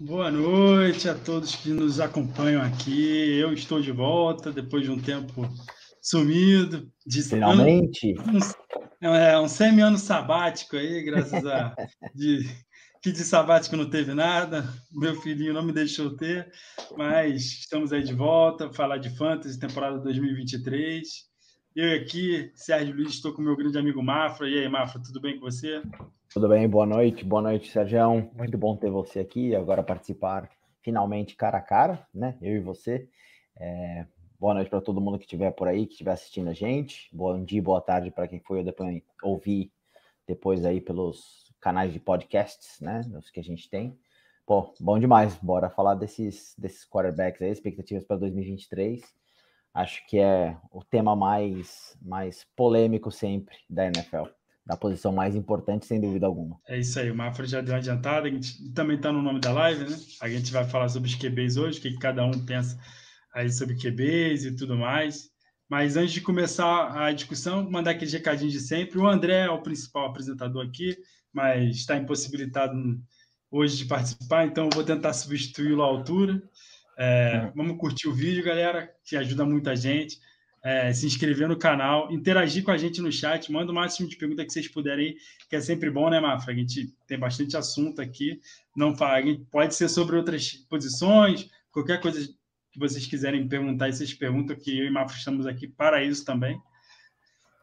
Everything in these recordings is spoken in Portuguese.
Boa noite a todos que nos acompanham aqui. Eu estou de volta depois de um tempo sumido. De Finalmente. Um, é, um semi-ano sabático aí, graças a. de, que de sabático não teve nada. Meu filhinho não me deixou ter, mas estamos aí de volta para falar de Fantasy, temporada 2023. Eu aqui, Sérgio Luiz, estou com meu grande amigo Mafra. E aí, Mafra, tudo bem com você? Tudo bem, boa noite, boa noite, Sérgio. Muito bom ter você aqui, agora participar finalmente cara a cara, né? Eu e você. É, boa noite para todo mundo que estiver por aí, que estiver assistindo a gente. Bom dia, boa tarde para quem foi depois ouvir depois aí pelos canais de podcasts, né? Os que a gente tem. Pô, bom demais. Bora falar desses, desses quarterbacks aí, expectativas para 2023. Acho que é o tema mais, mais polêmico sempre da NFL da posição mais importante, sem dúvida alguma. É isso aí, o Mafra já deu uma adiantada, a gente também está no nome da live, né? A gente vai falar sobre os QBs hoje, o que cada um pensa aí sobre QBs e tudo mais. Mas antes de começar a discussão, mandar aquele recadinho de sempre. O André é o principal apresentador aqui, mas está impossibilitado hoje de participar, então eu vou tentar substituí-lo à altura. É, vamos curtir o vídeo, galera, que ajuda muita gente é, se inscrever no canal, interagir com a gente no chat, manda o máximo de perguntas que vocês puderem, que é sempre bom, né, Mafra? A gente tem bastante assunto aqui. Não pode ser sobre outras posições, qualquer coisa que vocês quiserem perguntar, vocês perguntam, que eu e Mafra estamos aqui para isso também.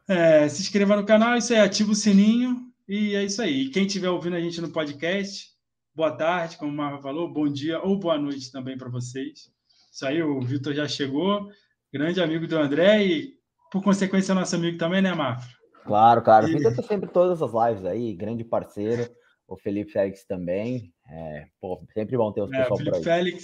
É, se inscreva no canal, isso aí, ativa o sininho, e é isso aí. E quem estiver ouvindo a gente no podcast, boa tarde, como o Mafra falou, bom dia ou boa noite também para vocês. Isso aí, o Vitor já chegou grande amigo do André e, por consequência, nosso amigo também, né, Mafra? Claro, claro. E... Fica sempre todas as lives aí, grande parceiro. O Felipe Félix também. É, pô, sempre bom ter os é, pessoal por aí. Félix,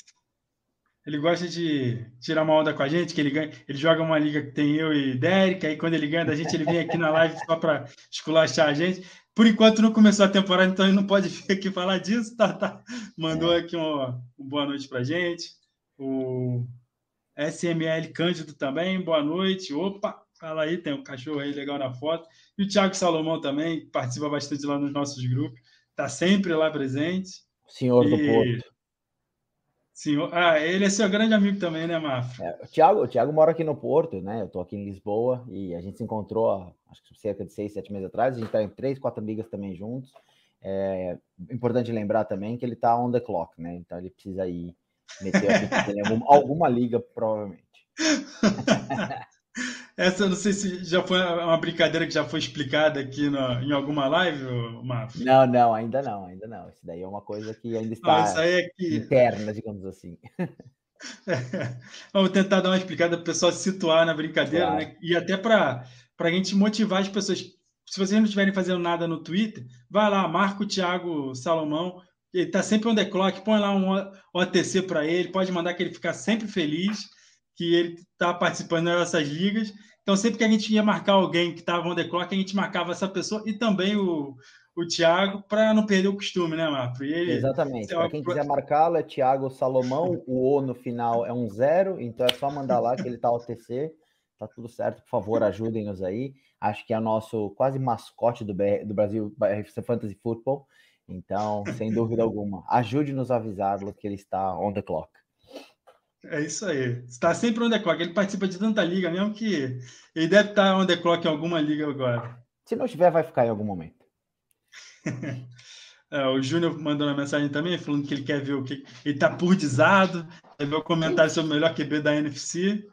ele gosta de tirar uma onda com a gente, que ele ganha, ele joga uma liga que tem eu e Derek, aí quando ele ganha da gente, ele vem aqui na live só para esculachar a gente. Por enquanto não começou a temporada, então ele não pode vir aqui falar disso, tá? tá. Mandou é. aqui uma, uma boa noite para gente. O SML Cândido também, boa noite. Opa, fala aí, tem um cachorro aí legal na foto. E o Thiago Salomão também, participa bastante lá nos nossos grupos, está sempre lá presente. Senhor e... do Porto. Senhor... Ah, ele é seu grande amigo também, né, Mafra? É, o, Thiago, o Thiago mora aqui no Porto, né? Eu estou aqui em Lisboa e a gente se encontrou, acho que cerca de seis, sete meses atrás. A gente está em três, quatro ligas também juntos. É importante lembrar também que ele está on the clock, né? Então ele precisa ir Meteu em alguma, alguma liga, provavelmente. Essa eu não sei se já foi uma brincadeira que já foi explicada aqui no, em alguma live, Márcio? Não, não, ainda não, ainda não. Isso daí é uma coisa que ainda está não, é que... interna, digamos assim. É. Vamos tentar dar uma explicada para o pessoal se situar na brincadeira, claro. né? E até para a gente motivar as pessoas. Se vocês não estiverem fazendo nada no Twitter, vai lá, marca o Thiago Salomão, ele está sempre on the clock, põe lá um OTC para ele, pode mandar que ele ficar sempre feliz que ele está participando dessas ligas. Então, sempre que a gente ia marcar alguém que estava on the clock, a gente marcava essa pessoa e também o, o Thiago, para não perder o costume, né, Marco? Ele, Exatamente. Para quem quiser marcá-lo, é Thiago Salomão. O O no final é um zero, então é só mandar lá que ele está OTC. Tá tudo certo, por favor, ajudem-nos aí. Acho que é o nosso quase mascote do, BR, do Brasil BRFC Fantasy Football. Então, sem dúvida alguma, ajude-nos a avisá-lo que ele está on the clock. É isso aí. Está sempre on the clock. Ele participa de tanta liga mesmo que ele deve estar on the clock em alguma liga agora. Se não tiver, vai ficar em algum momento. é, o Júnior mandou uma mensagem também, falando que ele quer ver o que. Ele está purdizado, quer ver o comentário sobre o melhor QB da NFC.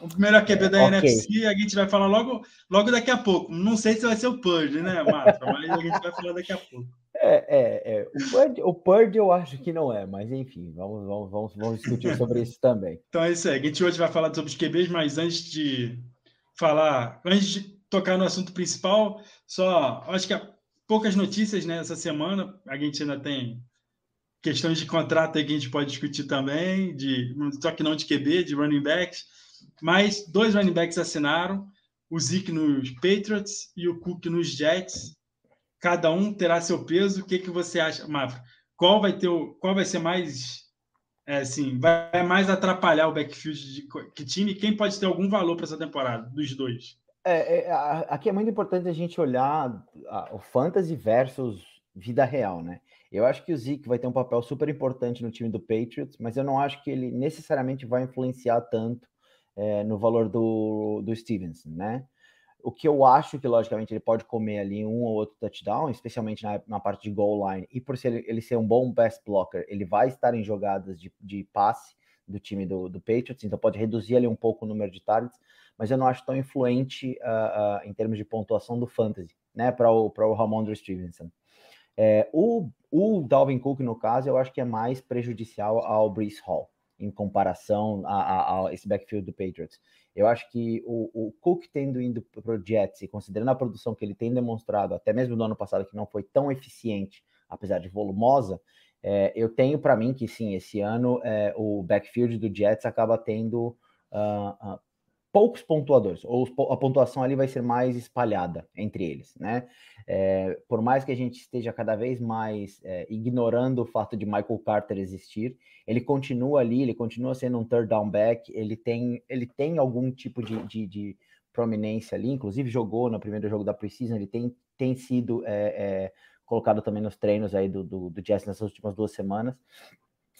O melhor QB é, da okay. NFC a gente vai falar logo, logo daqui a pouco. Não sei se vai ser o Purge, né, Márcio? Mas a gente vai falar daqui a pouco. É, é, é. O Purge, eu acho que não é, mas enfim, vamos, vamos, vamos, vamos discutir sobre isso também. Então é isso aí. A gente hoje vai falar sobre os QBs, mas antes de falar, antes de tocar no assunto principal, só acho que há poucas notícias né, essa semana. A gente ainda tem questões de contrato aí que a gente pode discutir também, de, só que não de QB, de running backs. Mas dois running backs assinaram, o Zeke nos Patriots e o Cook nos Jets cada um terá seu peso. O que, que você acha, Mafra? Qual vai ter o, qual vai ser mais é, assim, vai mais atrapalhar o backfield de que time? Quem pode ter algum valor para essa temporada dos dois? É, é, aqui é muito importante a gente olhar o fantasy versus vida real, né? Eu acho que o Zeke vai ter um papel super importante no time do Patriots, mas eu não acho que ele necessariamente vai influenciar tanto é, no valor do, do Stevenson, né? O que eu acho que, logicamente, ele pode comer ali um ou outro touchdown, especialmente na, na parte de goal line, e por ele, ele ser um bom best blocker, ele vai estar em jogadas de, de passe do time do, do Patriots, então pode reduzir ali um pouco o número de targets, mas eu não acho tão influente uh, uh, em termos de pontuação do fantasy, né, para o, o Ramondre Stevenson. É, o, o Dalvin Cook, no caso, eu acho que é mais prejudicial ao Brees Hall, em comparação a, a, a esse backfield do Patriots. Eu acho que o, o Cook tendo ido para o Jets e considerando a produção que ele tem demonstrado, até mesmo no ano passado, que não foi tão eficiente, apesar de volumosa, é, eu tenho para mim que sim, esse ano é, o backfield do Jets acaba tendo uh, uh, poucos pontuadores, ou a pontuação ali vai ser mais espalhada entre eles, né? É, por mais que a gente esteja cada vez mais é, ignorando o fato de Michael Carter existir, ele continua ali, ele continua sendo um third down back, ele tem, ele tem algum tipo de, de, de prominência ali, inclusive jogou no primeiro jogo da Precision, ele tem, tem sido é, colocado também nos treinos aí do, do, do nessas últimas duas semanas.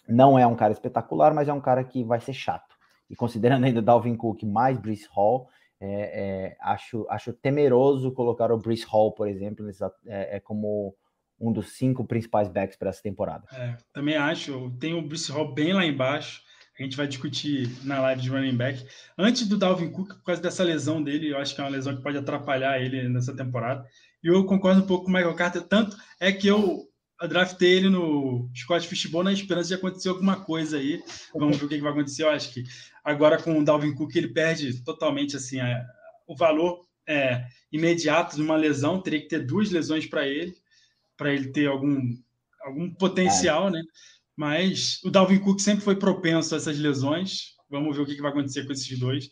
Não é um cara espetacular, mas é um cara que vai ser chato e considerando ainda Dalvin Cook mais Brice Hall, é, é, acho, acho temeroso colocar o Brice Hall, por exemplo, nessa, é, é, como um dos cinco principais backs para essa temporada. É, também acho, tem o Brice Hall bem lá embaixo, a gente vai discutir na live de running back. Antes do Dalvin Cook, por causa dessa lesão dele, eu acho que é uma lesão que pode atrapalhar ele nessa temporada. E eu concordo um pouco com o Michael Carter, tanto é que eu eu draftei ele no Scott Fishbowl na esperança de acontecer alguma coisa aí. Vamos ver o que, vai acontecer. Eu acho que agora com o Dalvin Cook ele perde totalmente assim a, o valor é, imediato de uma lesão. Teria que ter duas lesões para ele, para ele ter algum, algum potencial, é. né? Mas o Dalvin Cook sempre foi propenso a essas lesões. Vamos ver o que, que vai acontecer com esses dois.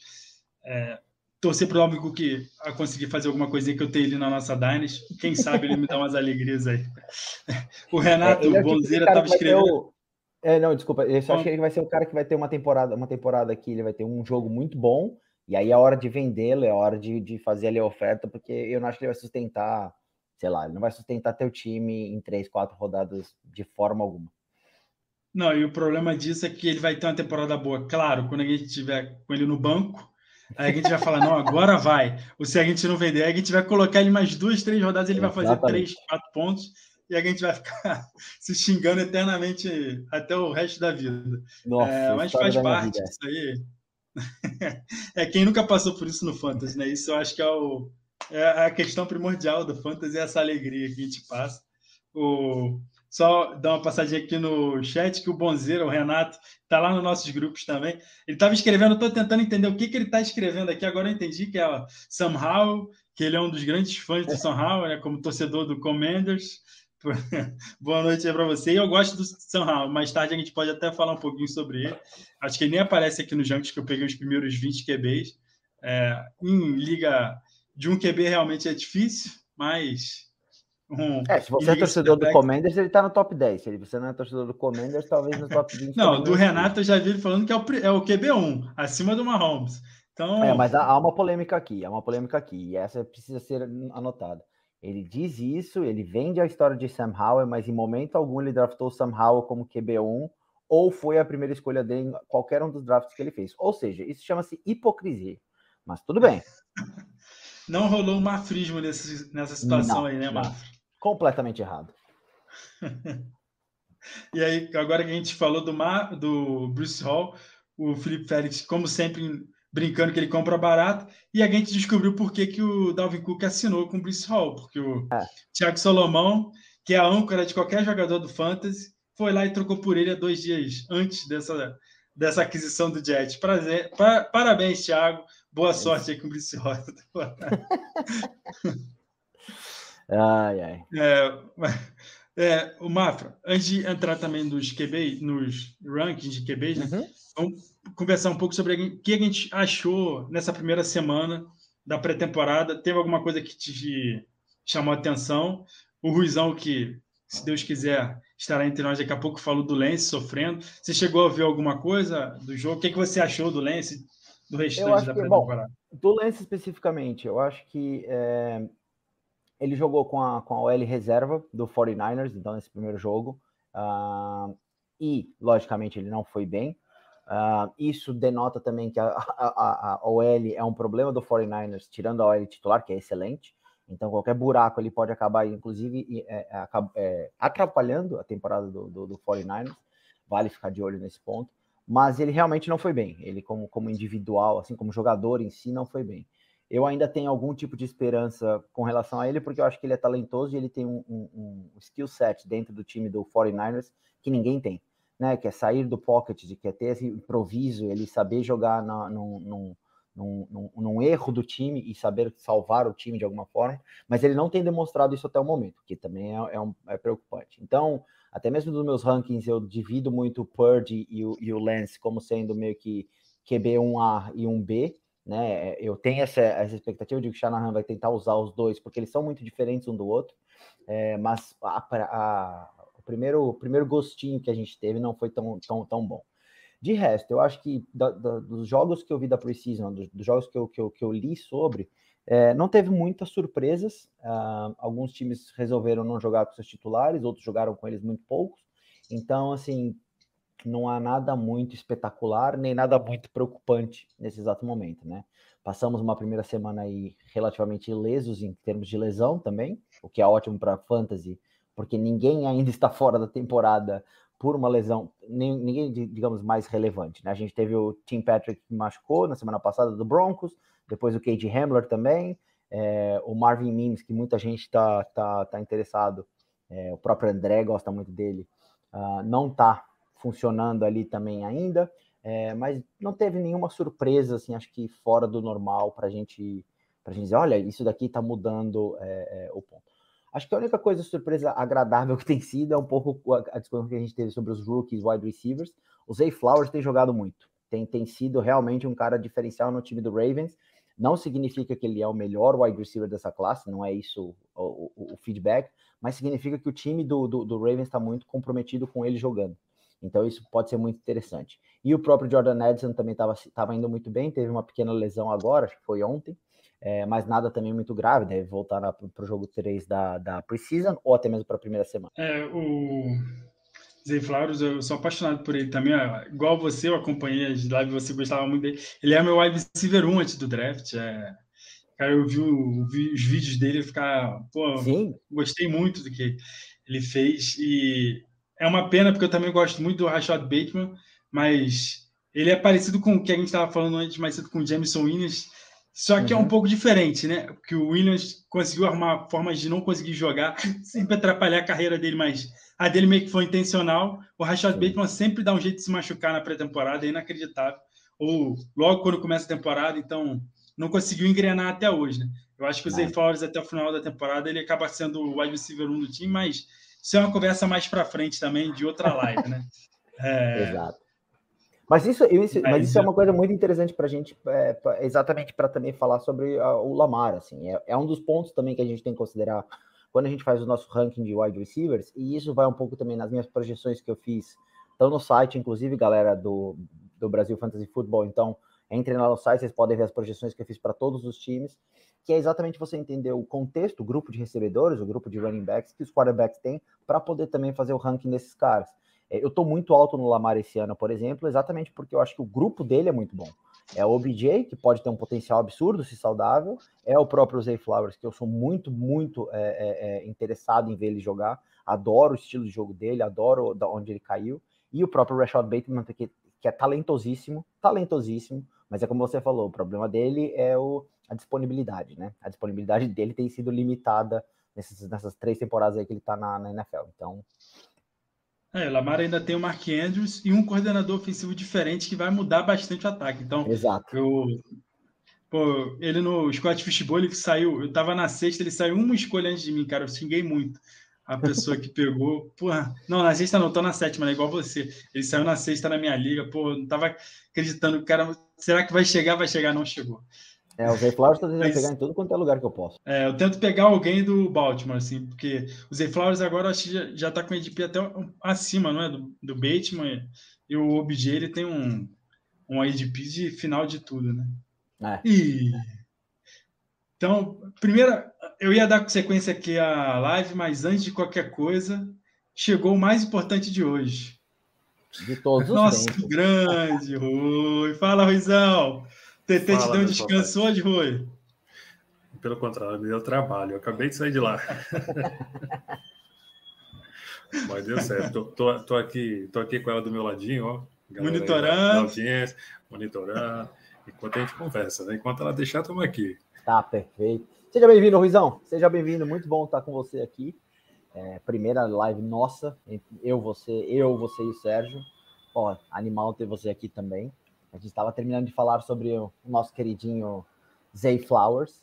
É, torcer para o Dalvin Cook a conseguir fazer alguma coisinha que eu tenho ali na nossa Dynasty. Quem sabe ele me dá umas alegrias aí. O Renato é, é Bonzeira estava escrevendo. O... É, não, desculpa, eu só acho que ele vai ser o cara que vai ter uma temporada, uma temporada aqui, ele vai ter um jogo muito bom, e aí é hora de vendê-lo, é hora de, de fazer ali a oferta, porque eu não acho que ele vai sustentar, sei lá, ele não vai sustentar teu time em três, quatro rodadas de forma alguma. Não, e o problema disso é que ele vai ter uma temporada boa. Claro, quando a gente tiver com ele no banco, Aí a gente vai falar, não, agora vai. Ou se a gente não vender, a gente vai colocar ele mais duas, três rodadas, ele Exatamente. vai fazer três, quatro pontos, e a gente vai ficar se xingando eternamente até o resto da vida. Nossa, é, mas faz parte disso aí. é quem nunca passou por isso no Fantasy, né? Isso eu acho que é, o, é a questão primordial do Fantasy, é essa alegria que a gente passa. O, só dar uma passadinha aqui no chat, que o Bonzeiro, o Renato, está lá nos nossos grupos também. Ele estava escrevendo, estou tentando entender o que, que ele está escrevendo aqui. Agora eu entendi que é Sam Howell, que ele é um dos grandes fãs do Howell, né, como torcedor do Commanders. Boa noite aí para você. Eu gosto do Howell. Mais tarde a gente pode até falar um pouquinho sobre ele. Acho que ele nem aparece aqui no Junks, que eu peguei os primeiros 20 QBs. É, em liga de um QB realmente é difícil, mas um, é, se você é torcedor do Commanders, ele tá no top 10. Se você não é torcedor do Commanders, talvez no top 20. Não, do Renato eu já vi ele falando que é o, é o QB1, acima do Mahomes. Então... É, mas há uma polêmica aqui, há uma polêmica aqui, e essa precisa ser anotada. Ele diz isso, ele vende a história de Sam Howell, mas em momento algum ele draftou Sam Howell como QB1 ou foi a primeira escolha dele em qualquer um dos drafts que ele fez. Ou seja, isso chama-se hipocrisia. Mas tudo bem. Não rolou um mafrismo nesse, nessa situação não, aí, né, Mafra? Completamente errado. e aí, agora que a gente falou do, Mar, do Bruce Hall, o Felipe Félix, como sempre, brincando que ele compra barato, e a gente descobriu por que, que o Dalvin Cook assinou com o Bruce Hall, porque o é. Thiago Solomão, que é a âncora de qualquer jogador do Fantasy, foi lá e trocou por ele há dois dias antes dessa, dessa aquisição do Jet. Prazer, pa, parabéns, Thiago. Boa sorte aí com o Bruce Hall. Ai, ai. É, é, o Mafra, antes de entrar também nos QB, nos rankings de QBs, né? Uhum. Vamos conversar um pouco sobre o que a gente achou nessa primeira semana da pré-temporada. Teve alguma coisa que te chamou a atenção? O Ruizão, que, se Deus quiser, estará entre nós daqui a pouco, falou do Lance sofrendo. Você chegou a ver alguma coisa do jogo? O que, que você achou do Lance, do restante da pré-temporada? Do Lance especificamente, eu acho que é, ele jogou com a, com a OL reserva do 49ers, então, nesse primeiro jogo. Uh, e, logicamente, ele não foi bem. Uh, isso denota também que a, a, a, OL é um problema do 49ers, tirando a OL titular, que é excelente. Então, qualquer buraco ele pode acabar, inclusive, é, é, é, atrapalhando a temporada do, do, do 49ers. Vale ficar de olho nesse ponto. Mas ele realmente não foi bem. Ele, como, como individual, assim como jogador em si, não foi bem eu ainda tenho algum tipo de esperança com relação a ele, porque eu acho que ele é talentoso e ele tem um, um, um skill set dentro do time do 49ers que ninguém tem, né? Que é sair do pocket, de que é ter esse improviso, ele saber jogar na, num, num, num, num, erro do time e saber salvar o time de alguma forma, mas ele não tem demonstrado isso até o momento, que também é, é, um, é preocupante. Então, até mesmo nos meus rankings, eu divido muito o Purdy e o, e o Lance como sendo meio que QB 1A e 1B, né? Eu tenho essa, essa expectativa de que o Shanahan vai tentar usar os dois, porque eles são muito diferentes um do outro, é, mas a, a, o, primeiro, o primeiro gostinho que a gente teve não foi tão, tão, tão bom. De resto, eu acho que da, da, dos jogos que eu vi da Precision, dos, dos jogos que eu, que eu, que eu li sobre, é, não teve muitas surpresas. Uh, alguns times resolveram não jogar com seus titulares, outros jogaram com eles muito poucos. Então, assim, não há nada muito espetacular, nem nada muito preocupante nesse exato momento, né? Passamos uma primeira semana aí relativamente ilesos em termos de lesão também, o que é ótimo para fantasy, porque ninguém ainda está fora da temporada por uma lesão, nem, ninguém, digamos, mais relevante, né? A gente teve o Tim Patrick que machucou na semana passada do Broncos, depois o Cade Hamler também, é, o Marvin Mims, que muita gente está tá, tá interessado, é, o próprio André gosta muito dele, uh, não está funcionando ali também ainda, é, mas não teve nenhuma surpresa, assim, acho que fora do normal para gente, a gente dizer, olha, isso daqui está mudando é, é, o ponto. Acho que a única coisa surpresa agradável que tem sido é um pouco a discussão que a gente teve sobre os rookies wide receivers. O Zay Flowers tem jogado muito, tem, tem sido realmente um cara diferencial no time do Ravens. Não significa que ele é o melhor wide receiver dessa classe, não é isso o, o, o feedback, mas significa que o time do, do, do Ravens está muito comprometido com ele jogando. Então isso pode ser muito interessante. E o próprio Jordan Edson também estava indo muito bem, teve uma pequena lesão agora, acho que foi ontem, é, mas nada também muito grave, deve voltar para o jogo 3 da, da Precision ou até mesmo para a primeira semana. É, o Zay Flowers, eu sou apaixonado por ele também, igual você, eu acompanhei as lives, você gostava muito dele. Ele é meu wide receiver 1 antes do draft, é... Cara, eu vi, o, vi, os vídeos dele ficar, pô, Sim. gostei muito do que ele fez e é uma pena, porque eu também gosto muito do Rashad Bateman, mas ele é parecido com o que a gente estava falando antes, mais cedo com o Jameson Williams, só que uhum. é um uhum. pouco diferente, né? Porque o Williams conseguiu arrumar formas de não conseguir jogar, sempre atrapalhar a carreira dele, mas a dele meio que foi intencional. O Rashad. Bateman sempre dá um jeito de se machucar na pré-temporada, é inacreditável. Ou logo quando começa a temporada, então não conseguiu engrenar até hoje, né? Eu acho que o Zay Flowers até o final da temporada ele acaba sendo o wide receiver 1 do time, mas isso é uma conversa mais para frente também, de outra live, né? É... Exato. Mas isso, isso, mas, isso é uma coisa muito interessante para a gente, é, pra, exatamente para também falar sobre a, o Lamar. Assim, é, é, um dos pontos também que a gente tem que considerar quando a gente faz o nosso ranking de wide receivers, e isso vai um pouco também nas minhas projeções que eu fiz, estão no site, inclusive, galera do, do Brasil Fantasy Football. Então, entrem lá no site, vocês podem ver as projeções que eu fiz para todos os times que é exatamente você entender o contexto, o grupo de recebedores, o grupo de running backs que os quarterbacks têm, para poder também fazer o ranking desses caras. É, eu estou muito alto no Lamar esse ano, por exemplo, exatamente porque eu acho que o grupo dele é muito bom. É o OBJ, que pode ter um potencial absurdo se saudável, é o próprio Zay Flowers, que eu sou muito, muito é, é, é interessado em ver ele jogar, adoro o estilo de jogo dele, adoro da onde ele caiu, e o próprio Rashad Bateman, que, que é talentosíssimo, talentosíssimo, mas é como você falou, o problema dele é o a disponibilidade, né? A disponibilidade dele tem sido limitada nessas, nessas três temporadas aí que ele tá na, na NFL. Então. É, o Lamar ainda tem o Mark Andrews e um coordenador ofensivo diferente que vai mudar bastante o ataque. Então, Exato. Eu, pô, ele no Scott Fishbowl, ele saiu, eu tava na sexta, ele saiu uma escolha antes de mim, cara. Eu xinguei muito a pessoa que pegou. Porra, não, na sexta não, tô na sétima, né? Igual você. Ele saiu na sexta na minha liga, pô, não tava acreditando, cara, será que vai chegar? Vai chegar, não chegou. É, o Zay Flowers tá tentando Mas, pegar em tudo quanto é lugar que eu posso. É, eu tento pegar alguém do Baltimore, assim, porque o Zay Flowers agora acho que já, já tá com EDP até acima, não é? Do, do Bateman. E o OBJ ele tem um, um EDP de final de tudo, né? É. E Então, primeiro, eu ia dar sequência aqui à live, mas antes de qualquer coisa, chegou o mais importante de hoje. De todos os Nossa, tempos. que grande, Rui. Fala, Ruizão. TT te deu um descanso hoje, Rui? Pelo contrário, me deu trabalho. Eu acabei de sair de lá. Mas deu certo. Tô, tô, tô aqui, tô aqui com ela do meu ladinho, ó. Galera Monitorando. Audiência, monitorando. Enquanto a gente conversa, né? Enquanto ela deixar, estamos aqui. Tá perfeito. Seja bem-vindo, Ruizão. Seja bem-vindo. Muito bom estar com você aqui. É, primeira live nossa, eu, você, eu, você e o Sérgio. Ó, animal ter você aqui também. A gente estava terminando de falar sobre o nosso queridinho Zay Flowers.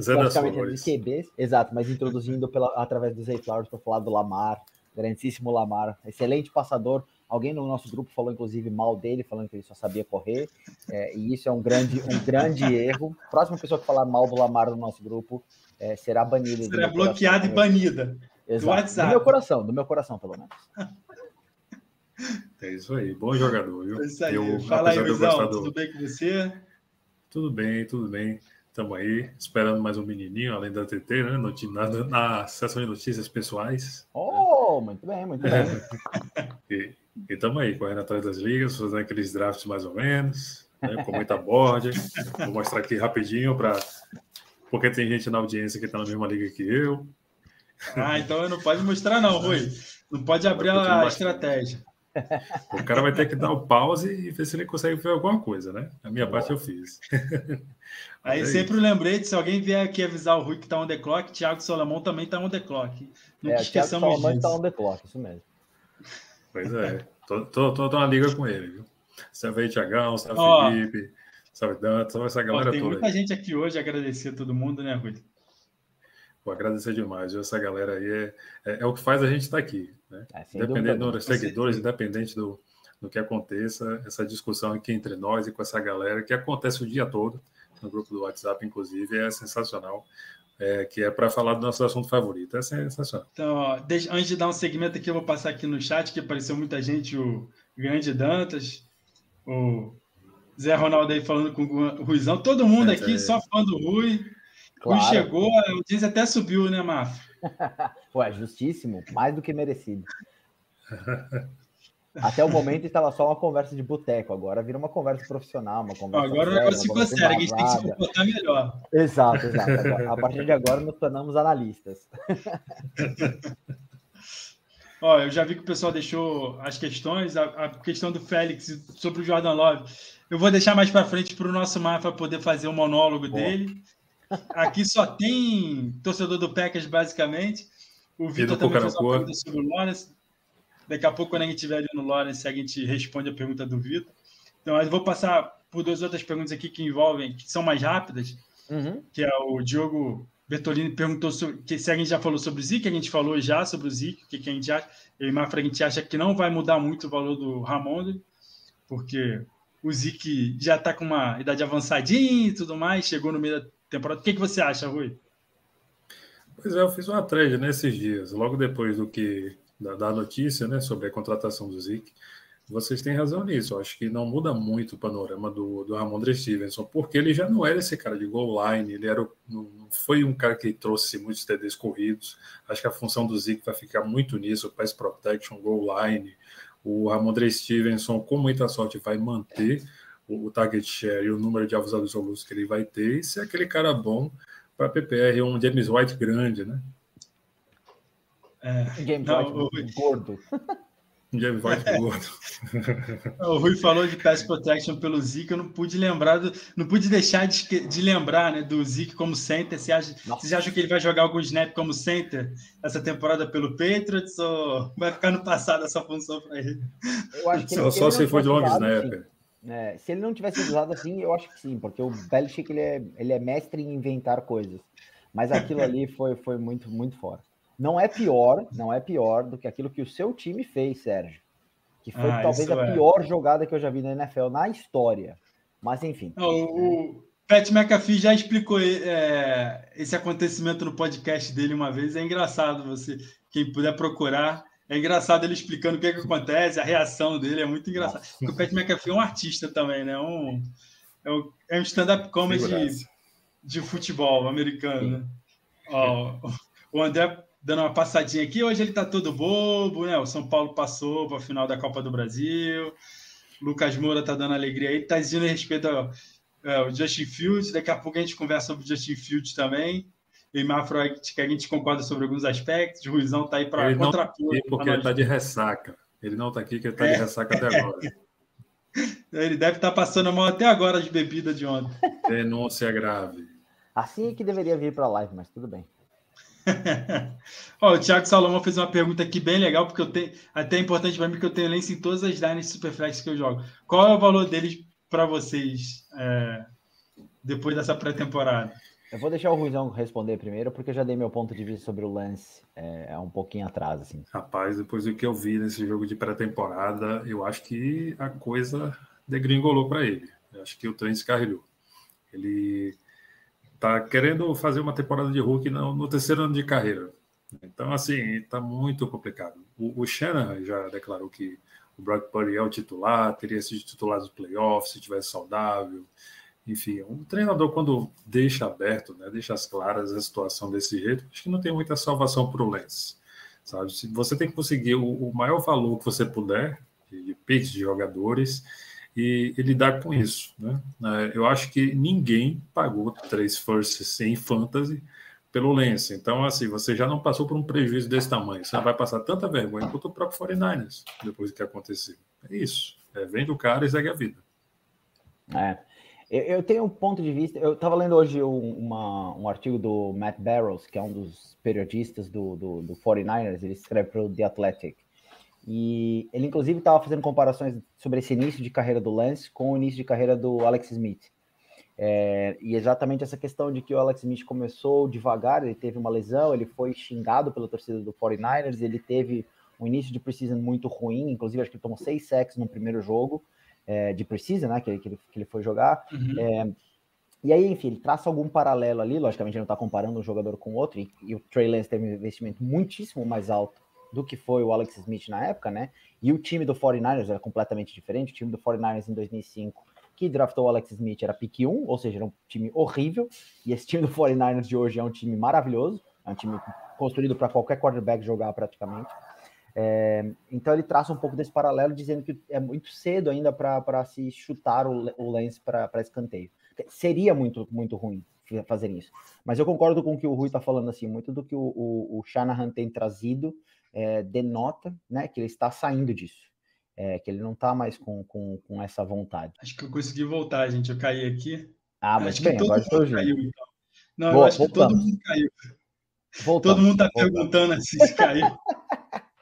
Zé das Flores. QBs, exato, mas introduzindo pela, através do Zay Flowers para falar do Lamar, grandíssimo Lamar, excelente passador. Alguém no nosso grupo falou, inclusive, mal dele, falando que ele só sabia correr, é, e isso é um grande, um grande erro. Próxima pessoa que falar mal do Lamar no nosso grupo é, será banida. do Será bloqueada e banida. Exato. WhatsApp. Do meu coração, do meu coração, pelo menos. É isso aí. Bom jogador, viu? É isso aí. Eu, Fala aí, do- Tudo bem com você? Tudo bem, tudo bem. Estamos aí, esperando mais um menininho, além da TT, né? No, na, na sessão de notícias pessoais. Oh, muito bem, muito bem. E estamos aí, correndo atrás das ligas, fazendo aqueles drafts mais ou menos, né, com muita board. Vou mostrar aqui rapidinho, pra, porque tem gente na audiência que está na mesma liga que eu. Ah, então não pode mostrar, não, Rui. Não pode abrir a bastante. estratégia. O cara vai ter que dar o pause e ver se ele consegue ver alguma coisa, né? A minha parte eu fiz. Aí é sempre o lembrete, se alguém vier aqui avisar o Rui que tá on the clock, Thiago Solomon também tá on the clock. Nunca É, o Thiago esqueçamos Salomão disso. está on the clock, isso mesmo. Pois é, tô, tô, tô, tô na liga com ele, viu? Salve aí, Tiagão, salve Ó. Felipe, salve Dante, salve essa Ó, galera tem toda muita aí. gente aqui hoje, agradecer a todo mundo, né, Rui? Vou agradecer demais? Essa galera aí é, é, é o que faz a gente estar aqui, né? É, Independente dos seguidores, independente do, do que aconteça, essa discussão aqui entre nós e com essa galera, que acontece o dia todo, no grupo do WhatsApp, inclusive, é sensacional. É, que é para falar do nosso assunto favorito. É sensacional. Então, ó, deixa- antes de dar um segmento aqui, eu vou passar aqui no chat, que apareceu muita gente, o Grande Dantas, o Zé Ronaldo aí falando com o Ruizão, todo mundo É, aqui, é. só fã do Rui. Rui Claro. chegou, a audiência até subiu, né, Mafra? Ué, justíssimo, mais do que merecido. Até o momento estava só uma conversa de boteco, agora vira uma conversa profissional, uma conversa. agora o séria, ficou conversa sério, a gente tem que se comportar melhor. Exato, exato. Agora- a partir de agora nos tornamos analistas. Ó, eu já vi que o pessoal deixou as questões, a, a questão do Félix sobre o Jordan Love. Eu vou deixar mais para frente para o nosso Mafra poder fazer o monólogo Boa. dele. Aqui só tem torcedor do Packers, basicamente. O Vitor também fez uma pergunta sobre o Lawrence. Daqui a pouco, quando a gente estiver ali no Lawrence, a gente responde a pergunta do Vitor. Então, eu vou passar por duas outras perguntas aqui que envolvem, que são mais rápidas Uhum. que é o Diogo Bertolini perguntou sobre, que se a gente já falou sobre o Zic, a gente falou já sobre o Zic, o que, que a gente acha. Eu e Mafra, a gente acha que não vai mudar muito o valor do Ramon, porque o Zic já está com uma idade avançadinha e tudo mais, chegou no meio da temporada. O que, que você acha, Rui? Pois é, eu fiz uma thread nesses dias, logo depois do que da, da notícia, né, sobre a contratação do Zic. Vocês têm razão nisso. Eu acho que não muda muito o panorama do, do Ramondre Stevenson, porque ele já não era esse cara de goal line, ele era, não foi um cara que trouxe muitos TDs corridos. Acho que a função do Zic vai ficar muito nisso, pass protection, goal line. O Ramondre Stevenson, com muita sorte, vai manter o, o target share e o número de alvos absolutos que ele vai ter, e ser aquele cara bom para PPR, um James White grande, né? É, James Não, White gordo. James White gordo. o Rui falou de pass protection pelo Zic, eu não pude lembrar, do, não pude deixar de, de lembrar né, do Zic como center. Você acha, vocês acham que ele vai jogar algum snap como center essa temporada pelo Patriots ou vai ficar no passado essa função para ele? Eu acho que Só, ele- só ele se for de long snapper. É, se ele não tivesse usado assim, eu acho que sim, porque o Belichick ele é, ele é mestre em inventar coisas. Mas aquilo ali foi, foi muito, muito fora. Não é pior, não é pior do que aquilo que o seu time fez, Sérgio. Que foi Ah, talvez a é. pior jogada que eu já vi na NFL na história. Mas enfim. Não, o, Pat McAfee já explicou é, esse acontecimento no podcast dele uma vez. É engraçado você, quem puder procurar. É engraçado ele explicando o que, é que acontece, a reação dele é muito engraçado. Porque o Pat McAfee é um artista também, né? Um, é um, é um stand-up comedy Figuraça. de futebol americano, né? Ó, o André dando uma passadinha aqui, hoje ele tá todo bobo, né? O São Paulo passou para a final da Copa do Brasil. Lucas Moura tá dando alegria aí, tá dizendo a respeito ao, ao é, Justin Fields. Daqui a pouco a gente conversa sobre o Justin Fields também. E Mafro, que a gente concorda sobre alguns aspectos. O Ruizão tá aí para contrapor. Porque ele tá de ressaca. Ele não tá aqui, porque ele tá é. de ressaca até agora. Ele deve estar tá passando mal até agora de bebida de ontem. Denúncia grave. Assim é que deveria vir para a live, mas tudo bem. Ó, o Thiago Salomão fez uma pergunta aqui bem legal, porque eu tenho até é importante para mim que eu tenho lance em todas as Dynasty Superflex que eu jogo. Qual é o valor deles para vocês é, depois dessa pré-temporada? Eu vou deixar o Ruizão responder primeiro, porque eu já dei meu ponto de vista sobre o lance é, é um pouquinho atrás. Assim. Rapaz, depois do que eu vi nesse jogo de pré-temporada, eu acho que a coisa degringolou para ele. Eu acho que o trem se carregou. Ele tá querendo fazer uma temporada de Hulk no, no terceiro ano de carreira. Então, assim, está muito complicado. O, o Shannon já declarou que o Brock Purdy é o titular, teria sido titular dos playoffs se tivesse saudável. Enfim, um treinador, quando deixa aberto, né, deixa as claras a situação desse jeito, acho que não tem muita salvação para o Lens. Sabe? Você tem que conseguir o, o maior valor que você puder de, de picks de jogadores e, e lidar com isso. Né? É, eu acho que ninguém pagou três firsts em fantasy pelo Lens. Então, assim, você já não passou por um prejuízo desse tamanho. Você vai passar tanta vergonha quanto o próprio 49ers depois do que aconteceu. É isso. É, vende o cara e segue a vida. É. Eu, tenho um ponto de vista. Eu estava lendo hoje um, uma, um artigo do Matt Barrows, que é um dos periodistas do, do, do 49ers. Ele escreve para o The Athletic. E ele, inclusive, estava fazendo comparações sobre esse início de carreira do Lance com o início de carreira do Alex Smith. É, e exatamente essa questão de que o Alex Smith começou devagar, ele teve uma lesão, ele foi xingado pela torcida do 49ers, ele teve um início de preseason muito ruim, inclusive acho que ele tomou seis sacks no primeiro jogo é, de preseason, né, que ele, que ele, que ele foi jogar. Uhum. É, e aí, enfim, ele traça algum paralelo ali, logicamente ele não está comparando um jogador com outro, e, e o Trey Lance teve um investimento muitíssimo mais alto do que foi o Alex Smith na época, né? E o time do 49ers era completamente diferente. O time do 49ers em 2005, que draftou o Alex Smith, era pick 1, ou seja, era um time horrível. E esse time do 49ers de hoje é um time maravilhoso. É um time construído para qualquer quarterback jogar praticamente. É, então ele traça um pouco desse paralelo, dizendo que é muito cedo ainda para se chutar o, o lance para escanteio. Seria muito, muito ruim fazer isso. Mas eu concordo com o que o Rui está falando, assim, muito do que o, o, o Shanahan tem trazido é, denota né, que ele está saindo disso. É, que ele não está mais com, com, com, essa vontade. Acho que eu consegui voltar, gente. Eu caí aqui. Ah, mas acho bem, agora estou caiu, então. Não, Boa, eu acho voltamos. que todo mundo caiu. Voltamos, todo mundo está perguntando assim se caiu.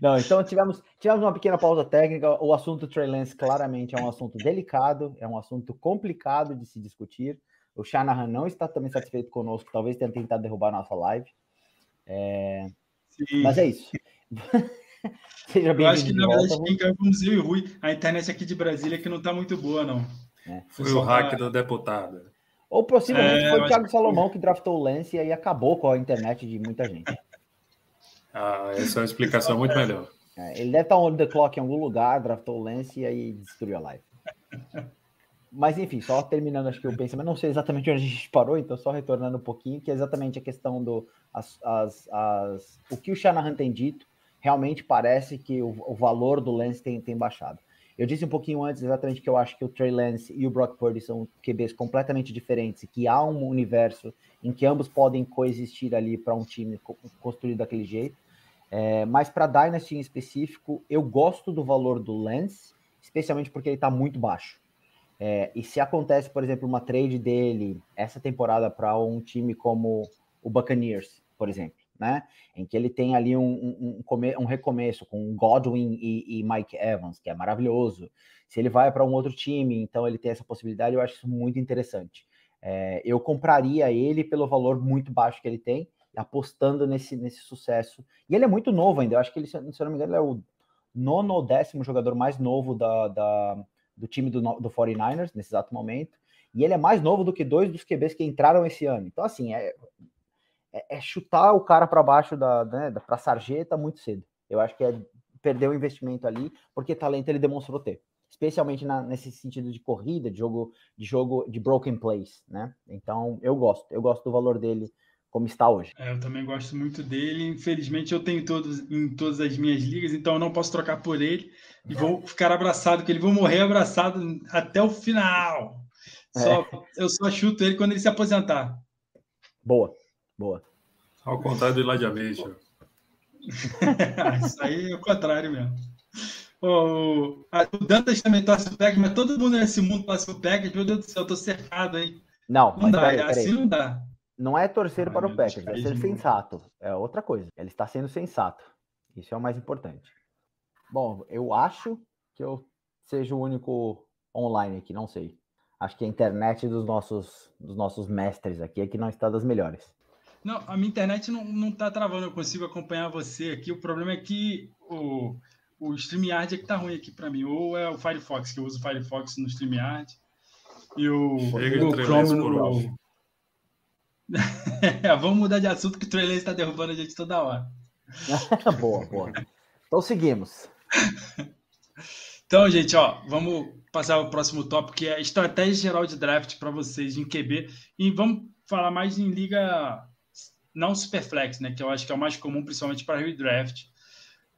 Não, então tivemos, tivemos uma pequena pausa técnica. O assunto Trey Lance claramente é um assunto delicado, é um assunto complicado de se discutir. O Shanahan não está também satisfeito conosco, talvez tenha tentado derrubar a nossa live. É, Sim. Mas é isso. Seja bem Eu acho que na verdade quem caiu fomos eu e o Rui. A internet aqui de Brasília que não está muito boa, não. É. Foi o hack do deputado. Ou possivelmente é, foi o Thiago Salomão que draftou o Lance e aí acabou com a internet de muita gente. Ah, essa é uma explicação muito melhor. É, ele deve estar on the clock em algum lugar, draftou o Lance e aí destruiu a live. Mas enfim, só terminando acho que o pensamento, não sei exatamente onde a gente parou, então só retornando um pouquinho, que é exatamente a questão do as, as, as, o que o Shanahan tem dito, realmente parece que o, o, valor do Lance tem, tem baixado. Eu disse um pouquinho antes exatamente que eu acho que o Trey Lance e o Brock Purdy são QBs completamente diferentes que há um universo em que ambos podem coexistir ali para um time construído daquele jeito. É, mas para Dynasty em específico, eu gosto do valor do Lance, especialmente porque ele está muito baixo. É, e se acontece, por exemplo, uma trade dele essa temporada para um time como o Buccaneers, por exemplo, né? Em que ele tem ali um, um, um, recomeço com Godwin e, e, Mike Evans, que é maravilhoso. Se ele vai para um outro time, então ele tem essa possibilidade, eu acho isso muito interessante. É, eu compraria ele pelo valor muito baixo que ele tem, apostando nesse, nesse sucesso. E ele é muito novo ainda, eu acho que ele, se eu não me engano, ele é o nono ou décimo jogador mais novo da, da do time do, do 49ers nesse exato momento. E ele é mais novo do que dois dos QBs que entraram esse ano. Então, assim, é, é, é chutar o cara para baixo da, né, da pra sarjeta muito cedo. Eu acho que é perder o investimento ali, porque talento ele demonstrou ter. especialmente na, nesse sentido de corrida, de jogo, de jogo de broken plays, né? Então eu gosto, eu gosto do valor dele como está hoje. É, eu também gosto muito dele. Infelizmente, eu tenho todos em todas as minhas ligas, então eu não posso trocar por ele. E vou ficar abraçado com ele, vou morrer abraçado até o final. Só, é. Eu só chuto ele quando ele se aposentar. Boa, boa. Ao contrário do Elijah Mitchell. Isso aí é o contrário mesmo. O, o Dantas também torce o Packers, mas todo mundo nesse mundo torce o Packers. Meu Deus do céu, eu tô cercado, hein? Não, não dá, peraí, peraí. assim não dá. Não é torcer Ai, para o Packers, é ser sensato. É outra coisa. Ele está sendo sensato. Isso é o mais importante. Bom, eu acho que eu seja o único online aqui, não sei. Acho que a internet dos nossos, dos nossos mestres aqui é que não está das melhores. Não, a minha internet não, não tá travando, eu consigo acompanhar você aqui. O problema é que o, o StreamYard é que tá ruim aqui para mim. Ou é o Firefox, que eu uso o Firefox no StreamYard. E o, o Chrome no, Vamos mudar de assunto que o Trey está derrubando a gente toda hora. boa, boa. Então seguimos. Então, gente, ó, vamos passar ao próximo tópico, que é estratégia geral de draft para vocês em QB. E vamos falar mais em liga não superflex, né? Que eu acho que é o mais comum, principalmente para redraft.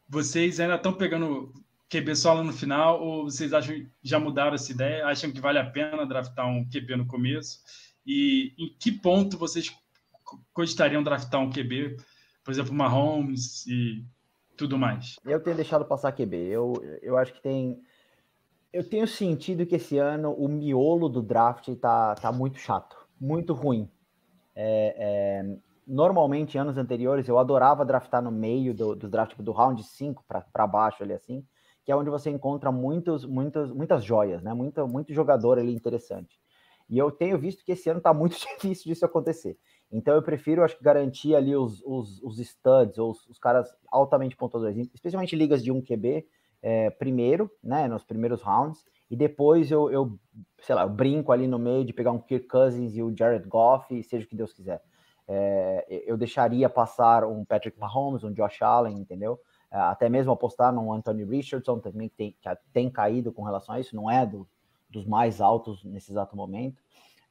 Vocês ainda estão pegando QB solo no final, ou vocês acham já mudaram essa ideia? Acham que vale a pena draftar um QB no começo? E em que ponto vocês cogitariam draftar um QB, por exemplo, Mahomes e tudo mais? Eu tenho deixado passar QB. Eu, eu acho que tem. Eu tenho sentido que esse ano o miolo do draft tá, tá muito chato, muito ruim. É, é, normalmente, anos anteriores, eu adorava draftar no meio do, do draft, do round 5 para baixo, ali assim, que é onde você encontra muitos, muitas, muitas joias, né? Muito, muito jogador ali interessante. E eu tenho visto que esse ano está muito difícil disso acontecer. Então eu prefiro, acho que, garantir ali os, os, os studs, ou os, os, caras altamente pontuadores, especialmente ligas de 1 QB, é, primeiro, né, nos primeiros rounds, e depois eu, eu, sei lá, eu brinco ali no meio de pegar um Kirk Cousins e o Jared Goff, seja o que Deus quiser. É, eu deixaria passar um Patrick Mahomes, um Josh Allen, entendeu? É, até mesmo apostar num Anthony Richardson, também que tem, que tem caído com relação a isso, não é do, dos mais altos nesse exato momento.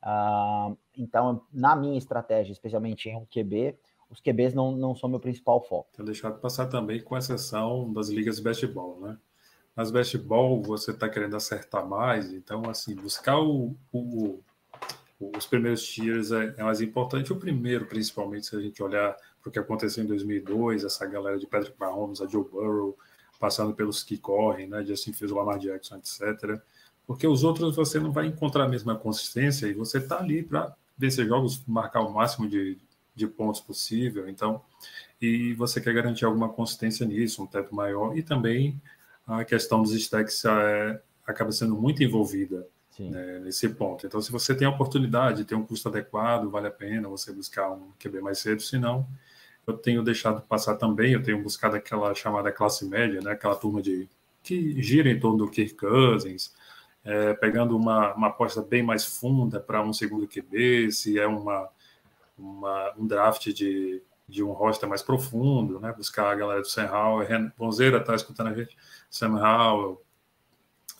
Uh, então, na minha estratégia, especialmente em um QB, os QBs não, não são meu principal foco. Tenho deixado passar também com exceção das ligas de baseball, né? Nas baseball você está querendo acertar mais, então, assim, buscar o, o, os primeiros tiers é, é, mais importante. O primeiro, principalmente, se a gente olhar para o que aconteceu em 2002, essa galera de Patrick Mahomes, a Joe Burrow, passando pelos que correm, né? Justin Fields, Lamar Jackson, etc porque os outros você não vai encontrar a mesma consistência e você está ali para vencer jogos, marcar o máximo de, de pontos possível. Então, e você quer garantir alguma consistência nisso, um teto maior e também a questão dos stacks é, acaba sendo muito envolvida né, nesse ponto. Então, se você tem a oportunidade, tem um custo adequado, vale a pena você buscar um QB mais cedo, senão eu tenho deixado passar também, eu tenho buscado aquela chamada classe média, né, aquela turma de que gira em torno do Kirk Cousins, é, pegando uma, uma aposta bem mais funda para um segundo QB, se é uma, uma, um draft de, de um roster mais profundo, né? buscar a galera do Sam Howell, Bonzeira está escutando a gente, Sam Howell,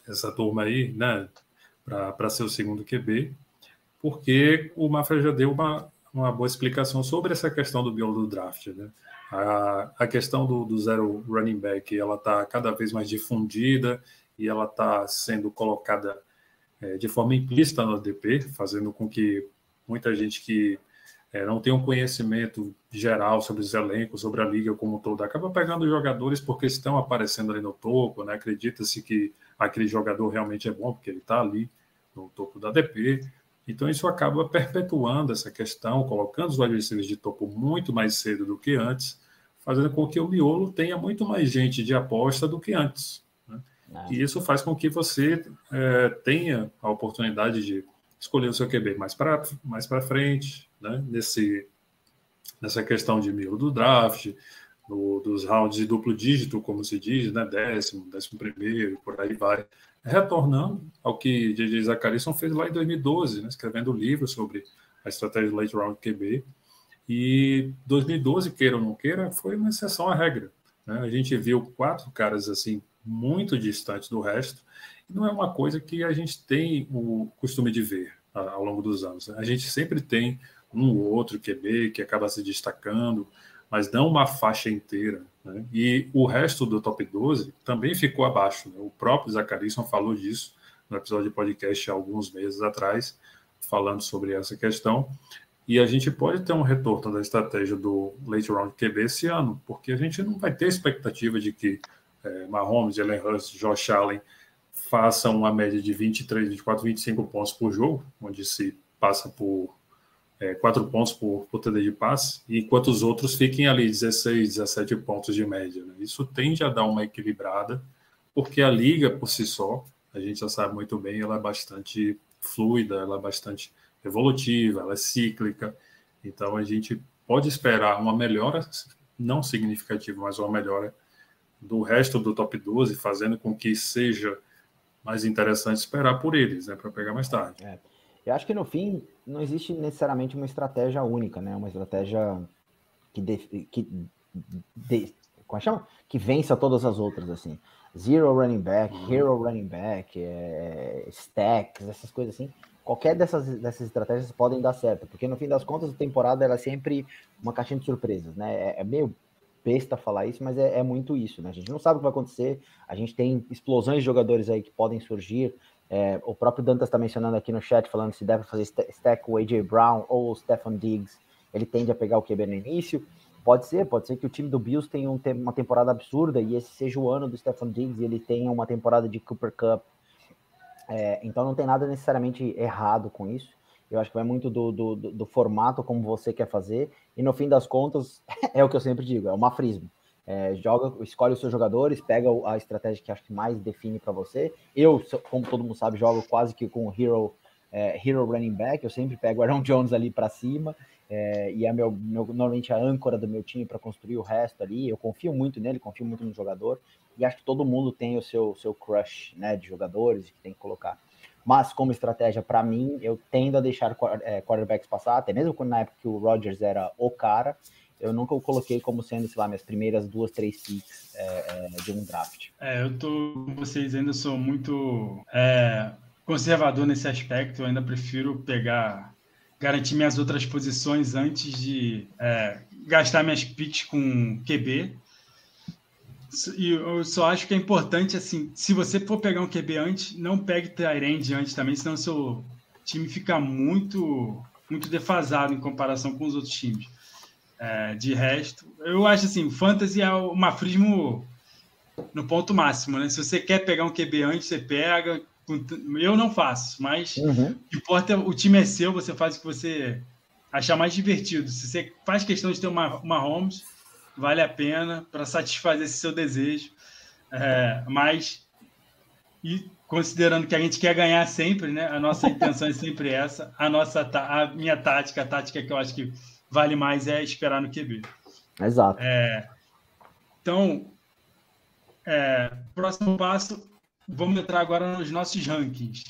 essa turma aí, né? para ser o segundo QB, porque o Mafra já deu uma, uma boa explicação sobre essa questão do biolo do draft, né? A, a questão do, do zero running back, ela está cada vez mais difundida e ela está sendo colocada é, de forma implícita no ADP, fazendo com que muita gente que é, não tem um conhecimento geral sobre os elencos, sobre a liga como um todo, acaba pegando jogadores porque estão aparecendo ali no topo, né? acredita-se que aquele jogador realmente é bom porque ele está ali no topo da ADP, então isso acaba perpetuando essa questão, colocando os adversários de topo muito mais cedo do que antes, fazendo com que o miolo tenha muito mais gente de aposta do que antes. É. E isso faz com que você é, tenha a oportunidade de escolher o seu QB mais para mais frente, né? Nesse, nessa questão de mil do draft, no, dos rounds de duplo dígito, como se diz, né? décimo, décimo primeiro, por aí vai. Retornando ao que J.J. Zacarias fez lá em 2012, né? escrevendo um livro sobre a estratégia do late round QB. E 2012, queira ou não queira, foi uma exceção à regra. Né? A gente viu quatro caras assim muito distante do resto. Não é uma coisa que a gente tem o costume de ver ao longo dos anos. Né? A gente sempre tem um ou outro QB que acaba se destacando, mas não uma faixa inteira. Né? E o resto do top 12 também ficou abaixo. Né? O próprio Zacharisson falou disso no episódio de podcast há alguns meses atrás, falando sobre essa questão. E a gente pode ter um retorno da estratégia do late round QB esse ano, porque a gente não vai ter expectativa de que é, Mahomes, Jalen Hurts, Josh Allen façam uma média de 23, 24, 25 pontos por jogo, onde se passa por é, 4 pontos por, por TD de passe, enquanto os outros fiquem ali 16, 17 pontos de média. Né? Isso tende a dar uma equilibrada, porque a liga por si só, a gente já sabe muito bem, ela é bastante fluida, ela é bastante evolutiva, ela é cíclica. Então a gente pode esperar uma melhora, não significativa, mas uma melhora do resto do top 12, fazendo com que seja mais interessante esperar por eles, né, para pegar mais tarde. É. Eu acho que no fim não existe necessariamente uma estratégia única, né? Uma estratégia que de, que de, como é chama? Que vença todas as outras assim. Zero running back, uhum. hero running back, é, stacks, essas coisas assim qualquer dessas, dessas estratégias podem dar certo, porque no fim das contas a temporada ela é sempre uma caixinha de surpresas, né? É, é meio besta falar isso, mas é, é, muito isso, né? A gente não sabe o que vai acontecer, a gente tem explosões de jogadores aí que podem surgir. É, o próprio Dantas está mencionando aqui no chat, falando se deve fazer stack o AJ Brown ou o Stefan Diggs, ele tende a pegar o QB no início. Pode ser, pode ser que o time do Bills tenha um, uma temporada absurda e esse seja o ano do Stefan Diggs e ele tenha uma temporada de Cooper Cup é, então não tem nada necessariamente errado com isso. Eu acho que vai muito do, do, do, formato como você quer fazer, e no fim das contas, é o que eu sempre digo, é o mafrismo. É, joga, escolhe os seus jogadores, pega a estratégia que acho que mais define para você. Eu, como todo mundo sabe, jogo quase que com hero, é, hero running back, eu sempre pego o Aaron Jones ali para cima, é, e é meu, meu, normalmente a âncora do meu time para construir o resto ali. Eu confio muito nele, confio muito no jogador, e acho que todo mundo tem o seu, seu crush né, de jogadores que tem que colocar. Mas como estratégia para mim, eu tendo a deixar é, quarterbacks passar, até mesmo na época que o Rodgers era o cara, eu nunca o coloquei como sendo, sei lá, minhas primeiras duas, três picks é, é, de um draft. É, eu tô com vocês ainda sou muito é, conservador nesse aspecto, eu ainda prefiro pegar, garantir minhas outras posições antes de é, gastar minhas picks com QB, e eu só acho que é importante, assim, se você for pegar um QB antes, não pegue Tyrande antes também, senão seu time fica muito, muito defasado em comparação com os outros times. É, de resto, eu acho assim, o Fantasy é o mafrismo no ponto máximo, né? Se você quer pegar um QB antes, você pega. Eu não faço, mas uhum. o que importa o time é seu, você faz o que você achar mais divertido. Se você faz questão de ter uma, uma Holmes, vale a pena para satisfazer esse seu desejo. É, mas, e considerando que a gente quer ganhar sempre, né? A nossa intenção é sempre essa. A nossa, a minha tática, a tática que eu acho que vale mais é esperar no QB. Exato. É, então, é, próximo passo, vamos entrar agora nos nossos rankings.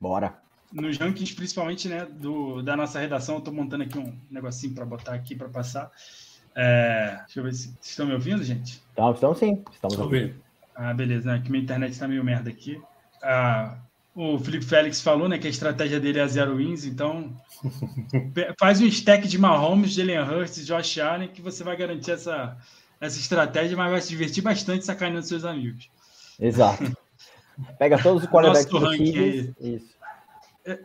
Bora. Nos rankings, principalmente, né, do, da nossa redação, eu estou montando aqui um negocinho para botar aqui para passar. É, deixa eu ver se estão me ouvindo, gente. Então, estão sim, estamos ouvindo. Ah, beleza, né? que minha internet está meio merda aqui. Ah, o Felipe Félix falou, né, que a estratégia dele é zero wins, então faz um stack de Mahomes, Jalen Hurts, Josh Allen, que você vai garantir essa, essa estratégia, mas vai se divertir bastante sacaneando seus amigos. Exato. Pega todos os quarterbacks possíveis. Isso.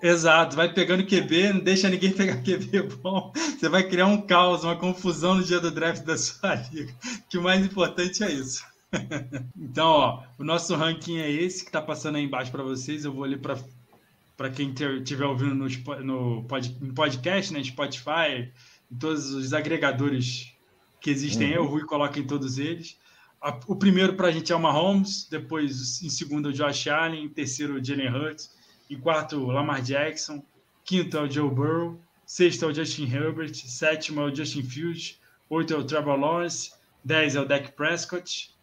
Exato, vai pegando QB, não deixa ninguém pegar QB bom. Você vai criar um caos, uma confusão no dia do draft da sua liga. Que o mais importante é isso. Então, ó, o nosso ranking é esse que está passando aí embaixo para vocês. Eu vou ali para quem estiver ouvindo no, no, pod, no podcast, né, Spotify, em todos os agregadores que existem. Uhum. Eu, o Rui, coloca em todos eles. O primeiro para a gente é o Mahomes, depois em segundo o Josh Allen, em terceiro o Jalen Hurts em quarto, Lamar Jackson. Quinto é o Joe Burrow. Sexto é o Justin Herbert. Sétimo é o Justin Fields. Oito é o Trevor Lawrence. Dez é o Dak Prescott.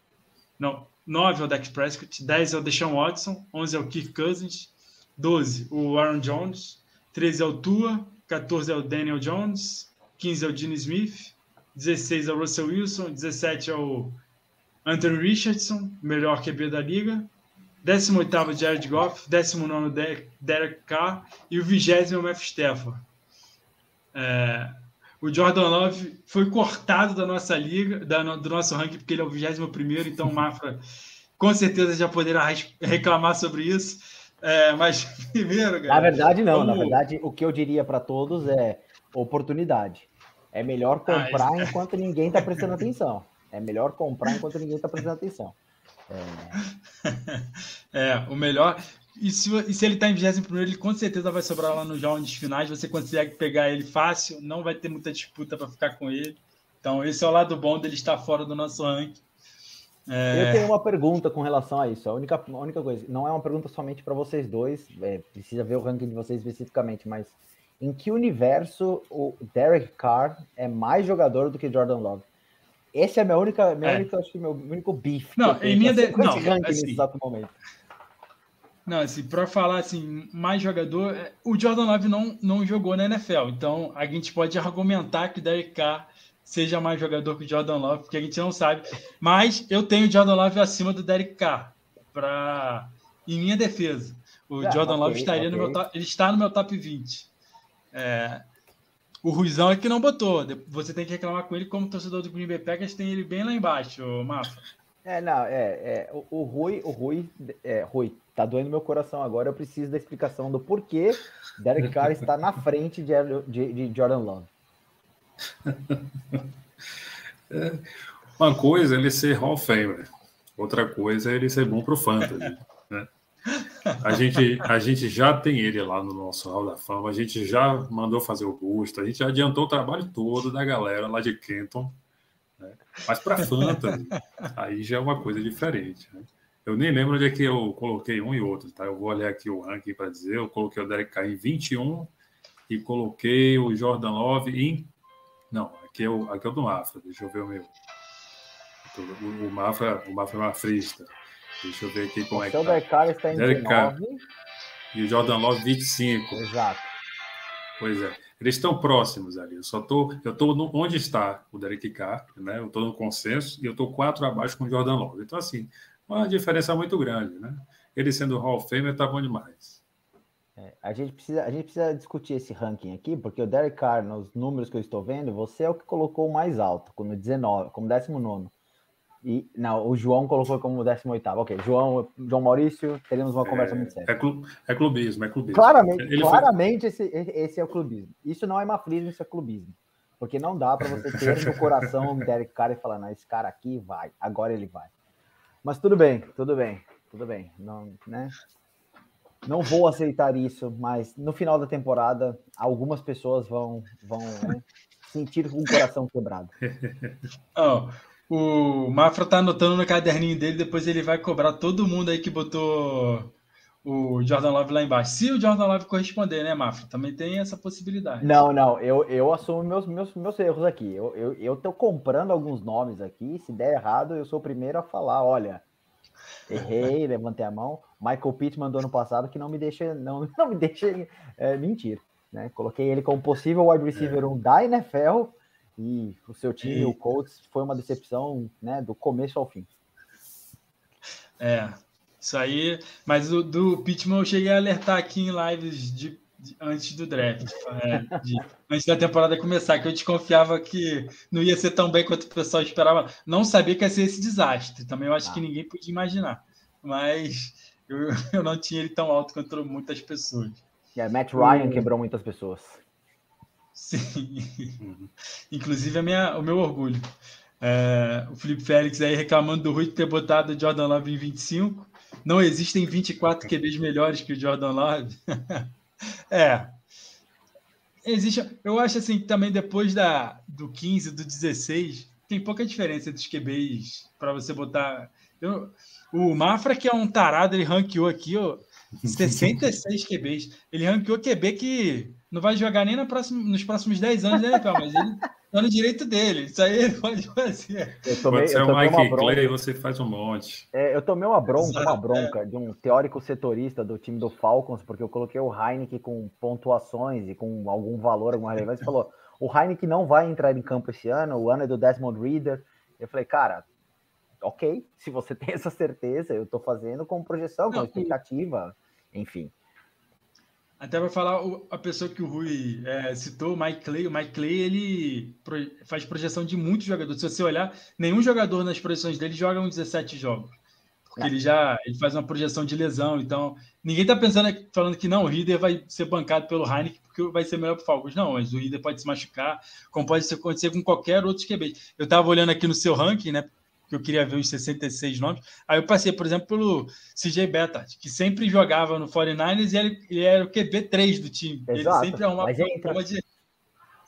Não, nove é o Dak Prescott. Dez é o Deshaun Watson. Onze é o Kirk Cousins. Doze, o Aaron Jones. Treze é o Tua. 14 é o Daniel Jones. 15 é o Gene Smith. 16 é o Russell Wilson. 17 é o Anthony Richardson, melhor QB da liga. 18º Jared Goff, 19 Derek Carr e o 20 Matt Stafford. É, o Jordan Love foi cortado da nossa liga, da, do nosso ranking, porque ele é o 21 então o Mafra com certeza já poderá reclamar sobre isso. É, mas primeiro, galera, Na verdade, não. Vamos... Na verdade, o que eu diria para todos é oportunidade. É melhor comprar ah, enquanto ninguém está prestando atenção. É melhor comprar enquanto ninguém está prestando atenção. É... é, o melhor. E se, e se ele está em 21, ele com certeza vai sobrar lá nos rounds finais. Você consegue pegar ele fácil, não vai ter muita disputa para ficar com ele. Então, esse é o lado bom dele estar fora do nosso ranking. É... Eu tenho uma pergunta com relação a isso. A única, a única coisa, não é uma pergunta somente para vocês dois, é, precisa ver o ranking de vocês especificamente, mas em que universo o Derek Carr é mais jogador do que Jordan Love? Esse é a minha única, minha é. única acho que meu único beef. Não, em minha de... não, assim, nesse exato momento. Não, assim, para falar assim, mais jogador, é, o Jordan Love não, não jogou na NFL, então a gente pode argumentar que Derek Carr seja mais jogador que o Jordan Love, porque a gente não sabe. Mas eu tenho o Jordan Love acima do Derek Carr, pra... em minha defesa. O é, Jordan okay, Love estaria okay. no meu top, ele está no meu top 20. É... O Ruizão é que não botou. Você tem que reclamar com ele como torcedor do Green Bay Packers, tem ele bem lá embaixo, Mafa. É, não, é, é o, o Rui, o Rui, é, Rui, tá doendo meu coração agora. Eu preciso da explicação do porquê Derek Carr está na frente de, de, de Jordan Love. É, uma coisa é ele ser Hall of Famer, outra coisa é ele ser bom para o Fantasy. Né? A, gente, a gente já tem ele lá no nosso Hall da Fama, a gente já mandou fazer o busto, a gente já adiantou o trabalho todo da galera lá de Kenton. Né? Mas para Fantasy, aí já é uma coisa diferente. Né? Eu nem lembro onde é que eu coloquei um e outro, tá? Eu vou olhar aqui o ranking para dizer. Eu coloquei o Derek Carr em 21 e coloquei o Jordan Love em não, aqui é o, aqui é o do Mafra. Deixa eu ver o meu. O, Mafra, o Mafra é. Deixa eu ver aqui como o é que tá. Derek está em Derek 19. E o Jordan Love 25. Exato. Pois é. Eles estão próximos ali. Eu só tô, eu tô no, onde está o Derek Carr, né? Eu estou no consenso e eu estou quatro abaixo com o Jordan Love. Então assim, uma diferença muito grande, né? Ele sendo Hall of Famer tá bom demais. É, a, gente precisa, a gente precisa discutir esse ranking aqui, porque o Derek Carr, nos números que eu estou vendo, você é o que colocou o mais alto, como 19, como 19. E, não, o João colocou como 18. Ok, João, João Maurício, teremos uma conversa é, muito séria. É, clu, é clubismo, é clubismo. Claramente, Ele claramente foi... esse, esse é o clubismo. Isso não é mafrismo, isso é clubismo. Porque não dá para você ter no coração o Derek Carr e falar, não, esse cara aqui vai, agora ele vai. Mas tudo bem, tudo bem, tudo bem. Não, né? não vou aceitar isso, mas no final da temporada, algumas pessoas vão, vão né, sentir com o coração quebrado. Oh, o Mafra tá anotando no caderninho dele, depois ele vai cobrar todo mundo aí que botou o Jordan Love lá embaixo. Se o Jordan Love corresponder, né, Mafra? Também tem essa possibilidade. Não, não, eu, eu assumo meus, meus, meus erros aqui. Eu, eu, eu tô comprando alguns nomes aqui. Se der errado, eu sou o primeiro a falar: olha, Errei, levantei a mão. Michael Pittman do ano passado que não me deixa, não, não me deixa é, mentir. Né? Coloquei ele como possível wide receiver 1 é. da NFL e o seu time, e... o Colts, foi uma decepção né, do começo ao fim. É, isso aí. Mas do, do Pittman eu cheguei a alertar aqui em lives de antes do draft, é, de, antes da temporada começar, que eu desconfiava que não ia ser tão bem quanto o pessoal esperava. Não sabia que ia ser esse desastre. Também eu acho ah. que ninguém podia imaginar. Mas eu, eu não tinha ele tão alto quanto muitas pessoas. É, Matt Ryan quebrou muitas pessoas. Sim. Inclusive a minha, o meu orgulho. É, o Felipe Félix aí reclamando do Rui ter botado o Jordan Love em 25. Não existem 24 QBs melhores que o Jordan Love. É. Existe. Eu acho assim que também depois da, do 15, do 16, tem pouca diferença entre os QBs para você botar. Eu, o Mafra, que é um tarado, ele ranqueou aqui, ó, 66 QBs. Ele ranqueou QB que não vai jogar nem próxima, nos próximos 10 anos, né, Mas ele tá no direito dele. Isso aí ele pode fazer. Eu tomei, pode ser o Mike Clay, você faz um monte. É, eu tomei uma bronca, uma bronca de um teórico setorista do time do Falcons, porque eu coloquei o Heineken com pontuações e com algum valor, alguma relevância, e falou: o Heineken não vai entrar em campo esse ano, o ano é do Desmond Reader. Eu falei, cara, ok, se você tem essa certeza, eu estou fazendo com projeção, com expectativa, enfim. Até para falar, a pessoa que o Rui é, citou, o Mike Clay, o Mike Clay, ele faz projeção de muitos jogadores. Se você olhar, nenhum jogador nas projeções dele joga uns 17 jogos. Porque ele já ele faz uma projeção de lesão, então ninguém está pensando falando que não, o Rieder vai ser bancado pelo Heineken porque vai ser melhor para o Falcons. Não, mas o Rieder pode se machucar, como pode acontecer com qualquer outro QB. Eu estava olhando aqui no seu ranking, né? Que eu queria ver os 66 nomes. Aí eu passei, por exemplo, pelo CJ Beathard, que sempre jogava no 49ers e ele, ele era o QB3 do time. Exato. Ele sempre arrumava uma forma de,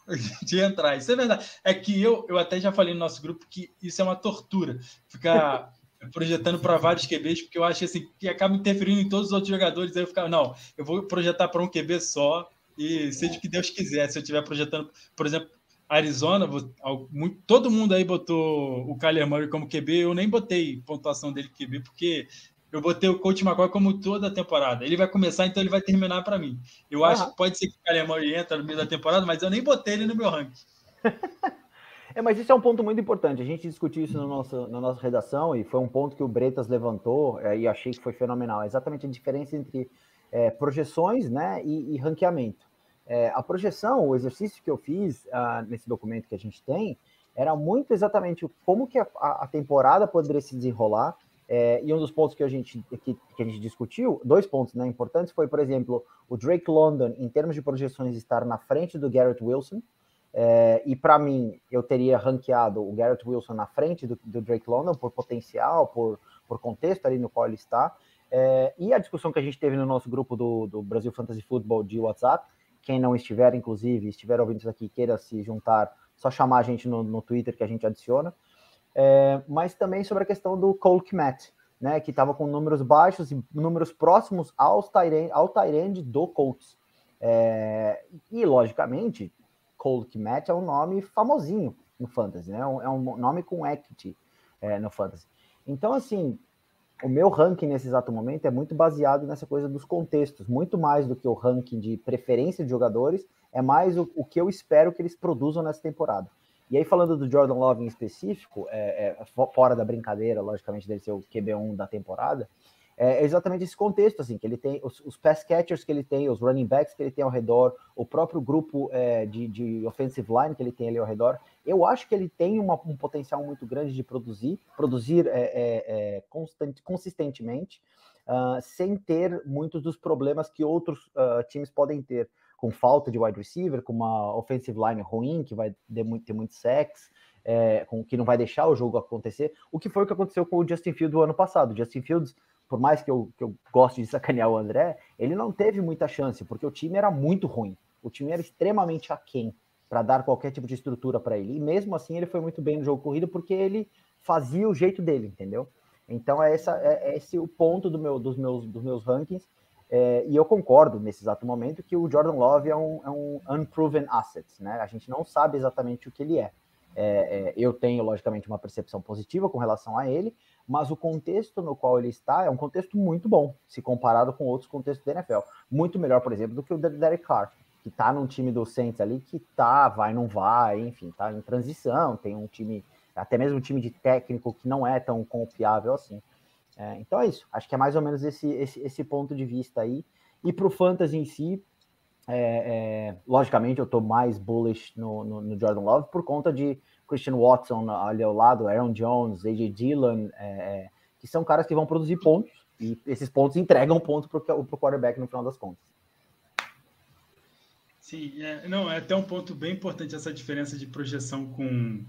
de entrar. Isso é verdade. É que eu, eu até já falei no nosso grupo que isso é uma tortura. Ficar projetando para vários QBs, porque eu acho assim, que acaba interferindo em todos os outros jogadores. Aí eu ficava, não, eu vou projetar para um QB só e seja o que Deus quiser. Se eu estiver projetando, por exemplo, Arizona, todo mundo aí botou o Kyler Murray como QB, eu nem botei pontuação dele QB, porque eu botei o Coach McCoy como toda a temporada. Ele vai começar, então ele vai terminar para mim. Eu uhum. acho que pode ser que o Kyler Murray entra no meio da temporada, mas eu nem botei ele no meu ranking. É, mas isso é um ponto muito importante. A gente discutiu isso no nosso, na nossa redação e foi um ponto que o Bretas levantou é, e achei que foi fenomenal. É exatamente a diferença entre é, projeções né, e, e ranqueamento. É, a projeção, o exercício que eu fiz uh, nesse documento que a gente tem, era muito exatamente como que a, a temporada poderia se desenrolar. É, e um dos pontos que a gente que, que, a gente discutiu, dois pontos né, importantes, foi, por exemplo, o Drake London, em termos de projeções, estar na frente do Garrett Wilson. É, e para mim, eu teria ranqueado o Garrett Wilson na frente do, do, Drake London por potencial, por, por contexto ali no qual ele está. É, e a discussão que a gente teve no nosso grupo do, do Brasil Fantasy Football de WhatsApp, quem não estiver, inclusive, estiver ouvindo isso aqui, queira se juntar, só chamar a gente no, no Twitter que a gente adiciona. É, mas também sobre a questão do Cole Kmet, né, que estava com números baixos e números próximos aos Tyrend, ao Tyrande do Colts. É, e, logicamente, Cole Kmet é um nome famosinho no Fantasy, né? É é um nome com equity é, no Fantasy. Então, assim, o meu ranking nesse exato momento é muito baseado nessa coisa dos contextos, muito mais do que o ranking de preferência de jogadores, é mais o, o que eu espero que eles produzam nessa temporada. E aí, falando do Jordan Love em específico, é, é, fora da brincadeira, logicamente, dele ser o QB1 da temporada, é exatamente esse contexto, assim, que ele tem os, os pass catchers que ele tem, os running backs que ele tem ao redor, o próprio grupo é, de, de offensive line que ele tem ali ao redor. Eu acho que ele tem uma, um potencial muito grande de produzir, produzir é, é, é constant, consistentemente, uh, sem ter muitos dos problemas que outros uh, times podem ter, com falta de wide receiver, com uma offensive line ruim, que vai ter muito, ter muito sacks, é, com, que não vai deixar o jogo acontecer, o que foi o que aconteceu com o Justin Fields do ano passado. O Justin Fields por mais que eu, que eu goste de sacanear o André, ele não teve muita chance, porque o time era muito ruim. O time era extremamente aquém para dar qualquer tipo de estrutura para ele. E mesmo assim, ele foi muito bem no jogo corrido, porque ele fazia o jeito dele, entendeu? Então, é, essa, é, é esse o ponto do meu, dos, meus, dos meus rankings. É, e eu concordo nesse exato momento que o Jordan Love é um, é um unproven asset, né? A gente não sabe exatamente o que ele é. É, é, eu tenho, logicamente, uma percepção positiva com relação a ele, mas o contexto no qual ele está é um contexto muito bom, se comparado com outros contextos da NFL. Muito melhor, por exemplo, do que o Derek Carr, que está num time do Saints ali que tá, vai, não vai, enfim, tá em transição, tem um time, até mesmo um time de técnico que não é tão confiável assim. É, então é isso, acho que é mais ou menos esse, esse, esse ponto de vista aí. E para o Fantasy em si, é, é, logicamente eu estou mais bullish no, no, no, Jordan Love por conta de Christian Watson ali ao lado, Aaron Jones, AJ Dillon, é, é, que são caras que vão produzir pontos e esses pontos entregam pontos para o quarterback no final das contas. Sim, é, não, é até um ponto bem importante essa diferença de projeção com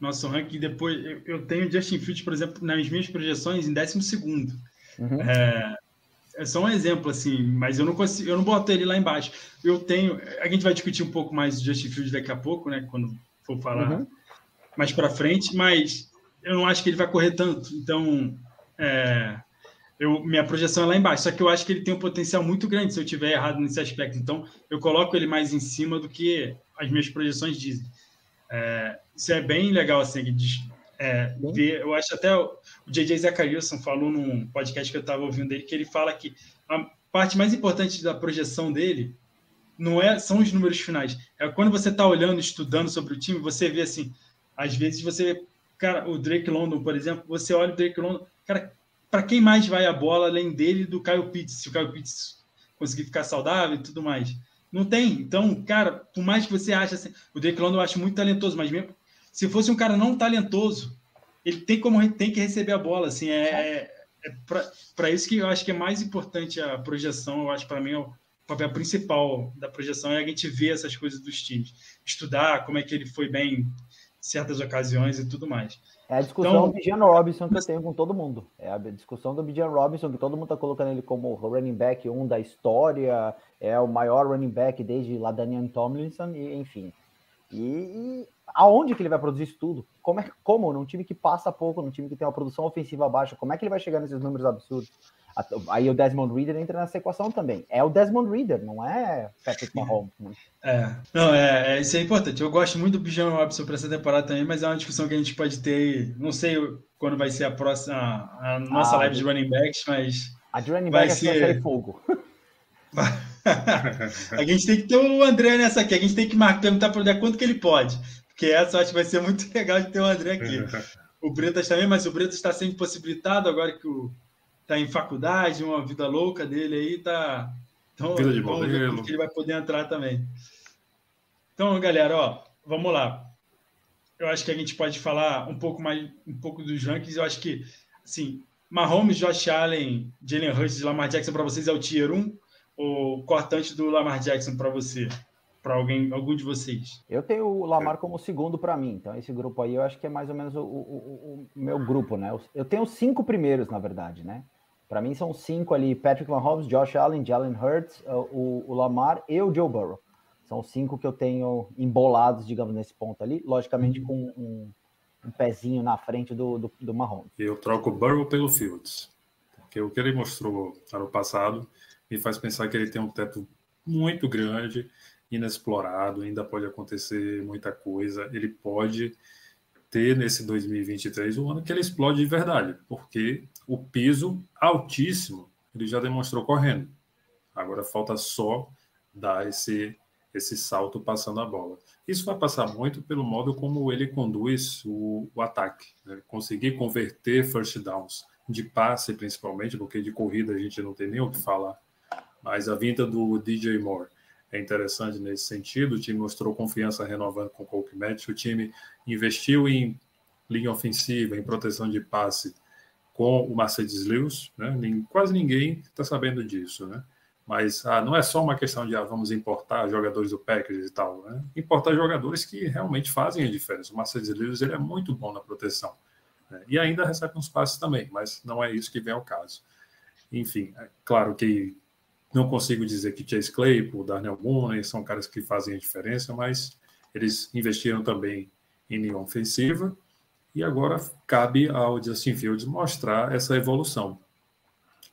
nosso ranking. Depois, eu, eu tenho Justin Fields, por exemplo, nas minhas projeções em 12 segundo. Uhum. É, é só um exemplo, assim, mas eu não consigo, eu não boto ele lá embaixo. Eu tenho, a gente vai discutir um pouco mais do Justin Fields daqui a pouco, né? Quando for falar uhum. Mais para frente, mas eu não acho que ele vai correr tanto. Então, é, eu, minha projeção é lá embaixo. Só que eu acho que ele tem um potencial muito grande se eu tiver errado nesse aspecto. Então, eu coloco ele mais em cima do que as minhas projeções dizem. É, isso é bem legal, assim, é, ver, eu acho até o, o J.J. Zacariason falou num podcast que eu estava ouvindo dele, que ele fala que a parte mais importante da projeção dele não é são os números finais. É quando você está olhando, estudando sobre o time, você vê assim, às vezes você cara, o Drake London, por exemplo, você olha o Drake London, cara, para quem mais vai a bola além dele do Caio Pitts, se o Caio Pitts conseguir ficar saudável e tudo mais. Não tem. Então, cara, por mais que você ache assim, o Drake London eu acho muito talentoso, mas mesmo se fosse um cara não talentoso, ele tem como tem que receber a bola, assim, é, é, é para isso que eu acho que é mais importante a projeção, eu acho para mim é o papel principal da projeção é a gente ver essas coisas dos times, estudar como é que ele foi bem em certas ocasiões e tudo mais. É a discussão então, do Bijan Robinson que eu tenho com todo mundo. É a discussão do Bijan Robinson, que todo mundo está colocando ele como o running back um da história, é o maior running back desde Ladanian Tomlinson, e, enfim. E, e, aonde que ele vai produzir isso tudo? Como, é, como num time que passa pouco, num time que tem uma produção ofensiva baixa, como é que ele vai chegar nesses números absurdos? Aí o Desmond Reader entra nessa equação também. É o Desmond Reader, não é Patrick Mahomes. Né? É, não, é, é, isso é importante. Eu gosto muito do Bijan Robson para essa temporada também, mas é uma discussão que a gente pode ter. Não sei quando vai ser a próxima, a nossa ah, live de running backs, mas. A de running ser... vai ser fogo. a gente tem que ter o André nessa aqui. A gente tem que marcar, perguntar para o André quanto que ele pode. Porque essa eu acho que vai ser muito legal de ter o André aqui. o Bretas também, mas o Bretas está sendo possibilitado agora que o tá em faculdade, uma vida louca dele aí, tá. Então, vida de vamos ver que ele vai poder entrar também. Então, galera, ó, vamos lá. Eu acho que a gente pode falar um pouco mais, um pouco dos rankings. Eu acho que, assim, Mahomes, Josh Allen, Jalen Hurts e Lamar Jackson para vocês é o tier 1 ou cortante do Lamar Jackson para você? Para alguém, algum de vocês? Eu tenho o Lamar como segundo para mim, então esse grupo aí eu acho que é mais ou menos o, o, o meu grupo, né? Eu tenho cinco primeiros, na verdade, né? Para mim são cinco ali: Patrick Mahomes, Josh Allen, Jalen Hurts, uh, o, o, Lamar e o Joe Burrow. São cinco que eu tenho embolados, digamos, nesse ponto ali. Logicamente com um, um pezinho na frente do, do, do Mahomes. Eu troco o Burrow pelo Fields. Porque o que ele mostrou ano passado me faz pensar que ele tem um teto muito grande, inexplorado, ainda pode acontecer muita coisa. Ele pode ter nesse 2023 um ano que ele explode de verdade, porque o piso altíssimo ele já demonstrou correndo. Agora falta só dar esse esse salto passando a bola. Isso vai passar muito pelo modo como ele conduz o, o ataque, né? conseguir converter first downs de passe principalmente, porque de corrida a gente não tem nem o que falar. Mas a vinda do DJ Moore é interessante nesse sentido. O time mostrou confiança renovando com o Match. O time investiu em linha ofensiva, em proteção de passe com o Mercedes Lewis, né? quase ninguém está sabendo disso, né? Mas ah, não é só uma questão de ah, vamos importar jogadores do Packers e tal, né? Importar jogadores que realmente fazem a diferença. O Mercedes Lewis ele é muito bom na proteção né? e ainda recebe uns passes também, mas não é isso que vem ao caso. Enfim, é claro que não consigo dizer que Chase Claypool, Darnell Mooney são caras que fazem a diferença, mas eles investiram também em linha ofensiva e agora cabe ao Justin Fields mostrar essa evolução,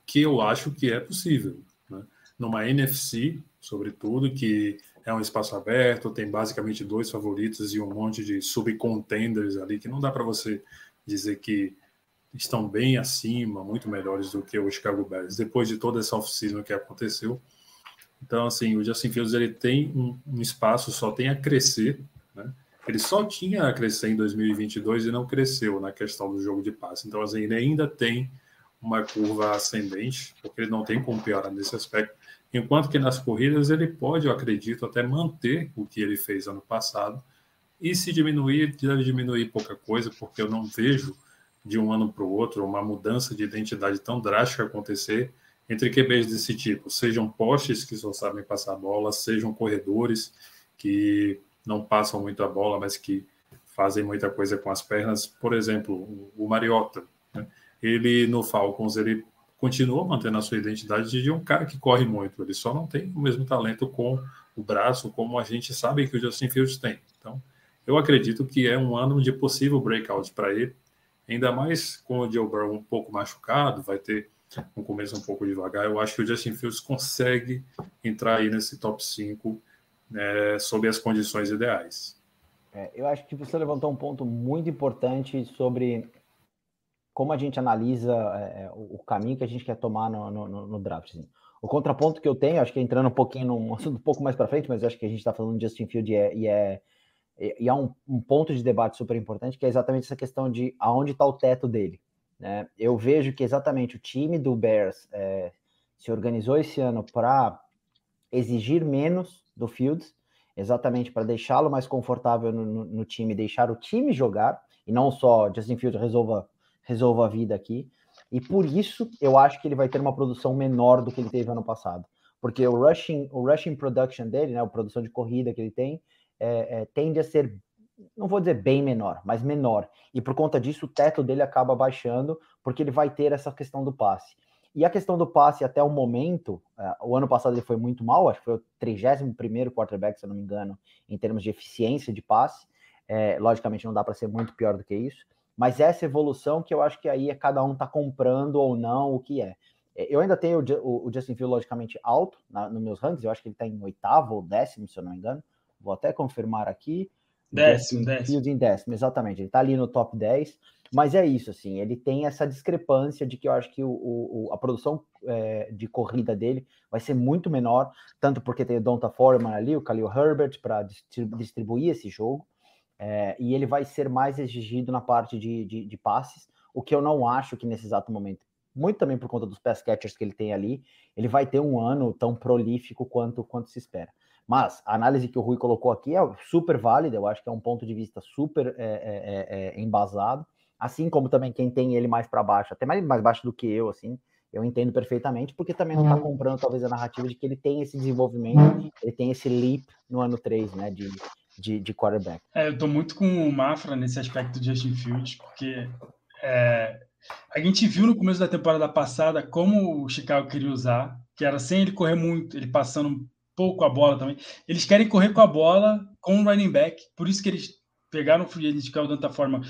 que eu acho que é possível. Né? Numa NFC, sobretudo, que é um espaço aberto, tem basicamente dois favoritos e um monte de subcontenders ali, que não dá para você dizer que estão bem acima, muito melhores do que o Chicago Bears, depois de toda essa off-season que aconteceu. Então, assim, o Justin Fields ele tem um, um espaço, só tem a crescer, né? Ele só tinha a crescer em 2022 e não cresceu na questão do jogo de passe. Então, assim, ele ainda tem uma curva ascendente, porque ele não tem como piorar nesse aspecto. Enquanto que nas corridas ele pode, eu acredito, até manter o que ele fez ano passado. E se diminuir, deve diminuir pouca coisa, porque eu não vejo de um ano para o outro uma mudança de identidade tão drástica acontecer entre QBs desse tipo, sejam postes que só sabem passar a bola, sejam corredores que não passam muito a bola, mas que fazem muita coisa com as pernas. Por exemplo, o Mariota, né? ele no Falcons ele continua mantendo a sua identidade de um cara que corre muito. Ele só não tem o mesmo talento com o braço, como a gente sabe que o Justin Fields tem. Então, eu acredito que é um ano de possível breakout para ele, ainda mais com o Joe Burrow um pouco machucado, vai ter um começo um pouco devagar. Eu acho que o Justin Fields consegue entrar aí nesse top 5 né, sob as condições ideais. É, eu acho que você levantou um ponto muito importante sobre como a gente analisa é, é o caminho que a gente quer tomar no, no, no draft. Assim. O contraponto que eu tenho, acho que entrando um pouquinho num assunto um pouco mais para frente, mas acho que a gente está falando de Justin Field e é, e é, E, e há um, um, ponto de debate super importante que é exatamente essa questão de aonde está o teto dele. Né? Eu vejo que exatamente o time do Bears é, se organizou esse ano para exigir menos do Fields, exatamente para deixá-lo mais confortável no, no, no, time, deixar o time jogar, e não só Justin Fields resolva, resolva a vida aqui. E por isso eu acho que ele vai ter uma produção menor do que ele teve ano passado. Porque o rushing, o rushing production dele, né, a produção de corrida que ele tem, é, é, tende a ser, não vou dizer bem menor, mas menor. E por conta disso, o teto dele acaba baixando, porque ele vai ter essa questão do passe. E a questão do passe até o momento, uh, o ano passado ele foi muito mal, acho que foi o 31 quarterback, se eu não me engano, em termos de eficiência de passe. É, logicamente não dá para ser muito pior do que isso, mas essa evolução que eu acho que aí é cada um tá comprando ou não o que é. é eu ainda tenho o, o Justin Field logicamente alto na, nos meus rankings, eu acho que ele está em oitavo ou décimo, se eu não me engano. Vou até confirmar aqui. Décimo, décimo. Field em décimo, exatamente. Ele está ali no top 10. Mas é isso, assim, ele tem essa discrepância de que eu acho que o, o a produção é, de corrida dele vai ser muito menor, tanto porque tem o Donta Foreman ali, o Khalil Herbert, para distribuir esse jogo, é, e ele vai ser mais exigido na parte de, de, de, passes, o que eu não acho que nesse exato momento, muito também por conta dos pass catchers que ele tem ali, ele vai ter um ano tão prolífico quanto, quanto se espera. Mas a análise que o Rui colocou aqui é super válida, eu acho que é um ponto de vista super é, é, é, é embasado assim como também quem tem ele mais para baixo, até mais, mais baixo do que eu, assim, eu entendo perfeitamente, porque também não está uhum. comprando talvez a narrativa de que ele tem esse desenvolvimento, ele tem esse leap no ano 3, né, de, de, de quarterback. É, eu tô muito com o Mafra nesse aspecto do Justin Fields, porque é, a gente viu no começo da temporada passada como o Chicago queria usar, que era sem ele correr muito, ele passando pouco a bola também. Eles querem correr com a bola com o running back, por isso que eles pegaram o free agent de tanta forma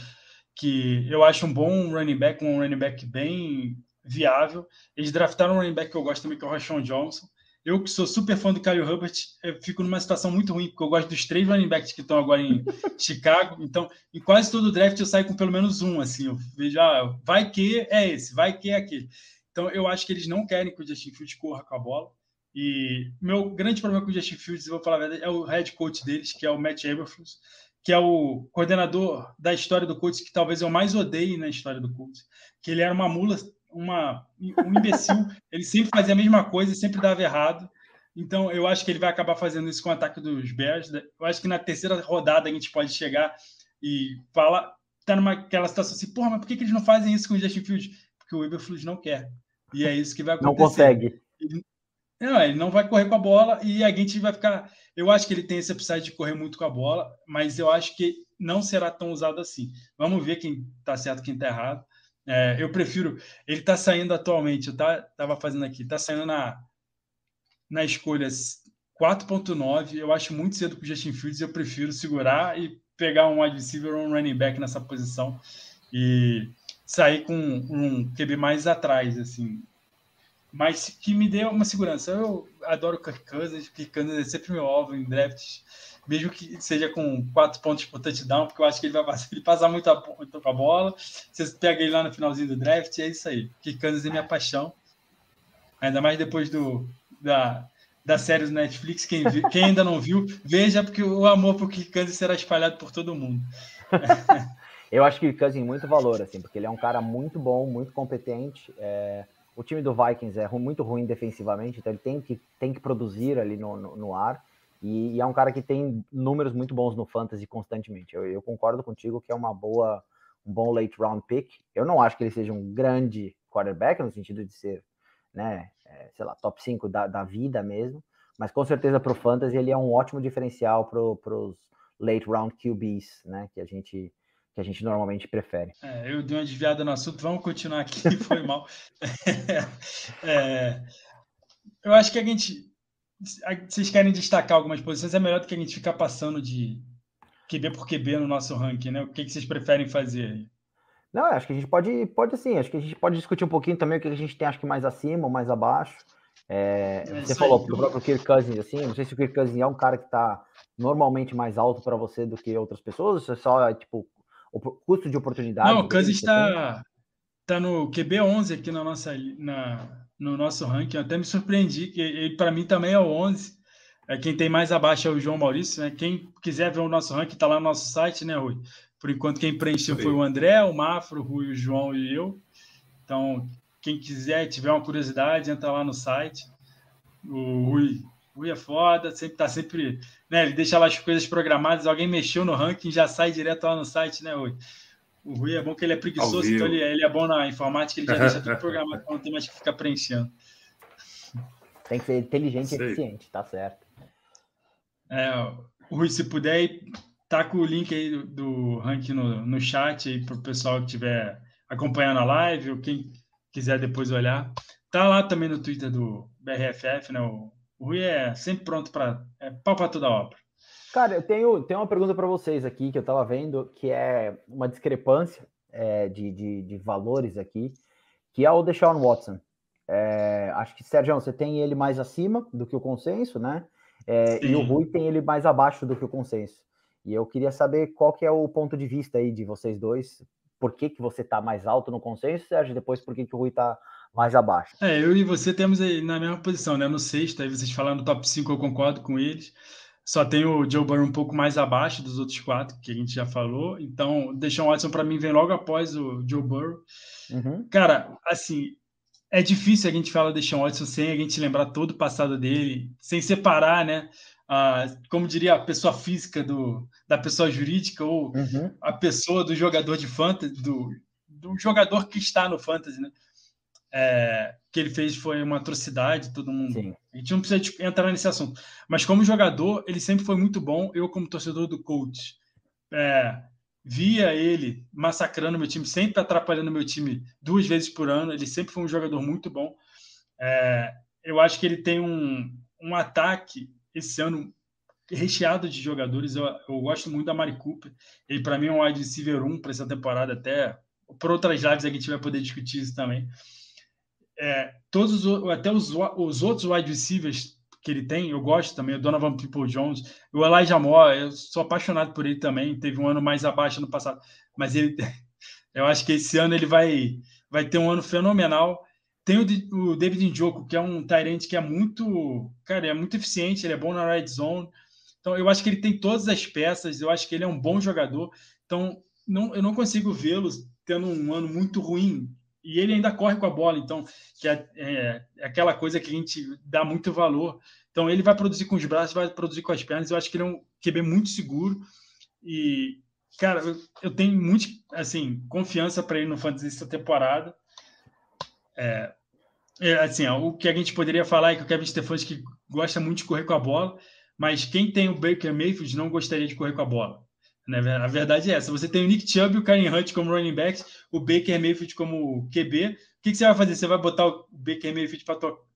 que eu acho um bom running back, um running back bem viável. Eles draftaram um running back que eu gosto também, que é o Rashawn Johnson. Eu que sou super fã do Kyle Herbert, fico numa situação muito ruim, porque eu gosto dos três running backs que estão agora em Chicago. Então, em quase todo draft eu saio com pelo menos um, assim. Eu vejo, ah, vai que é esse, vai que é aquele. Então, eu acho que eles não querem que o Justin Fields corra com a bola. E meu grande problema com o Justin Fields, vou falar a verdade, é o head coach deles, que é o Matt Eberflus que é o coordenador da história do Colts, que talvez eu mais odeie na história do Colts, que ele era uma mula, uma, um imbecil, ele sempre fazia a mesma coisa e sempre dava errado. Então, eu acho que ele vai acabar fazendo isso com o ataque dos Bears. Eu acho que na terceira rodada a gente pode chegar e falar, tá numa aquela situação assim, porra, mas por que, que eles não fazem isso com o Justin Fields? Porque o Eberflus não quer. E é isso que vai acontecer. Não consegue. Ele, não, ele não vai correr com a bola e a gente vai ficar. Eu acho que ele tem esse upside de correr muito com a bola, mas eu acho que não será tão usado assim. Vamos ver quem está certo quem está errado. É, eu prefiro. Ele está saindo atualmente, eu estava fazendo aqui, está saindo na, na escolha 4.9. Eu acho muito cedo para o Justin Fields. Eu prefiro segurar e pegar um wide receiver ou um running back nessa posição e sair com um QB mais atrás, assim mas que me deu uma segurança. Eu adoro Kirk Cousins, Kirk Cousins é sempre meu alvo em drafts, mesmo que seja com quatro pontos por touchdown, porque eu acho que ele vai passar, ele passa muito a, a bola. Você pega ele lá no finalzinho do draft, é isso aí. Kirk Cousins é minha paixão. Ainda mais depois do, da, da série do Netflix. Quem, viu, quem ainda não viu, veja, porque o amor por Kirk Cousins será espalhado por todo mundo. eu acho que o Cousins muito valor, assim, porque ele é um cara muito bom, muito competente. É o time do Vikings é muito ruim defensivamente, então ele tem que, tem que produzir ali no, no, no ar. E, e, é um cara que tem números muito bons no fantasy constantemente. Eu, eu, concordo contigo que é uma boa, um bom late round pick. Eu não acho que ele seja um grande quarterback no sentido de ser, né, é, sei lá, top 5 da, da vida mesmo. Mas com certeza para o fantasy ele é um ótimo diferencial para os late round QBs, né, que a gente que a gente normalmente prefere. É, eu dei uma desviada no assunto, vamos continuar aqui, foi mal. É, eu acho que a gente. Vocês querem destacar algumas posições, é melhor do que a gente ficar passando de QB por QB no nosso ranking, né? O que, que vocês preferem fazer Não, acho que a gente pode, pode sim, acho que a gente pode discutir um pouquinho também o que a gente tem, acho que mais acima ou mais abaixo. É, é você falou do próprio Kirk Cousins, assim, não sei se o Kirk Cousins é um cara que está normalmente mais alto para você do que outras pessoas, ou se é só, tipo, o custo de oportunidade. Não, o Kansas está tá no QB11 aqui na nossa, na, no nosso ranking. Eu até me surpreendi, que ele para mim também é o 11. É, quem tem mais abaixo é o João Maurício. Né? Quem quiser ver o nosso ranking, está lá no nosso site, né, Rui? Por enquanto, quem preencheu foi o André, o Mafro, o Rui, o João e eu. Então, quem quiser, tiver uma curiosidade, entra lá no site. O Rui, Rui é foda, sempre tá sempre. Né, ele deixa lá as coisas programadas, alguém mexeu no ranking, já sai direto lá no site, né, Rui? O Rui é bom que ele é preguiçoso, então ele, ele, é bom na informática, ele já deixa tudo programado, então não tem mais que ficar preenchendo. Tem que ser inteligente e eficiente, tá certo. É, o Rui, se puder, tá com o link aí do, do ranking no, no chat aí para o pessoal que estiver acompanhando a live ou quem quiser depois olhar. Tá lá também no Twitter do BRFF, né? O, o Rui é sempre pronto para é pau para toda a obra. Cara, eu tenho, tenho uma pergunta para vocês aqui que eu estava vendo, que é uma discrepância é, de, de, de, valores aqui, que é o Deshaun Watson. É, acho que, Sérgio, você tem ele mais acima do que o consenso, né? É, e o Rui tem ele mais abaixo do que o consenso. E eu queria saber qual que é o ponto de vista aí de vocês dois. Por que, que você está mais alto no consenso, Sérgio? Depois, por que, que o Rui está mais abaixo? É, eu e você temos aí na mesma posição, né? No sexto, aí vocês falaram no top 5, eu concordo com eles. Só tem o Joe Burrow um pouco mais abaixo dos outros quatro, que a gente já falou. Então, o Deshaun Watson, para mim, vem logo após o Joe Burrow. Uhum. Cara, assim, é difícil a gente falar do Deshaun Watson sem a gente lembrar todo o passado dele, sem separar, né? A, como diria a pessoa física do, da pessoa jurídica ou uhum. a pessoa do jogador de fantasy, do, do jogador que está no fantasy, né? É, que ele fez foi uma atrocidade, todo mundo. Sim. A gente não precisa tipo, entrar nesse assunto. Mas como jogador, ele sempre foi muito bom. Eu, como torcedor do coach, é, via ele massacrando meu time, sempre atrapalhando meu time duas vezes por ano. Ele sempre foi um jogador muito bom. É, eu acho que ele tem um, um ataque esse ano recheado de jogadores. Eu, eu gosto muito da Mari Cooper. Ele, para mim, é um wide receiver 1 para essa temporada, até por outras lives a gente vai poder discutir isso também é, todos os, até os, os outros wide receivers que ele tem, eu gosto também, o Donovan People Jones, o Elijah Moore, eu sou apaixonado por ele também, teve um ano mais abaixo no passado, mas ele, eu acho que esse ano ele vai, vai ter um ano fenomenal. Tem o, o David Njoku, que é um Tyrant que é muito, cara, é muito eficiente, ele é bom na red zone, então eu acho que ele tem todas as peças, eu acho que ele é um bom jogador, então não, eu não consigo vê-lo tendo um ano muito ruim e ele ainda corre com a bola, então que é, é, é, aquela coisa que a gente dá muito valor. Então ele vai produzir com os braços, vai produzir com as pernas. Eu acho que ele é um QB muito seguro e cara, eu, eu tenho muito assim confiança para ele no fantasy essa temporada. É, é, assim, ó, o que a gente poderia falar é que o Kevin Stefanski gosta muito de correr com a bola, mas quem tem o Baker Mayfield não gostaria de correr com a bola. Né? A verdade é essa. Você tem o Nick Chubb e o Karen Hunt como running backs, o Baker Mayfield como QB. O que, você vai fazer? Você vai botar o Baker Mayfield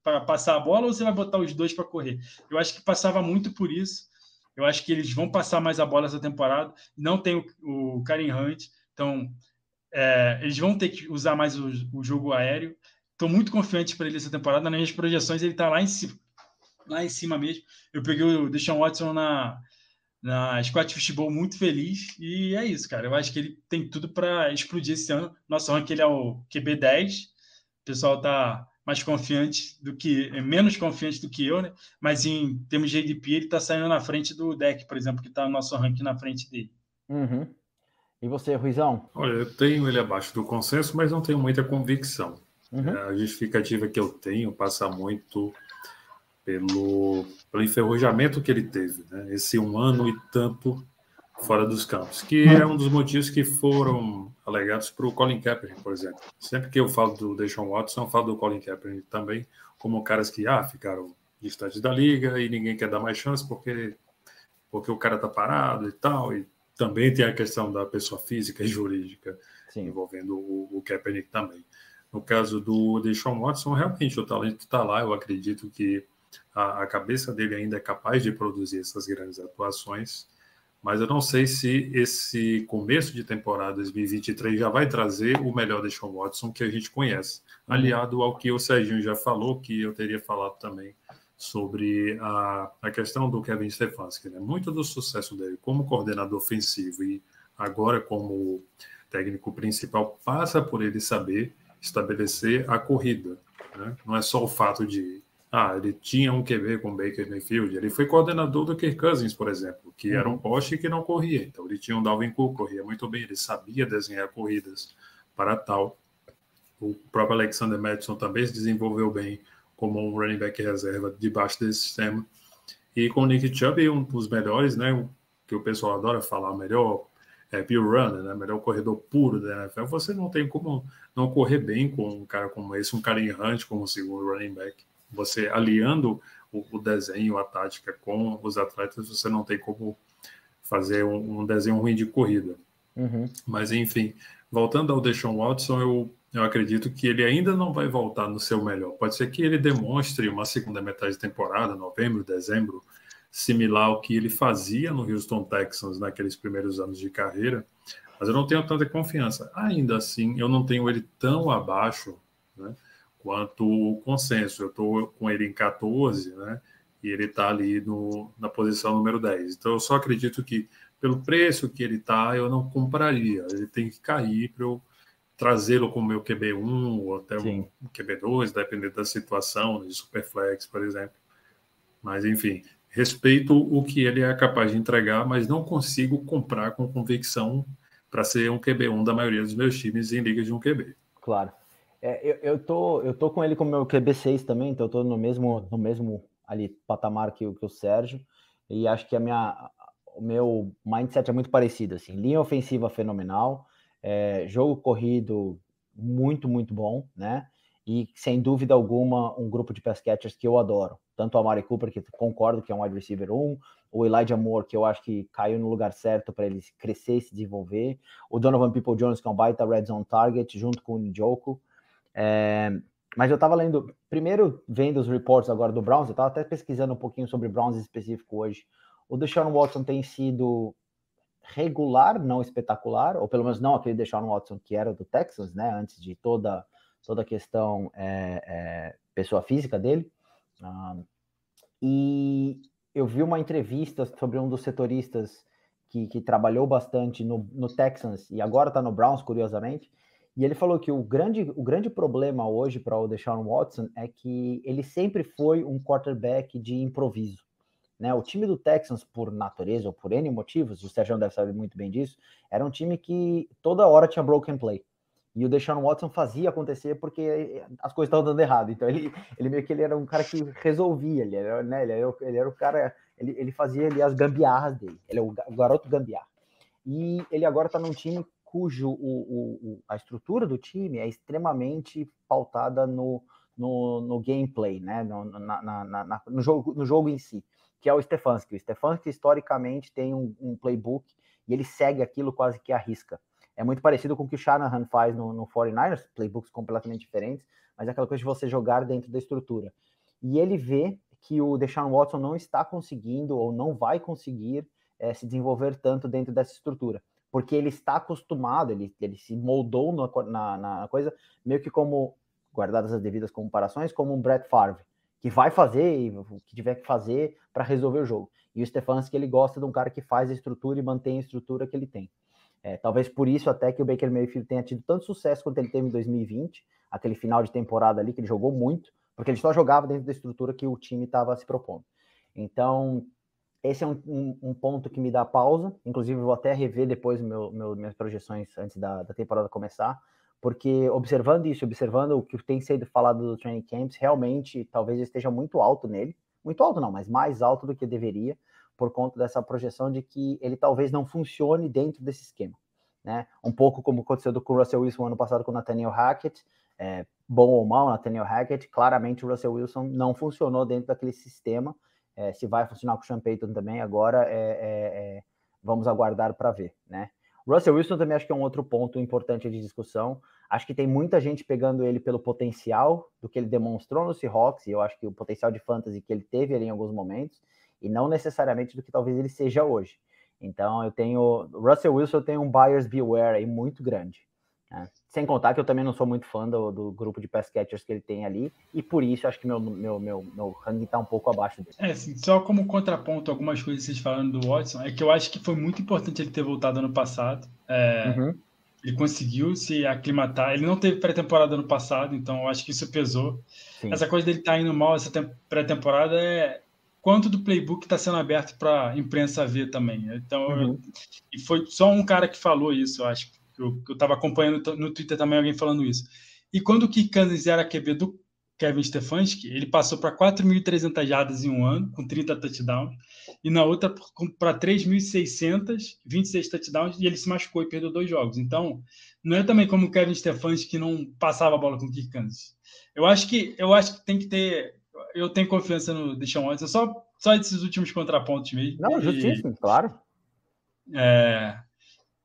para passar a bola ou você vai botar os dois para correr? Eu acho que passava muito por isso. Eu acho que eles vão passar mais a bola essa temporada. Não tem o, o Karen Hunt, então é, eles vão ter que usar mais o, o jogo aéreo. Estou muito confiante para ele essa temporada. Nas minhas projeções, ele está lá em cima, lá em cima mesmo. Eu peguei o Deshaun Watson na na Scott Fishbowl muito feliz. E é isso, cara. Eu acho que ele tem tudo para explodir esse ano. Nosso ranking ele é o QB10. O pessoal tá mais confiante do que, menos confiante do que eu, né? Mas em termos de ADP, ele tá saindo na frente do deck, por exemplo, que tá no nosso ranking na frente dele. Uhum. E você, Ruizão? Olha, eu tenho ele abaixo do consenso, mas não tenho muita convicção. Uhum. É, a justificativa que eu tenho passa muito pelo, pelo enferrujamento que ele teve, né? esse um ano e tanto fora dos campos, que é um dos motivos que foram alegados para o Colin Kaepernick, por exemplo. Sempre que eu falo do Deshaun Watson, eu falo do Colin Kaepernick também, como caras que ah, ficaram distantes da liga e ninguém quer dar mais chance porque, porque o cara está parado e tal, e também tem a questão da pessoa física e jurídica Sim. envolvendo o, o Kaepernick também. No caso do Deshaun Watson, realmente o talento está lá, eu acredito que a, a cabeça dele ainda é capaz de produzir essas grandes atuações, mas eu não sei se esse começo de temporada 2023 já vai trazer o melhor de Sean Watson que a gente conhece, uhum. aliado ao que o Serginho já falou, que eu teria falado também sobre a, a questão do Kevin Stefanski. Né? Muito do sucesso dele como coordenador ofensivo e agora como técnico principal passa por ele saber estabelecer a corrida. Né? Não é só o fato de ah, ele tinha um QB com Baker Mayfield, ele foi coordenador do Kirk Cousins, por exemplo, que uhum. era um uhum. poste que não corria. Então ele tinha um Dalvin Cook, corria muito bem, ele sabia desenhar corridas para tal. O próprio Alexander Madison também se desenvolveu bem como um running back reserva debaixo desse sistema. E com o Nick Chubb, um dos melhores, né, que o pessoal adora falar, o melhor é, pure runner, né, melhor corredor puro da NFL, você não tem como não correr bem com um cara como esse, um cara errante como o segundo running back você aliando o, o, desenho, a tática com os atletas, você não tem como fazer um, um desenho ruim de corrida. Uhum. Mas, enfim, voltando ao Deshaun Watson, eu, eu acredito que ele ainda não vai voltar no seu melhor. Pode ser que ele demonstre uma segunda metade de temporada, novembro, dezembro, similar ao que ele fazia no Houston Texans naqueles primeiros anos de carreira, mas eu não tenho tanta confiança. Ainda assim, eu não tenho ele tão abaixo, né? Quanto o consenso. Eu estou com ele em 14, né? E ele está ali no, na posição número 10. Então eu só acredito que, pelo preço que ele está, eu não compraria. Ele tem que cair para eu trazê-lo como meu QB1 ou até Sim. um QB2, dependendo da situação, de Superflex, por exemplo. Mas, enfim, respeito o que ele é capaz de entregar, mas não consigo comprar com convicção para ser um QB1 da maioria dos meus times em liga de um QB. Claro. É, eu, eu, tô, eu tô com ele como meu QB6 também, então eu tô no mesmo, no mesmo ali patamar que, que o Sérgio, e acho que a minha, o meu mindset é muito parecido, assim, linha ofensiva fenomenal, é, jogo corrido muito, muito bom, né? E sem dúvida alguma, um grupo de pass catchers que eu adoro. Tanto o Amari Cooper, que concordo que é um wide receiver 1, o Elijah Moore, que eu acho que caiu no lugar certo para ele crescer e se desenvolver, o Donovan People Jones, que é um baita red zone target, junto com o Njoku. É, mas eu estava lendo, primeiro vendo os reports agora do Browns, eu estava até pesquisando um pouquinho sobre Browns específico hoje. O Deshaun Watson tem sido regular, não espetacular, ou pelo menos não aquele Deshaun Watson que era do Texas, né, antes de toda, toda a questão é, é, pessoa física dele. E eu vi uma entrevista sobre um dos setoristas que, que trabalhou bastante no, no Texans e agora está no Browns, curiosamente, e ele falou que o grande, o grande problema hoje para o Deshaun Watson é que ele sempre foi um quarterback de improviso. Né? O time do Texans, por natureza ou por N motivos, o Sérgio deve saber muito bem disso, era um time que toda hora tinha broken play. E o Deshaun Watson fazia acontecer porque as coisas estavam dando errado. Então ele, ele meio que ele era um cara que resolvia, ele era, né, ele era, ele era o cara, ele, ele fazia ali as gambiarras dele. Ele é o garoto gambiarra. E ele agora está num time cujo o, o, a estrutura do time é extremamente pautada no, no, no gameplay, né? No, na, na, na, no, jogo, no jogo em si, que é o Stefanski. O Stefanski, historicamente, tem um, um, playbook e ele segue aquilo quase que à risca. É muito parecido com o que o Shanahan faz no, no 49ers, playbooks completamente diferentes, mas é aquela coisa de você jogar dentro da estrutura. E ele vê que o Deshaun Watson não está conseguindo ou não vai conseguir é, se desenvolver tanto dentro dessa estrutura porque ele está acostumado, ele, ele se moldou na, na, na coisa, meio que como, guardadas as devidas comparações, como um Brett Favre, que vai fazer o que tiver que fazer para resolver o jogo. E o Stefanski, ele gosta de um cara que faz a estrutura e mantém a estrutura que ele tem. É, talvez por isso até que o Baker Mayfield tenha tido tanto sucesso quanto ele teve em 2020, aquele final de temporada ali que ele jogou muito, porque ele só jogava dentro da estrutura que o time estava se propondo. Então, esse é um, um, um, ponto que me dá pausa. Inclusive, vou até rever depois meu, meu, minhas projeções antes da, da, temporada começar, porque observando isso, observando o que tem sido falado do training camps, realmente talvez esteja muito alto nele. Muito alto não, mas mais alto do que deveria, por conta dessa projeção de que ele talvez não funcione dentro desse esquema. Né? Um pouco como aconteceu com o Russell Wilson ano passado com o Nathaniel Hackett, é, bom ou mal, Nathaniel Hackett, claramente o Russell Wilson não funcionou dentro daquele sistema, é, se vai funcionar com o Sean Payton também, agora é, é, é vamos aguardar para ver, né? Russell Wilson também acho que é um outro ponto importante de discussão. Acho que tem muita gente pegando ele pelo potencial do que ele demonstrou no Seahawks, e eu acho que o potencial de fantasy que ele teve ali em alguns momentos, e não necessariamente do que talvez ele seja hoje. Então eu tenho. Russell Wilson tem um buyer's beware aí muito grande. Né? Sem contar que eu também não sou muito fã do, do, grupo de pass catchers que ele tem ali, e por isso acho que meu, meu, meu, meu ranking está um pouco abaixo dele. É, assim, só como contraponto, algumas coisas que vocês falando do Watson, é que eu acho que foi muito importante ele ter voltado ano passado. É, uhum. ele conseguiu se aclimatar. Ele não teve pré-temporada no passado, então eu acho que isso pesou. Sim. Essa coisa dele estar tá indo mal essa pré-temporada é quanto do playbook está sendo aberto para a imprensa ver também. Então, uhum. e foi só um cara que falou isso, eu acho. Eu estava acompanhando no Twitter também alguém falando isso. E quando o Cousins era QB do Kevin Stefanski, ele passou para 4.300 jardas em um ano, com 30 touchdowns, e na outra para 3.600, 26 touchdowns, e ele se machucou e perdeu dois jogos. Então, não é também como o Kevin Stefanski que não passava a bola com o Kirk. Eu acho que eu acho que tem que ter eu tenho confiança no Deshaun Watson, só só esses últimos contrapontos mesmo. Não, justíssimo, e, claro. É,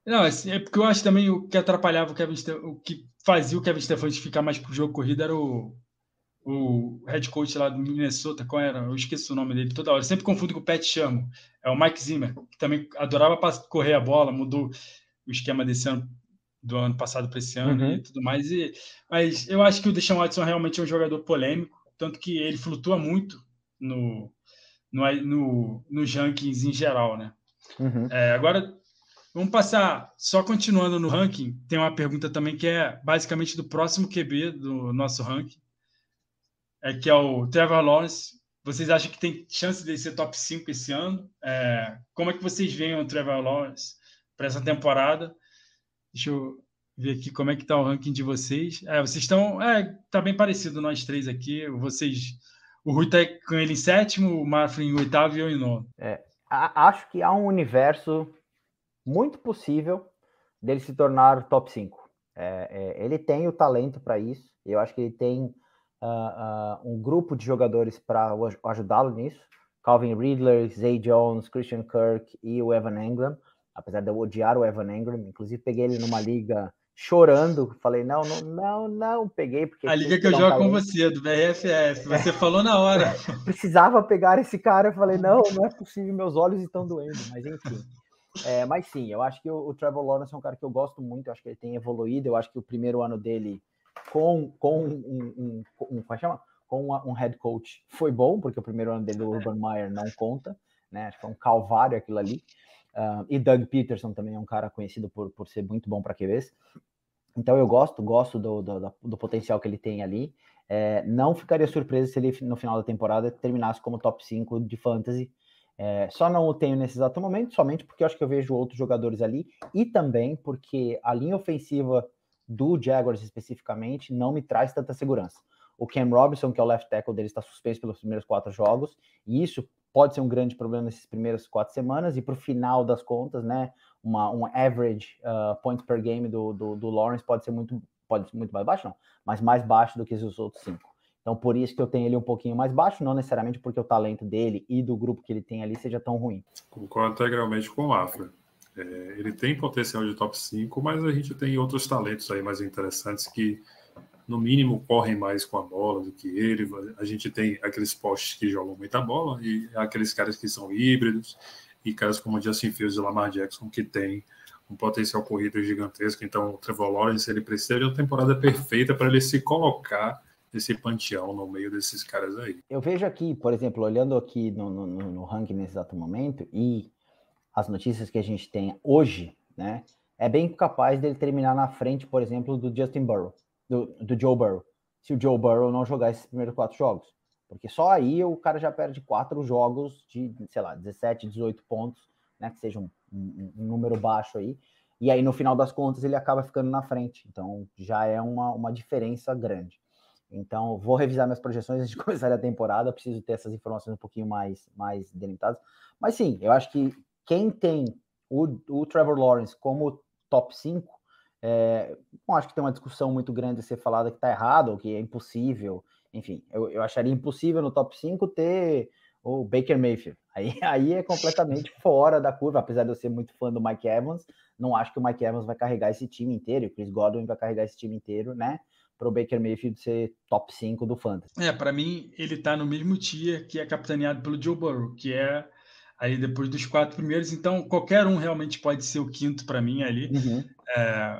não, é porque eu acho também o que atrapalhava o Kevin o que fazia o Kevin Stefanski ficar mais pro jogo corrido era o o head coach lá do Minnesota, qual era? Eu esqueci o nome dele toda hora. Eu sempre confundo com o Pat Chamo. É o Mike Zimmer, que também adorava correr a bola, mudou o esquema desse ano, do ano passado para esse ano uhum. e tudo mais. E, mas eu acho que o Deshaun Watson realmente é um jogador polêmico, tanto que ele flutua muito no, no, no, nos rankings em geral, né? Uhum. É, agora, vamos passar, só continuando no ranking, tem uma pergunta também que é basicamente do próximo QB do nosso ranking, é, que é o Trevor Lawrence. Vocês acham que tem chance de ser top 5 esse ano? É, como é que vocês veem o Trevor Lawrence para essa temporada? Deixa eu ver aqui como é que está o ranking de vocês. É, vocês estão... É, tá bem parecido nós três aqui. Vocês... O Rui está com ele em sétimo, o Marfrin em oitavo e eu em nono. É, acho que há um universo muito possível dele se tornar top 5. É, é, ele tem o talento para isso. Eu acho que ele tem uh, uh, um grupo de jogadores para ajudá-lo nisso. Calvin Ridley, Zay Jones, Christian Kirk e o Evan Engram. Apesar de eu odiar o Evan Engram, inclusive peguei ele numa liga chorando. Falei, não, não, não, não, peguei. Porque a liga que eu jogo com você, do BRFF, você falou na hora. Precisava pegar esse cara, eu falei, não, não é possível, meus olhos estão doendo, mas enfim. É, mas sim, eu acho que o, o Trevor Lawrence é um cara que eu gosto muito, eu acho que ele tem evoluído, eu acho que o primeiro ano dele com, com um, um, um, como é chama? com um head coach foi bom, porque o primeiro ano dele do Urban Meyer não conta, né? Acho que foi um calvário aquilo ali. Uh, e Doug Peterson também é um cara conhecido por, por ser muito bom para QBs. Então eu gosto, gosto do, do, do potencial que ele tem ali. É, não ficaria surpreso se ele no final da temporada terminasse como top 5 de fantasy. É, só não o tenho nesse exato momento, somente porque eu acho que eu vejo outros jogadores ali, e também porque a linha ofensiva do Jaguars especificamente não me traz tanta segurança. O Cam Robinson, que é o left tackle dele, está suspenso pelos primeiros quatro jogos, e isso pode ser um grande problema nessas primeiras quatro semanas, e para o final das contas, né, uma, um average uh, points per game do, do, do, Lawrence pode ser muito, pode ser muito mais baixo, não, mas mais baixo do que os outros cinco. Então, por isso que eu tenho ele um pouquinho mais baixo, não necessariamente porque o talento dele e do grupo que ele tem ali seja tão ruim. Concordo integralmente com o Afra. É, ele tem potencial de top 5, mas a gente tem outros talentos aí mais interessantes que, no mínimo, correm mais com a bola do que ele. A gente tem aqueles postes que jogam muita bola e aqueles caras que são híbridos e caras como Justin Fields e Lamar Jackson que tem um potencial corrido gigantesco. Então, o Trevor Lawrence ele precisa de uma temporada perfeita para ele se colocar esse panteão no meio desses caras aí. Eu vejo aqui, por exemplo, olhando aqui no, no, no ranking nesse exato momento e as notícias que a gente tem hoje, né, é bem capaz dele terminar na frente, por exemplo, do Justin Burrow, do, do Joe Burrow, se o Joe Burrow não jogar esses primeiros quatro jogos. Porque só aí o cara já perde quatro jogos de, sei lá, 17, 18 pontos, né, que seja um, um, um número baixo aí, e aí no final das contas ele acaba ficando na frente. Então já é uma, uma diferença grande. Então, vou revisar minhas projeções antes de começar a temporada. Preciso ter essas informações um pouquinho mais, mais delimitadas. Mas sim, eu acho que quem tem o, o Trevor Lawrence como top 5, é, não acho que tem uma discussão muito grande a ser falada que está errado ou que é impossível. Enfim, eu, eu acharia impossível no top 5 ter o Baker Mayfield. Aí, aí é completamente fora da curva, apesar de eu ser muito fã do Mike Evans, não acho que o Mike Evans vai carregar esse time inteiro, o Chris Godwin vai carregar esse time inteiro, né? Para o Baker Mayfield ser top 5 do Fantasy. É, para mim, ele está no mesmo tier que é capitaneado pelo Joe Burrow, que é aí depois dos quatro primeiros. Então, qualquer um realmente pode ser o quinto para mim ali. Uhum. É,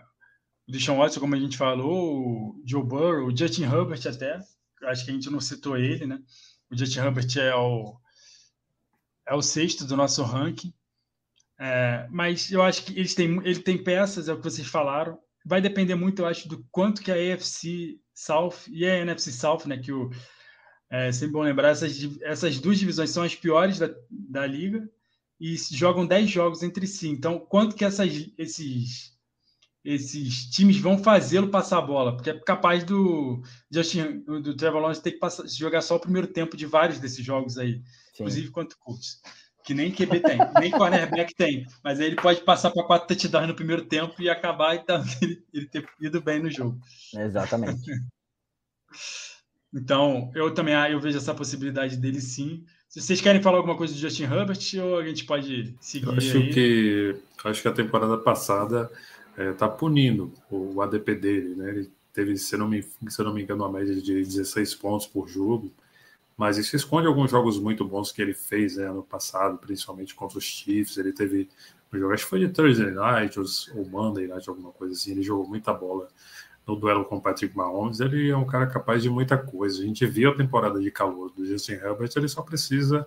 o Deshaun Watson, como a gente falou, o Joe Burrow, o Justin Herbert até, acho que a gente não citou ele, né? O Justin Herbert é o, é o sexto do nosso ranking. É, mas eu acho que eles têm, ele tem peças, é o que vocês falaram. Vai depender muito, eu acho, do quanto que a AFC South e a NFC South, né, que o é sempre bom lembrar, essas, essas duas divisões são as piores da, da liga e jogam 10 jogos entre si. Então, quanto que essas, esses, esses times vão fazê-lo passar a bola? Porque é capaz do Justin, do Trevor Lawrence ter que passar, jogar só o primeiro tempo de vários desses jogos aí, Sim. inclusive contra o Colts que nem QB tem, nem cornerback tem, mas aí ele pode passar para quatro touchdowns no primeiro tempo e acabar então, ele, ele ter ido bem no jogo. Exatamente. Então, eu também eu vejo essa possibilidade dele sim. Se vocês querem falar alguma coisa do Justin Herbert, ou a gente pode seguir eu acho aí? que acho que a temporada passada está é, punindo o ADP dele, né? Ele teve, se não me, se não me engano, uma média de 16 pontos por jogo mas isso esconde alguns jogos muito bons que ele fez né, ano passado, principalmente contra os Chiefs. Ele teve um jogo, acho que foi de Thursday Night ou, Monday Night, alguma coisa assim. Ele jogou muita bola no duelo com o Patrick Mahomes. Ele é um cara capaz de muita coisa. A gente viu a temporada de calor do Justin Herbert, ele só precisa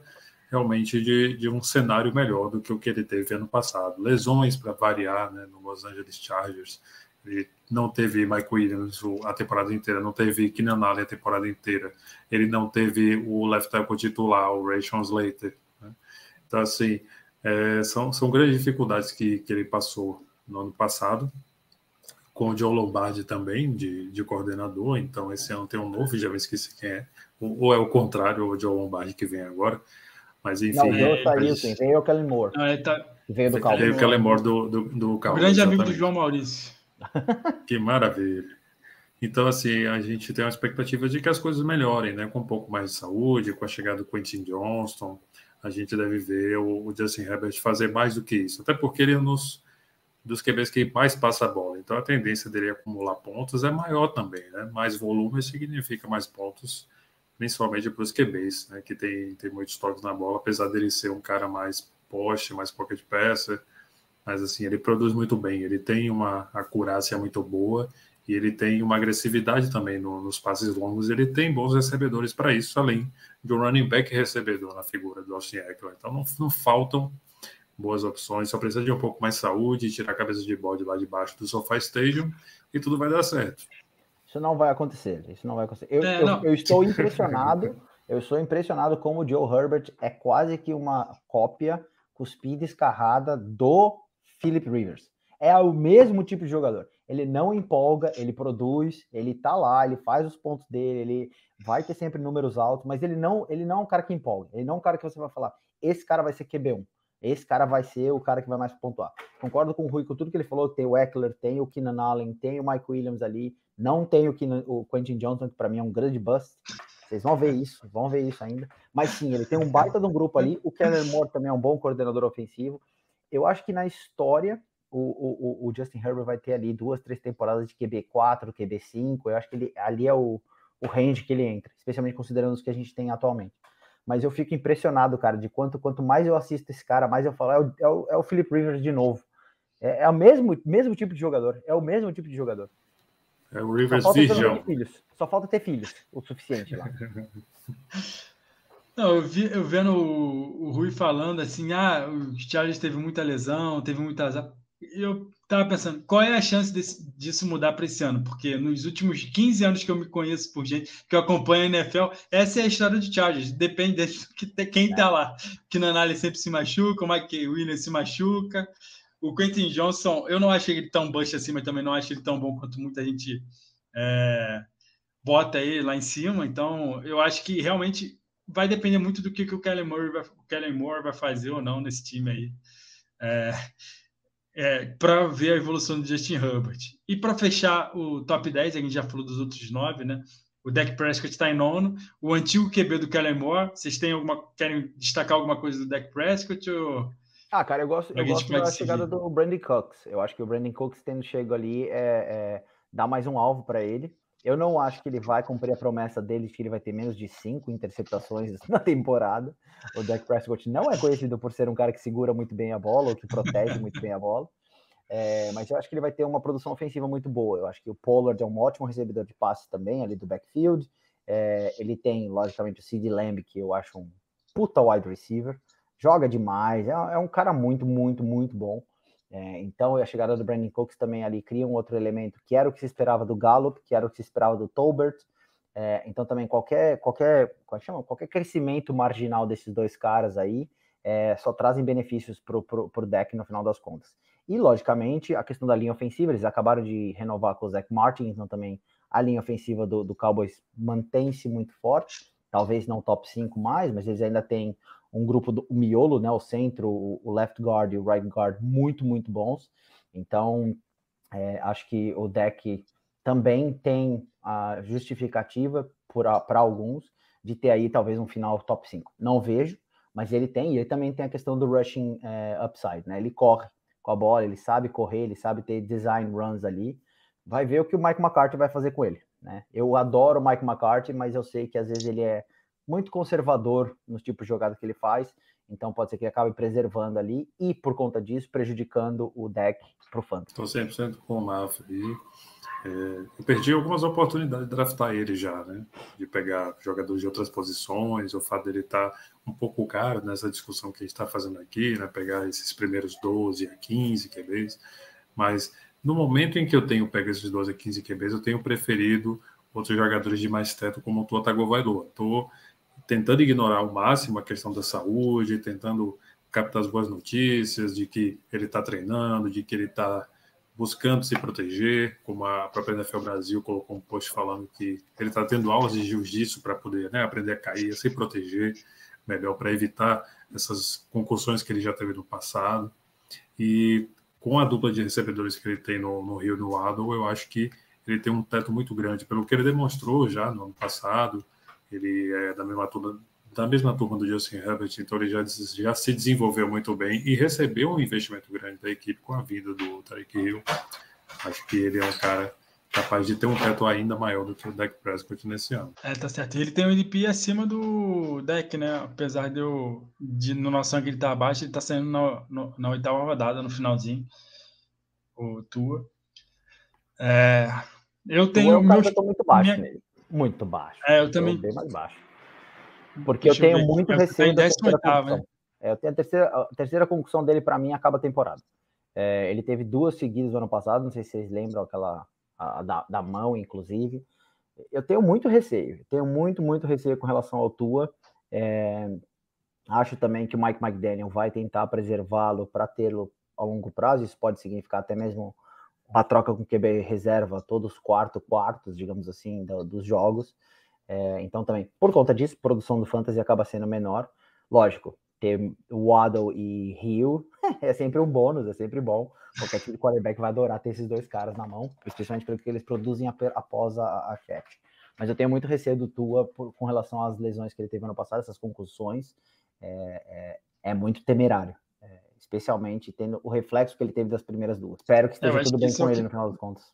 realmente de, de um cenário melhor do que o que ele teve ano passado. Lesões para variar né, no Los Angeles Chargers. Ele não teve Mike Williams a temporada inteira, não teve Keenan Allen a temporada inteira. Ele não teve o left tackle titular, o Rayshon Slater. Né? Então, assim, é, são, são grandes dificuldades que, que ele passou no ano passado, com o Joe Lombardi também, de, de coordenador. Então, esse ano tem um novo, já me esqueci quem é. Ou, é o contrário, o Joe Lombardi que vem agora. Mas, enfim. Não, o Joe saiu, sim. Veio o Kellen Moore. Ah, ele tá... Veio do Cowboys. Veio o Kellen Moore do, do, do Cowboys. Grande amigo do João Maurício. Que maravilha. Então, assim, a gente tem uma expectativa de que as coisas melhorem, né? Com um pouco mais de saúde, com a chegada do Quentin Johnston, a gente deve ver o, Justin Herbert fazer mais do que isso. Até porque ele é nos dos QBs que mais passa a bola. Então, a tendência dele acumular pontos é maior também, né? Mais volume significa mais pontos, principalmente para os QBs, né? Que tem, tem muitos toques na bola, apesar dele ser um cara mais poste, mais pocket passer, mas assim, ele produz muito bem, ele tem uma acurácia muito boa e ele tem uma agressividade também no, nos passes longos, ele tem bons recebedores para isso, além de um running back recebedor na figura do Austin Eckler. Então não, não, faltam boas opções, só precisa de um pouco mais saúde, tirar a cabeça de bode lá de baixo do Sofá Stadium e tudo vai dar certo. Isso não vai acontecer, isso não vai acontecer. Eu, é, eu, eu estou impressionado, eu sou impressionado como o Joe Herbert é quase que uma cópia cuspida escarrada do Philip Rivers. É o mesmo tipo de jogador. Ele não empolga, ele produz, ele tá lá, ele faz os pontos dele, ele vai ter sempre números altos, mas ele não, ele não é um cara que empolga. Ele não é um cara que você vai falar, esse cara vai ser QB1. Esse cara vai ser o cara que vai mais pontuar. Concordo com o Rui com tudo que ele falou. Tem o Eckler, tem o Keenan Allen, tem o Mike Williams ali. Não tem o, Keenan, o Quentin Johnson, que para mim é um grande bust. Vocês vão ver isso, vão ver isso ainda. Mas sim, ele tem um baita de um grupo ali. O Keller Moore também é um bom coordenador ofensivo eu acho que na história o, o, o, Justin Herbert vai ter ali duas, três temporadas de QB4, QB5. Eu acho que ele, ali é o, o range que ele entra, especialmente considerando os que a gente tem atualmente. Mas eu fico impressionado, cara, de quanto, quanto mais eu assisto esse cara, mais eu falo, é o, é o, é o Philip Rivers de novo. É, é, o mesmo, mesmo tipo de jogador. É o mesmo tipo de jogador. É o Rivers Vision. Só falta ter filhos, o suficiente lá. Não, eu, vi, eu vendo o, o Rui falando assim, ah, o Charles teve muita lesão, teve muita azar. Eu tava pensando, qual é a chance desse, disso mudar para esse ano? Porque nos últimos 15 anos que eu me conheço por gente que eu acompanho a NFL, essa é a história do Chargers. Depende de quem tá lá. Que na análise sempre se machuca, o Mike Williams se machuca. O Quentin Johnson, eu não acho ele tão bush assim, mas também não acho ele tão bom quanto muita gente é, bota ele lá em cima. Então, eu acho que realmente vai depender muito do que, que o, Kellen Moore vai, o Kellen Moore vai fazer ou não nesse time aí. É, é, para ver a evolução do Justin Herbert. E para fechar o top 10, a gente já falou dos outros nove, né? O Dak Prescott está em nono. O antigo QB do Kellen Moore. Vocês têm alguma, querem destacar alguma coisa do Dak Prescott? Ou... Ah, cara, eu gosto, eu gosto da chegada do Brandon Cooks. Eu acho que o Brandon Cooks tendo chego ali é, é dá mais um alvo para ele. Eu não acho que ele vai cumprir a promessa dele de que ele vai ter menos de cinco interceptações na temporada. O Dak Prescott não é conhecido por ser um cara que segura muito bem a bola ou que protege muito bem a bola. É, mas eu acho que ele vai ter uma produção ofensiva muito boa. Eu acho que o Pollard é um ótimo recebedor de passes também, ali do backfield. É, ele tem, logicamente, o Sid Lamb, que eu acho um puta wide receiver. Joga demais, é, é um cara muito, muito, muito bom. É, então, a chegada do Brandon Cooks também ali cria um outro elemento, que era o que se esperava do Gallup, que era o que se esperava do Tolbert. É, então, também qualquer, qualquer, qual chama? qualquer crescimento marginal desses dois caras aí é, só trazem benefícios para o deck no final das contas. E, logicamente, a questão da linha ofensiva, eles acabaram de renovar com o Zach Martin, então também a linha ofensiva do, do Cowboys mantém-se muito forte, talvez não top 5 mais, mas eles ainda têm um grupo do o miolo, né, o centro, o, left guard e o right guard muito, muito bons. Então, é, acho que o deck também tem a justificativa para alguns de ter aí talvez um final top 5. Não vejo, mas ele tem, e ele também tem a questão do rushing é, upside, né? Ele corre com a bola, ele sabe correr, ele sabe ter design runs ali. Vai ver o que o Mike McCarthy vai fazer com ele, né? Eu adoro o Mike McCarthy, mas eu sei que às vezes ele é muito conservador nos tipos de jogada que ele faz, então pode ser que ele acabe preservando ali e por conta disso prejudicando o deck para o Fantasy. Estou 100% com o Mafra é, eu perdi algumas oportunidades de draftar ele já, né? De pegar jogadores de outras posições, o fato dele estar tá um pouco caro nessa discussão que a gente está fazendo aqui, né? Pegar esses primeiros 12 a 15 QBs. Mas no momento em que eu tenho pego esses 12 a 15 QBs, eu tenho preferido outros jogadores de mais teto, como o Tua Tagovailoa. Estou tentando ignorar ao máximo a questão da saúde, tentando captar as boas notícias de que ele está treinando, de que ele está buscando se proteger, como a própria NFL Brasil colocou um post falando que ele está tendo aulas de jiu-jitsu para poder né, aprender a cair, se proteger melhor, para evitar essas concussões que ele já teve no passado. E com a dupla de recebedores que ele tem no, no Rio no Waddle, eu acho que ele tem um teto muito grande, pelo que ele demonstrou já no ano passado. Ele é da mesma turma, da mesma turma do Justin Herbert, então ele já, já se desenvolveu muito bem e recebeu um investimento grande da equipe com a vida do Tyreek Hill. Acho que ele é um cara capaz de ter um teto ainda maior do que o Dak Prescott nesse ano. É, tá certo. Ele tem um NP acima do deck, né? Apesar de, eu, de no nosso sangue ele tá abaixo, ele tá saindo na, no, na oitava rodada, no finalzinho. O Tua. É, eu tenho. O meu, eu muito baixo minha... nele. Muito baixo. É, eu também. Bem mais baixo. Porque Deixa eu tenho eu muito eu receio da terceira concussão. Né? É, eu tenho a terceira, a terceira concussão dele, para mim, acaba a temporada. É, ele teve duas seguidas no ano passado, não sei se vocês lembram, aquela a, da, da mão, inclusive. Eu tenho muito receio, tenho muito, muito receio com relação ao Tua. É, acho também que o Mike McDaniel vai tentar preservá-lo para tê-lo a longo prazo. Isso pode significar até mesmo uma troca com QB reserva todos os quarto quartos, digamos assim, do, dos jogos. É, então, também, por conta disso, produção do Fantasy acaba sendo menor. Lógico, ter Waddle e Rio é sempre um bônus, é sempre bom. Qualquer tipo de quarterback vai adorar ter esses dois caras na mão, especialmente porque eles produzem após a, a catch. Mas eu tenho muito receio do Tua por, com relação às lesões que ele teve ano passado, essas concussões. É, é, é muito temerário, especialmente tendo o reflexo que ele teve das primeiras duas. Espero que esteja tudo bem com ele que... no final das contas.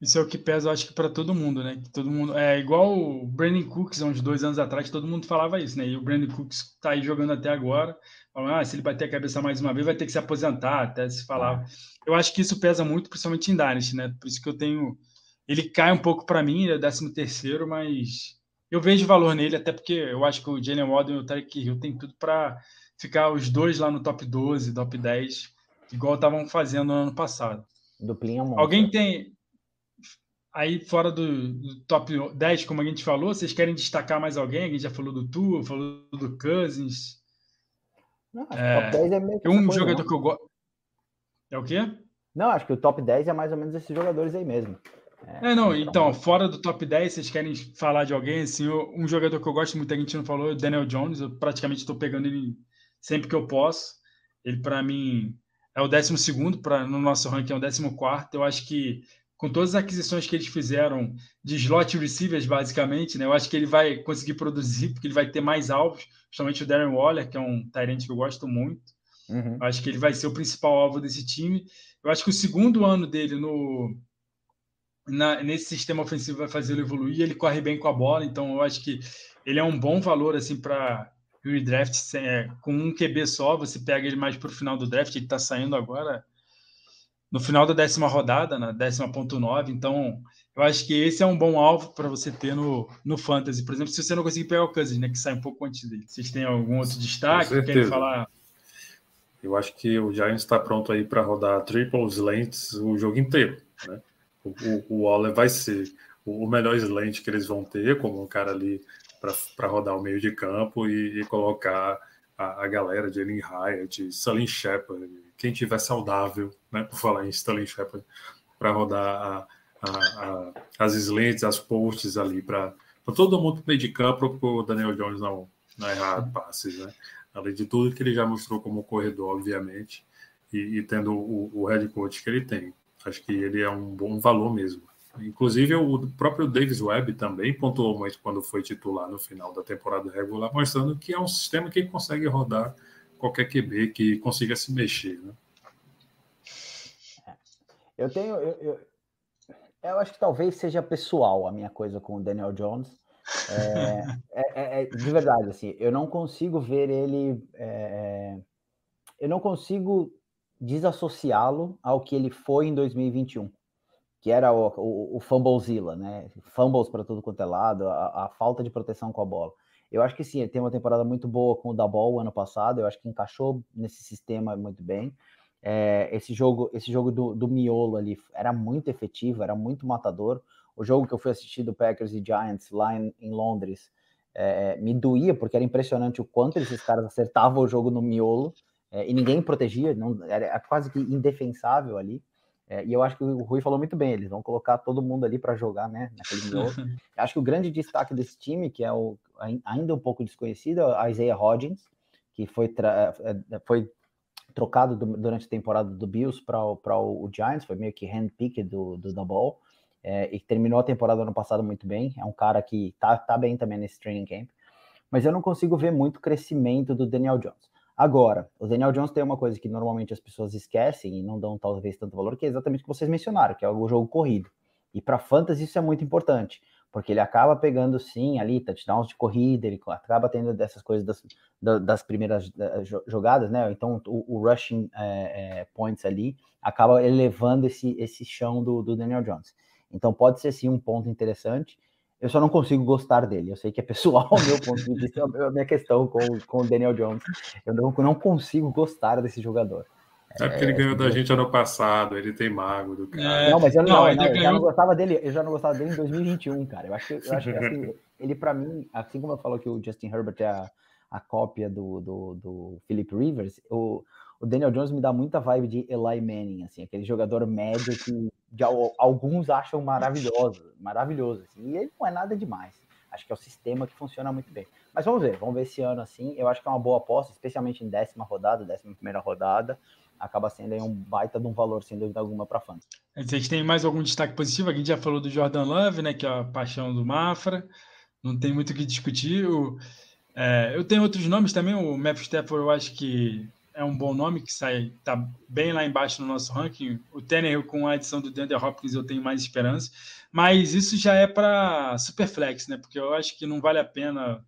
Isso é o que pesa, eu acho que para todo mundo, né? Que todo mundo é igual o Brandon Cooks, uns dois anos atrás, todo mundo falava isso, né? E o Brandon Cooks tá aí jogando até agora. Falando, ah, se ele bater a cabeça mais uma vez, vai ter que se aposentar, até se falava. Eu acho que isso pesa muito, principalmente em Dynasty, né? Por isso que eu tenho. Ele cai um pouco para mim, ele é 13 terceiro, mas eu vejo valor nele, até porque eu acho que o Jalen Waddle e o Tarek Hill tem tudo para ficar os dois lá no top 12, top 10, igual estavam fazendo no ano passado. Duplinha monstro. Alguém tem Aí, fora do, do, top 10, como a gente falou, vocês querem destacar mais alguém? A gente já falou do Tua, falou do Cousins. Não, é, top 10 é meio que um jogador não. que eu gosto. É o quê? Não, acho que o top 10 é mais ou menos esses jogadores aí mesmo. É, é não, então, fora do top 10, vocês querem falar de alguém? Assim, um jogador que eu gosto muito, a gente não falou, é o Daniel Jones. Eu praticamente estou pegando ele sempre que eu posso. Ele, para mim, é o 12, pra, no nosso ranking é o 14. Eu acho que com todas as aquisições que eles fizeram de slot receivers, basicamente, né? Eu acho que ele vai conseguir produzir, porque ele vai ter mais alvos, principalmente o Darren Waller, que é um Tyrant que eu gosto muito. Uhum. Acho que ele vai ser o principal alvo desse time. Eu acho que o segundo ano dele no na, nesse sistema ofensivo vai fazer ele evoluir. Ele corre bem com a bola, então eu acho que ele é um bom valor assim para redraft. É, com um QB só, você pega ele mais para o final do draft. Ele está saindo agora no final da décima rodada, na décima ponto nove. Então, eu acho que esse é um bom alvo para você ter no, no Fantasy. Por exemplo, se você não conseguir pegar o Cousins, né, que sai um pouco antes dele. Vocês têm algum outro destaque? Querem falar? Eu acho que o Giants está pronto aí para rodar triple slants o jogo inteiro, né? O, o, o Waller vai ser o melhor slant que eles vão ter, como um cara ali para rodar o meio de campo e, e colocar a, a galera de Ellen Hyatt, Sterling Shepard, quem tiver saudável, né, por falar em Sterling Shepard, para rodar a, a, as slants, as posts ali, para todo mundo meio de campo, para o Daniel Jones não, não errar passes, né? Além de tudo que ele já mostrou como corredor, obviamente, e, e tendo o, o head coach que ele tem. Acho que ele é um bom valor mesmo. Inclusive, o próprio Davis Webb também pontuou muito quando foi titular no final da temporada regular, mostrando que é um sistema que consegue rodar qualquer QB que consiga se mexer. Né? Eu tenho. Eu, eu, eu, acho que talvez seja pessoal a minha coisa com o Daniel Jones. É, é, é, é de verdade, assim, eu não consigo ver ele. É, é, eu não consigo desassociá-lo ao que ele foi em 2021 que era o, o, o Fumblezilla, né? Fumbles para tudo quanto é lado, a, a, falta de proteção com a bola. Eu acho que sim, ele tem uma temporada muito boa com o da Ball ano passado, eu acho que encaixou nesse sistema muito bem. É, esse jogo, esse jogo do, do miolo ali era muito efetivo, era muito matador. O jogo que eu fui assistir do Packers e Giants lá em, em Londres é, me doía, porque era impressionante o quanto esses caras acertavam o jogo no miolo é, e ninguém protegia, não, era quase que indefensável ali. É, e eu acho que o Rui falou muito bem, eles vão colocar todo mundo ali para jogar, né, naquele miolo. acho que o grande destaque desse time, que é o ainda um pouco desconhecido, é o Isaiah Hodgins, que foi, é, foi trocado do, durante a temporada do Bills para o, o, Giants, foi meio que handpick do, do The Ball, é, e terminou a temporada ano passado muito bem. É um cara que tá, tá bem também nesse training camp, mas eu não consigo ver muito crescimento do Daniel Jones. Agora, o Daniel Jones tem uma coisa que normalmente as pessoas esquecem e não dão talvez tanto valor, que é exatamente o que vocês mencionaram, que é o jogo corrido. E para fantasy isso é muito importante, porque ele acaba pegando sim ali touchdowns de corrida, ele acaba tendo dessas coisas das, das primeiras jogadas, né? Então o, o rushing é, é, points ali acaba elevando esse, esse chão do, do Daniel Jones. Então pode ser sim um ponto interessante. Eu só não consigo gostar dele. Eu sei que é pessoal o meu ponto de vista, é a minha questão com, com o Daniel Jones. Eu não, não consigo gostar desse jogador. É porque ele ganhou da gente ano passado, ele tem mago do cara. É, não, mas eu, não, não, não, eu já não gostava dele, eu já não gostava dele em 2021, cara. Eu acho, eu acho que assim, ele, para mim, assim como eu falo que o Justin Herbert é a, a cópia do, do, do Philip Rivers, o, o Daniel Jones me dá muita vibe de Eli Manning, assim, aquele jogador médio que de, alguns acham maravilhoso, maravilhoso, assim, e ele não é nada demais. Acho que é o sistema que funciona muito bem. Mas vamos ver, vamos ver esse ano assim. Eu acho que é uma boa aposta, especialmente em décima rodada, décima primeira rodada. Acaba sendo aí um baita de um valor, sem dúvida alguma, para fãs. Gente tem mais algum destaque positivo? A gente já falou do Jordan Love, né? Que é a paixão do Mafra. Não tem muito o que discutir. O, é, eu tenho outros nomes também. O Matthew Stafford, eu acho que é um bom nome que sai, tá bem lá embaixo no nosso ranking. O Tannehill com a adição do DeAndre Hopkins eu tenho mais esperança, mas isso já é para Superflex, né? Porque eu acho que não vale a pena.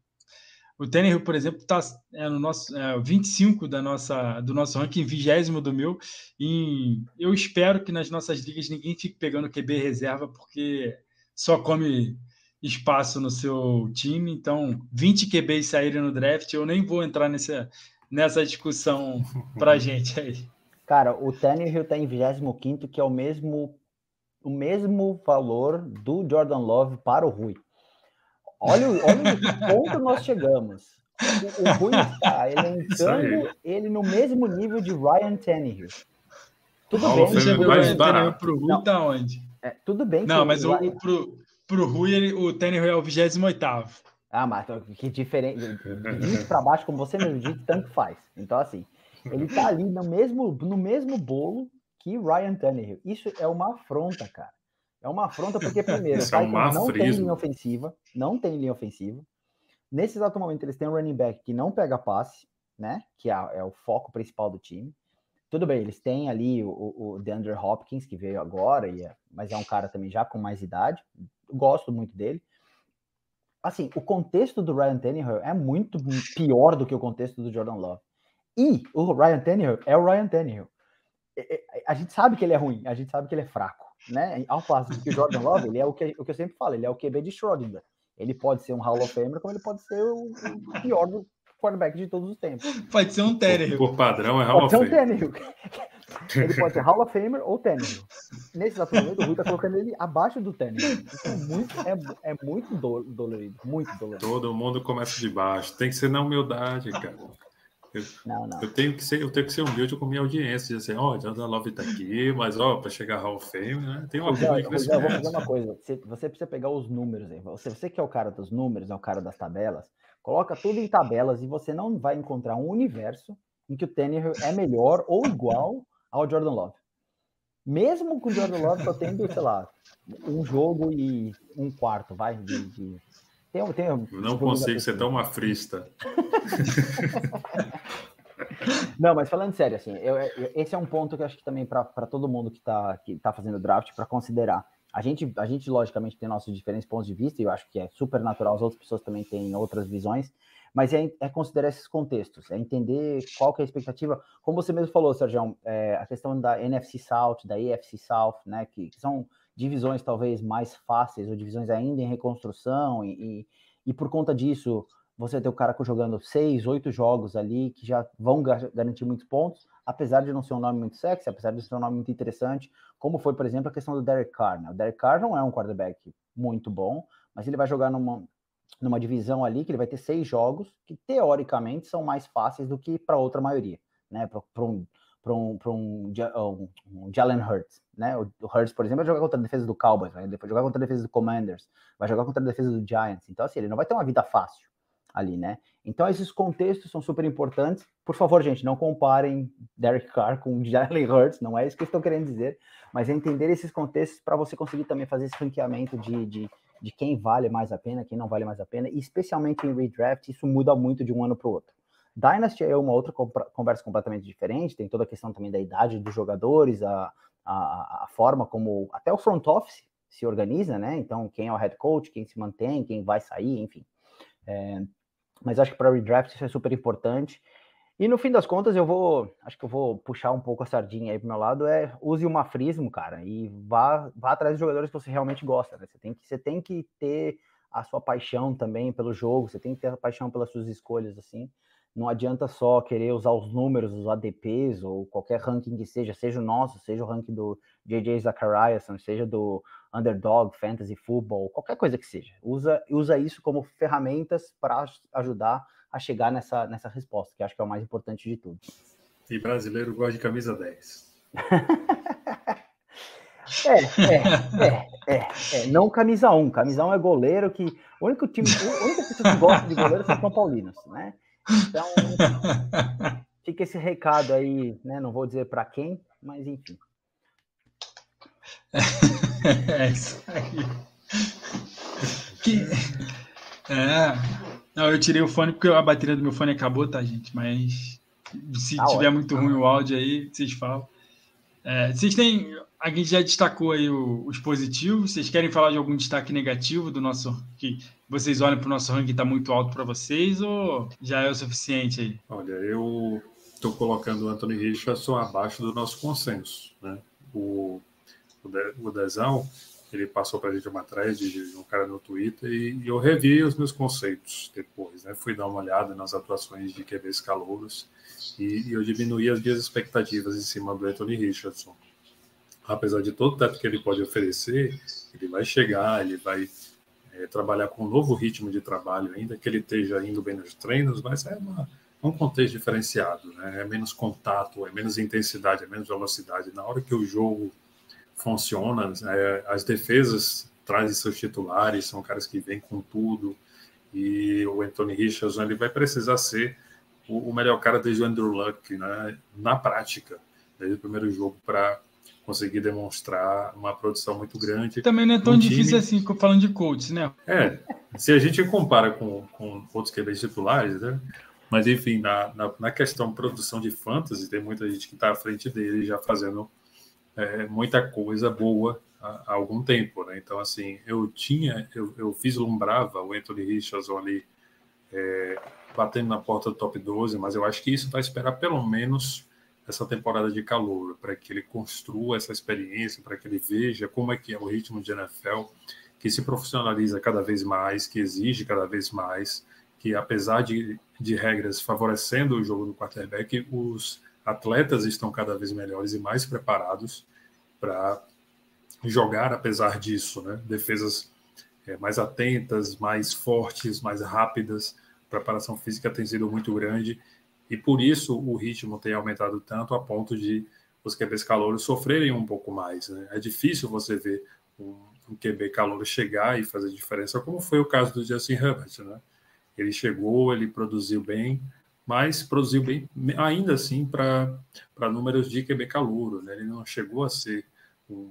O Tannehill, por exemplo, está é, no nosso é, 25 da nossa, do nosso ranking, 20 do meu, e eu espero que nas nossas ligas ninguém fique pegando QB reserva, porque só come espaço no seu time, então 20 QBs saírem no draft, eu nem vou entrar nessa, nessa discussão para gente aí? Cara, o Tannehill está em 25 que é o mesmo o mesmo valor do Jordan Love para o Rui. Olha, olha o ponto nós chegamos. O, o Rui está elencando ele no mesmo nível de Ryan Tannehill. Tudo bem. Você mais barato. Pro Rui não, tá onde? É, tudo bem. Não, mas o, o, pro, pro Rui, ele, o Tannehill é o 28 ah, mas que diferente. De 20 para baixo, como você mesmo disse, tanto faz. Então, assim, ele tá ali no mesmo, no mesmo bolo que Ryan Tannehill. Isso é uma afronta, cara. É uma afronta porque, primeiro, Isso é não tem linha ofensiva, não tem linha ofensiva. Nesse exato momento, eles têm um running back que não pega passe, né? Que é, é o foco principal do time. Tudo bem, eles têm ali o, o DeAndre Hopkins, que veio agora, e é, mas é um cara também já com mais idade. Gosto muito dele assim, o contexto do Ryan Tannehill é muito pior do que o contexto do Jordan Love. E o Ryan Tannehill é o Ryan Tannehill. A gente sabe que ele é ruim, a gente sabe que ele é fraco, né? Ao passo que o Jordan Love, ele é o que, o que eu sempre falo, ele é o QB de Schrödinger. Ele pode ser um Hall of Famer, como ele pode ser o, o pior do, quarterback de todos os tempos. Pode ser um Tannehill. Por, padrão é Hall Pode ser um Tannehill. Ele pode ser Hall of Famer ou Tannehill. Nesse exato momento, o Rui tá colocando ele abaixo do Tannehill. Isso é muito, é, é muito dolorido. Muito dolorido. Todo mundo começa de baixo. Tem que ser na humildade, cara. Eu, não, não. eu tenho que ser, eu tenho que ser humilde com minha audiência, dizer assim, ó, oh, Jonathan Love tá aqui, mas ó, para chegar a Hall of Fame, né? Tem uma coisa que Vou fazer uma coisa. Você, você, precisa pegar os números aí. Você, você que é o cara dos números, é o cara das tabelas, coloca tudo em tabelas e você não vai encontrar um universo em que o Tannehill é melhor ou igual ao Jordan Love. Mesmo com o Jordan Love só tendo, sei lá, um jogo e um quarto, vai, de, de tem, tem, não consigo ser tão mafrista. não, mas falando sério, assim, eu, eu, esse é um ponto que eu acho que também para todo mundo que está que tá fazendo draft para considerar. A gente, a gente, logicamente, tem nossos diferentes pontos de vista, e eu acho que é super natural, as outras pessoas também têm outras visões, mas é, é considerar esses contextos, é entender qual que é a expectativa. Como você mesmo falou, Sérgio, é, a questão da NFC South, da AFC South, né, que, que são divisões talvez mais fáceis ou divisões ainda em reconstrução e, e, e por conta disso você ter o cara jogando seis, oito jogos ali que já vão garantir muitos pontos, apesar de não ser um nome muito sexy, apesar de ser um nome muito interessante, como foi, por exemplo, a questão do Derek Carr. Né? O Derek Carr não é um quarterback muito bom, mas ele vai jogar numa, numa divisão ali que ele vai ter seis jogos que teoricamente são mais fáceis do que para outra maioria, né? Para um para um, um, um, um Jalen Hurts, né? O, o Hurts, por exemplo, vai jogar contra a defesa do Cowboys, vai jogar contra a defesa do Commanders, vai jogar contra a defesa do Giants. Então, assim, ele não vai ter uma vida fácil ali, né? Então, esses contextos são super importantes. Por favor, gente, não comparem Derek Carr com Jalen Hurts, não é isso que eu estou querendo dizer, mas é entender esses contextos para você conseguir também fazer esse ranqueamento de, de, de quem vale mais a pena, quem não vale mais a pena, e especialmente em redraft, isso muda muito de um ano para o outro. Dynasty é uma outra conversa completamente diferente, tem toda a questão também da idade dos jogadores, a, a, a, forma como até o front office se organiza, né? Então, quem é o head coach, quem se mantém, quem vai sair, enfim. É, mas acho que para redraft isso é super importante. E no fim das contas, eu vou, acho que eu vou puxar um pouco a sardinha aí pro meu lado, é use o mafrismo, cara, e vá, vá atrás dos jogadores que você realmente gosta, né? Você tem que, você tem que ter a sua paixão também pelo jogo, você tem que ter a paixão pelas suas escolhas, assim. Não adianta só querer usar os números, os ADPs ou qualquer ranking que seja, seja o nosso, seja o ranking do JJ Zachariason, seja do Underdog, Fantasy Football, qualquer coisa que seja. Usa, usa isso como ferramentas para ajudar a chegar nessa, nessa resposta, que acho que é o mais importante de tudo. E brasileiro gosta de camisa 10. É, é, é, é, é, não camisa 1. Camisa 1 é goleiro que. O único time, única pessoa que gosta de goleiro são São Paulinos, né? Então, fica esse recado aí, né? Não vou dizer para quem, mas enfim. É isso aí. Que... É. Não, eu tirei o fone porque a bateria do meu fone acabou, tá, gente? Mas se tá tiver ótimo. muito ruim o áudio aí, vocês falam. É, vocês têm a gente já destacou aí os positivos. Vocês querem falar de algum destaque negativo do nosso que vocês olham para o nosso ranking está muito alto para vocês ou já é o suficiente aí? Olha, eu estou colocando o Anthony Richardson abaixo do nosso consenso, né? O o, de, o Dezão ele passou para a gente uma thread de um cara no Twitter e, e, eu revi os meus conceitos depois, né? Fui dar uma olhada nas atuações de QBs calouros e, e eu diminuí as minhas expectativas em cima do Anthony Richardson apesar de todo o teto que ele pode oferecer, ele vai chegar, ele vai é, trabalhar com um novo ritmo de trabalho, ainda que ele esteja indo bem nos treinos, mas é uma, um contexto diferenciado, né? É menos contato, é menos intensidade, é menos velocidade. Na hora que o jogo funciona, é, as defesas trazem seus titulares, são caras que vêm com tudo, e o Anthony Richardson ele vai precisar ser o, o melhor cara desde o Andrew Luck, né? Na prática, desde o primeiro jogo para conseguir demonstrar uma produção muito grande. Também não é tão difícil assim, falando de coaches, né? É, se a gente compara com, com outros QBs titulares, né? Mas, enfim, na, na, na, questão produção de fantasy, tem muita gente que está à frente dele já fazendo é, muita coisa boa há, há, algum tempo, né? Então, assim, eu tinha, eu, eu vislumbrava o Anthony Richardson ali é, batendo na porta do top 12, mas eu acho que isso vai esperar pelo menos essa temporada de calor, para que ele construa essa experiência, para que ele veja como é que é o ritmo de NFL, que se profissionaliza cada vez mais, que exige cada vez mais, que apesar de, de regras favorecendo o jogo do quarterback, os atletas estão cada vez melhores e mais preparados para jogar apesar disso, né? Defesas é, mais atentas, mais fortes, mais rápidas. Preparação física tem sido muito grande e por isso o ritmo tem aumentado tanto a ponto de os QBs calouros sofrerem um pouco mais. Né? É difícil você ver um, um QB calouro chegar e fazer diferença, como foi o caso do Justin Herbert. Né? Ele chegou, ele produziu bem, mas produziu bem ainda assim para números de QB calouro. Né? Ele não chegou a ser um,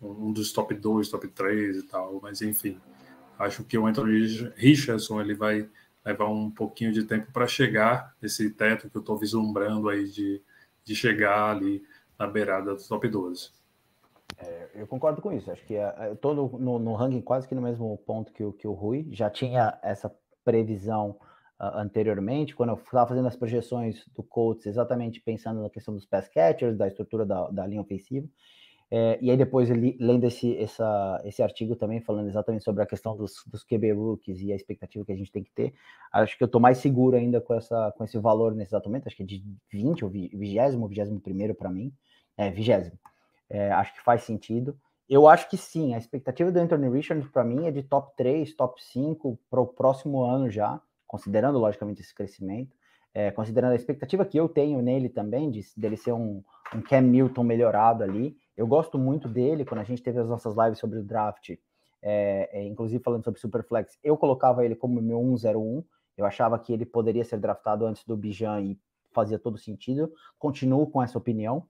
um dos top 2, top 3 e tal, mas enfim, acho que o Anthony Richardson ele vai levar um pouquinho de tempo para chegar nesse teto que eu estou vislumbrando aí de, de chegar ali na beirada do top 12. É, eu concordo com isso. Acho que é, eu estou no, no, no, ranking quase que no mesmo ponto que o, que o Rui. Já tinha essa previsão uh, anteriormente, quando eu estava fazendo as projeções do Colts, exatamente pensando na questão dos pass catchers, da estrutura da, da linha ofensiva. É, e aí depois, ele, lendo esse, essa, esse artigo também, falando exatamente sobre a questão dos, dos QB rookies e a expectativa que a gente tem que ter, acho que eu estou mais seguro ainda com, essa, com esse valor nesse exato momento, acho que é de 20 ou 20, 21 primeiro para mim, é, 20 é, acho que faz sentido. Eu acho que sim, a expectativa do Anthony Richards para mim é de top 3, top 5 para o próximo ano já, considerando logicamente esse crescimento, é, considerando a expectativa que eu tenho nele também, de dele ser um, um Cam Newton melhorado ali. Eu gosto muito dele, quando a gente teve as nossas lives sobre o draft, é, é, inclusive falando sobre Superflex, eu colocava ele como meu 101. Eu achava que ele poderia ser draftado antes do Bijan e fazia todo sentido. Continuo com essa opinião.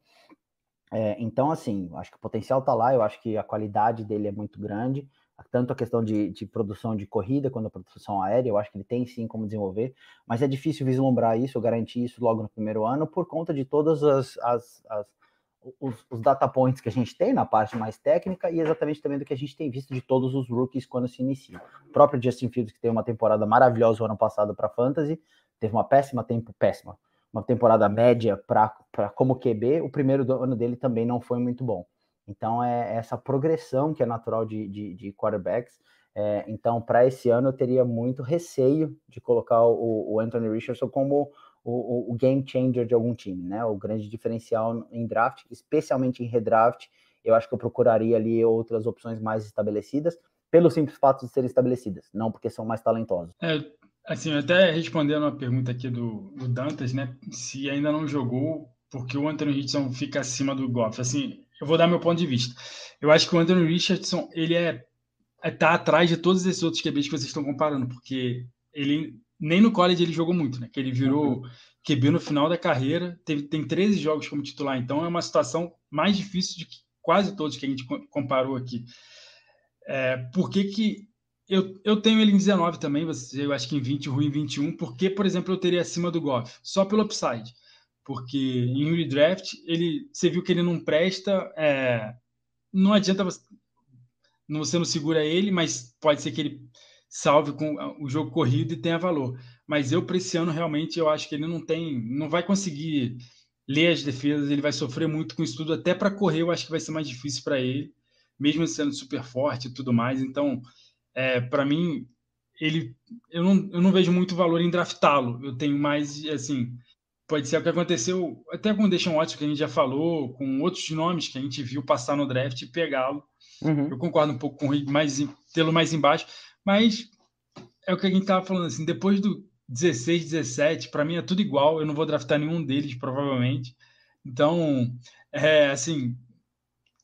É, então, assim, acho que o potencial está lá, eu acho que a qualidade dele é muito grande, tanto a questão de, de, produção de corrida quanto a produção aérea, eu acho que ele tem sim como desenvolver, mas é difícil vislumbrar isso, garantir isso logo no primeiro ano, por conta de todas as, as, as os, os, data points que a gente tem na parte mais técnica e exatamente também do que a gente tem visto de todos os rookies quando se inicia. O próprio Justin Fields, que teve uma temporada maravilhosa o ano passado para Fantasy, teve uma péssima tempo, péssima, uma temporada média para como QB, o primeiro ano dele também não foi muito bom. Então é essa progressão que é natural de, de, de quarterbacks. É, então, para esse ano, eu teria muito receio de colocar o, o Anthony Richardson como o, o, game changer de algum time, né? O grande diferencial em draft, especialmente em redraft. Eu acho que eu procuraria ali outras opções mais estabelecidas, pelo simples fato de serem estabelecidas, não porque são mais talentosos. É, Assim, até respondendo a pergunta aqui do, do Dantas, né? Se ainda não jogou, porque o Anthony Richardson fica acima do Goff. Assim, eu vou dar meu ponto de vista. Eu acho que o Anthony Richardson, ele é, é tá atrás de todos esses outros QBs que vocês estão comparando, porque ele nem no college ele jogou muito, né? Que ele virou uhum. QB no final da carreira, teve, tem 13 jogos como titular, então é uma situação mais difícil de que quase todos que a gente comparou aqui. É, por que, que eu, eu tenho ele em 19 também, você, eu acho que em 20, ruim em 21, porque, por exemplo, eu teria acima do Goff, só pelo upside. Porque em redraft, ele, você viu que ele não presta, é, não adianta você, você não segura ele, mas pode ser que ele salve com o jogo corrido e tenha valor. Mas eu, para esse ano, realmente, eu acho que ele não tem, não vai conseguir ler as defesas, ele vai sofrer muito com isso tudo, até para correr eu acho que vai ser mais difícil para ele, mesmo sendo super forte e tudo mais. Então, é, para mim, ele, eu não, eu não vejo muito valor em draftá-lo. Eu tenho mais, assim, pode ser o que aconteceu até com o Deshaun Watson, que a gente já falou, com outros nomes que a gente viu passar no draft e pegá-lo. Uhum. Eu concordo um pouco com o mais tê-lo mais embaixo, mas é o que a gente estava falando assim, depois do 16, 17, para mim é tudo igual, eu não vou draftar nenhum deles provavelmente. Então, é assim,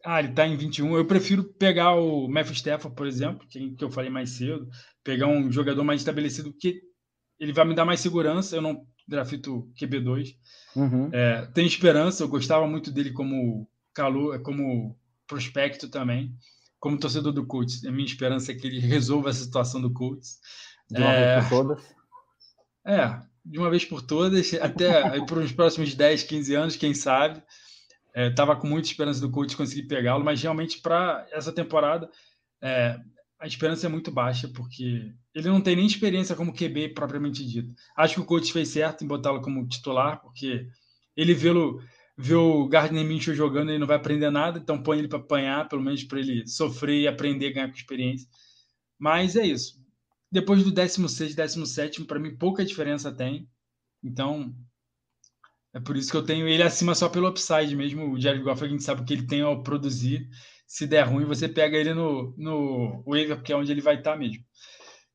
ah, ele está em 21. Eu prefiro pegar o Matthew Stafford, por exemplo, que, que eu falei mais cedo, pegar um jogador mais estabelecido, que ele vai me dar mais segurança. Eu não grafito QB2. Uhum. É, tenho esperança, eu gostava muito dele como calor, como prospecto também, como torcedor do Colts. A minha esperança é que ele resolva essa situação do Colts. De uma é, vez por todas? É, de uma vez por todas, até para os próximos 10, 15 anos, quem sabe. Estava é, com muita esperança do Colts conseguir pegá-lo, mas realmente para essa temporada é, a esperança é muito baixa, porque ele não tem nem experiência como QB propriamente dito. Acho que o Colts fez certo em botá-lo como titular, porque ele vê o, vê o Gardner Minshew jogando, ele não vai aprender nada, então põe ele para apanhar, pelo menos para ele sofrer e aprender, ganhar com experiência. Mas é isso. depois do 16, 17, para mim pouca diferença tem. Então, é por isso que eu tenho ele acima só pelo upside mesmo. O Jared Goff, a gente sabe que ele tem ao produzir. Se der ruim, você pega ele no, no waiver, porque é onde ele vai estar mesmo.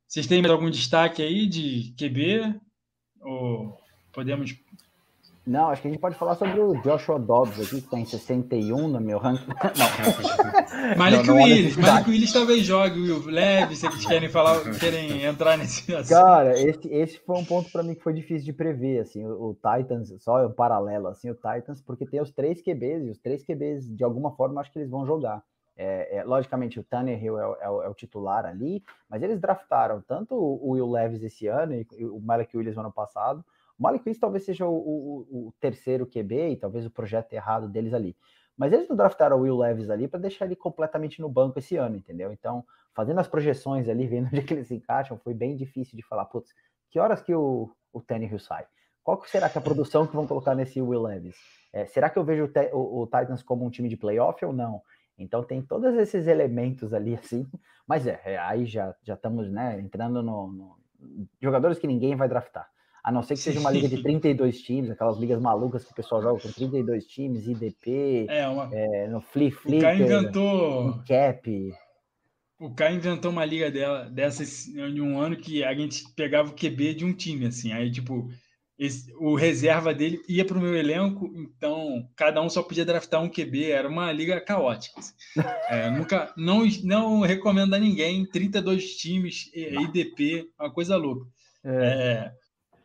Vocês têm algum destaque aí de QB? Ou podemos não, acho que a gente pode falar sobre o Joshua Dobbs aqui, que está em 61 no meu ranking. Não. Malik Willis, Malik Willis talvez jogue, Will. Leve, se eles querem falar, querem entrar nesse assunto. Cara, esse, esse foi um ponto para mim que foi difícil de prever, assim, o, o Titans, só um paralelo, assim, o Titans, porque tem os três QBs, e os três QBs, de alguma forma, acho que eles vão jogar. É, é, logicamente, o Tannehill é, é, o, é, o, titular ali, mas eles draftaram tanto o Will Levis esse ano e o Malik Willis no ano passado, o Malik Willis talvez seja o, o, o, terceiro QB e talvez o projeto errado deles ali. Mas eles não draftaram o Will Levis ali para deixar ele completamente no banco esse ano, entendeu? Então, fazendo as projeções ali, vendo onde é que eles se encaixam, foi bem difícil de falar, putz, que horas que o, o Tannehill sai? Qual que será que é a produção que vão colocar nesse Will Levis? É, será que eu vejo o, o, o, Titans como um time de playoff ou não? Então tem todos esses elementos ali assim, mas é, é aí já já estamos né, entrando no, no, jogadores que ninguém vai draftar. A não ser que seja uma liga de 32 times, aquelas ligas malucas que o pessoal joga com 32 times, IDP, é, uma... é, no Flip Flip, o cara inventou... Cap. O cara inventou uma liga dela, dessas em um ano que a gente pegava o QB de um time, assim. Aí, tipo, esse, o reserva dele ia para o meu elenco, então cada um só podia draftar um QB, era uma liga caótica. Assim. É, nunca, não, não recomendo a ninguém, 32 times, IDP, uma coisa louca. É. É,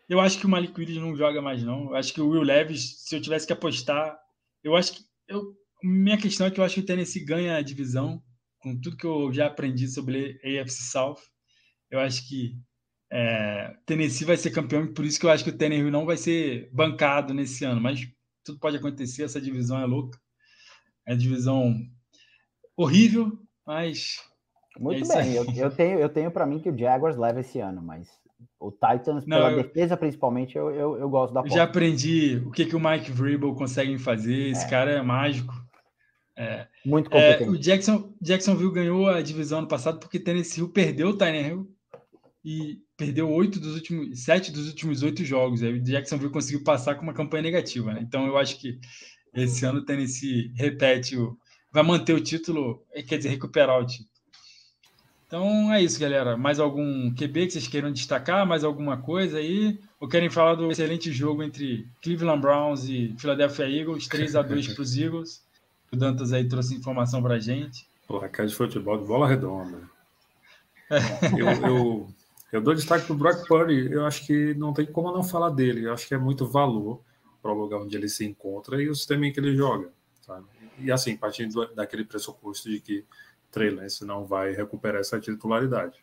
eu acho que o Malik Willis não joga mais, não. Eu acho que o Will Levis, se eu tivesse que apostar, eu acho que. Eu, minha questão é que eu acho que o Tennessee ganha a divisão, com tudo que eu já aprendi sobre AFC South. Eu acho que é, Tennessee vai ser campeão, por isso que eu acho que o Tennessee não vai ser bancado nesse ano. Mas tudo pode acontecer, essa divisão é louca. É divisão horrível, mas. Muito é bem, eu, eu, tenho, eu tenho para mim que o Jaguars leva esse ano, mas o Titans, Não, pela eu, defesa principalmente, eu, eu, eu gosto da Eu já aprendi o que, que o Mike Vrabel consegue fazer. Esse é. cara é mágico. É, Muito competente. É, o Jackson, Jacksonville ganhou a divisão ano passado porque Tennessee perdeu o Hill e perdeu oito dos últimos, sete dos últimos oito jogos. Aí o Jacksonville conseguiu passar com uma campanha negativa. Né? Então eu acho que esse ano o Tennessee repete o, vai manter o título, quer dizer, recuperar o título. Então é isso, galera. Mais algum QB que vocês queiram destacar? Mais alguma coisa aí? Ou querem falar do excelente jogo entre Cleveland Browns e Philadelphia Eagles? 3 a 2 para os Eagles. O Dantas aí trouxe informação para a gente. Porra, cara de futebol de bola redonda. eu, eu, eu dou destaque para o Brock Purdy. Eu acho que não tem como não falar dele. Eu acho que é muito valor para o lugar onde ele se encontra e o sistema em que ele joga. Sabe? E assim, partindo daquele pressuposto de que Trey Lance não vai recuperar essa titularidade.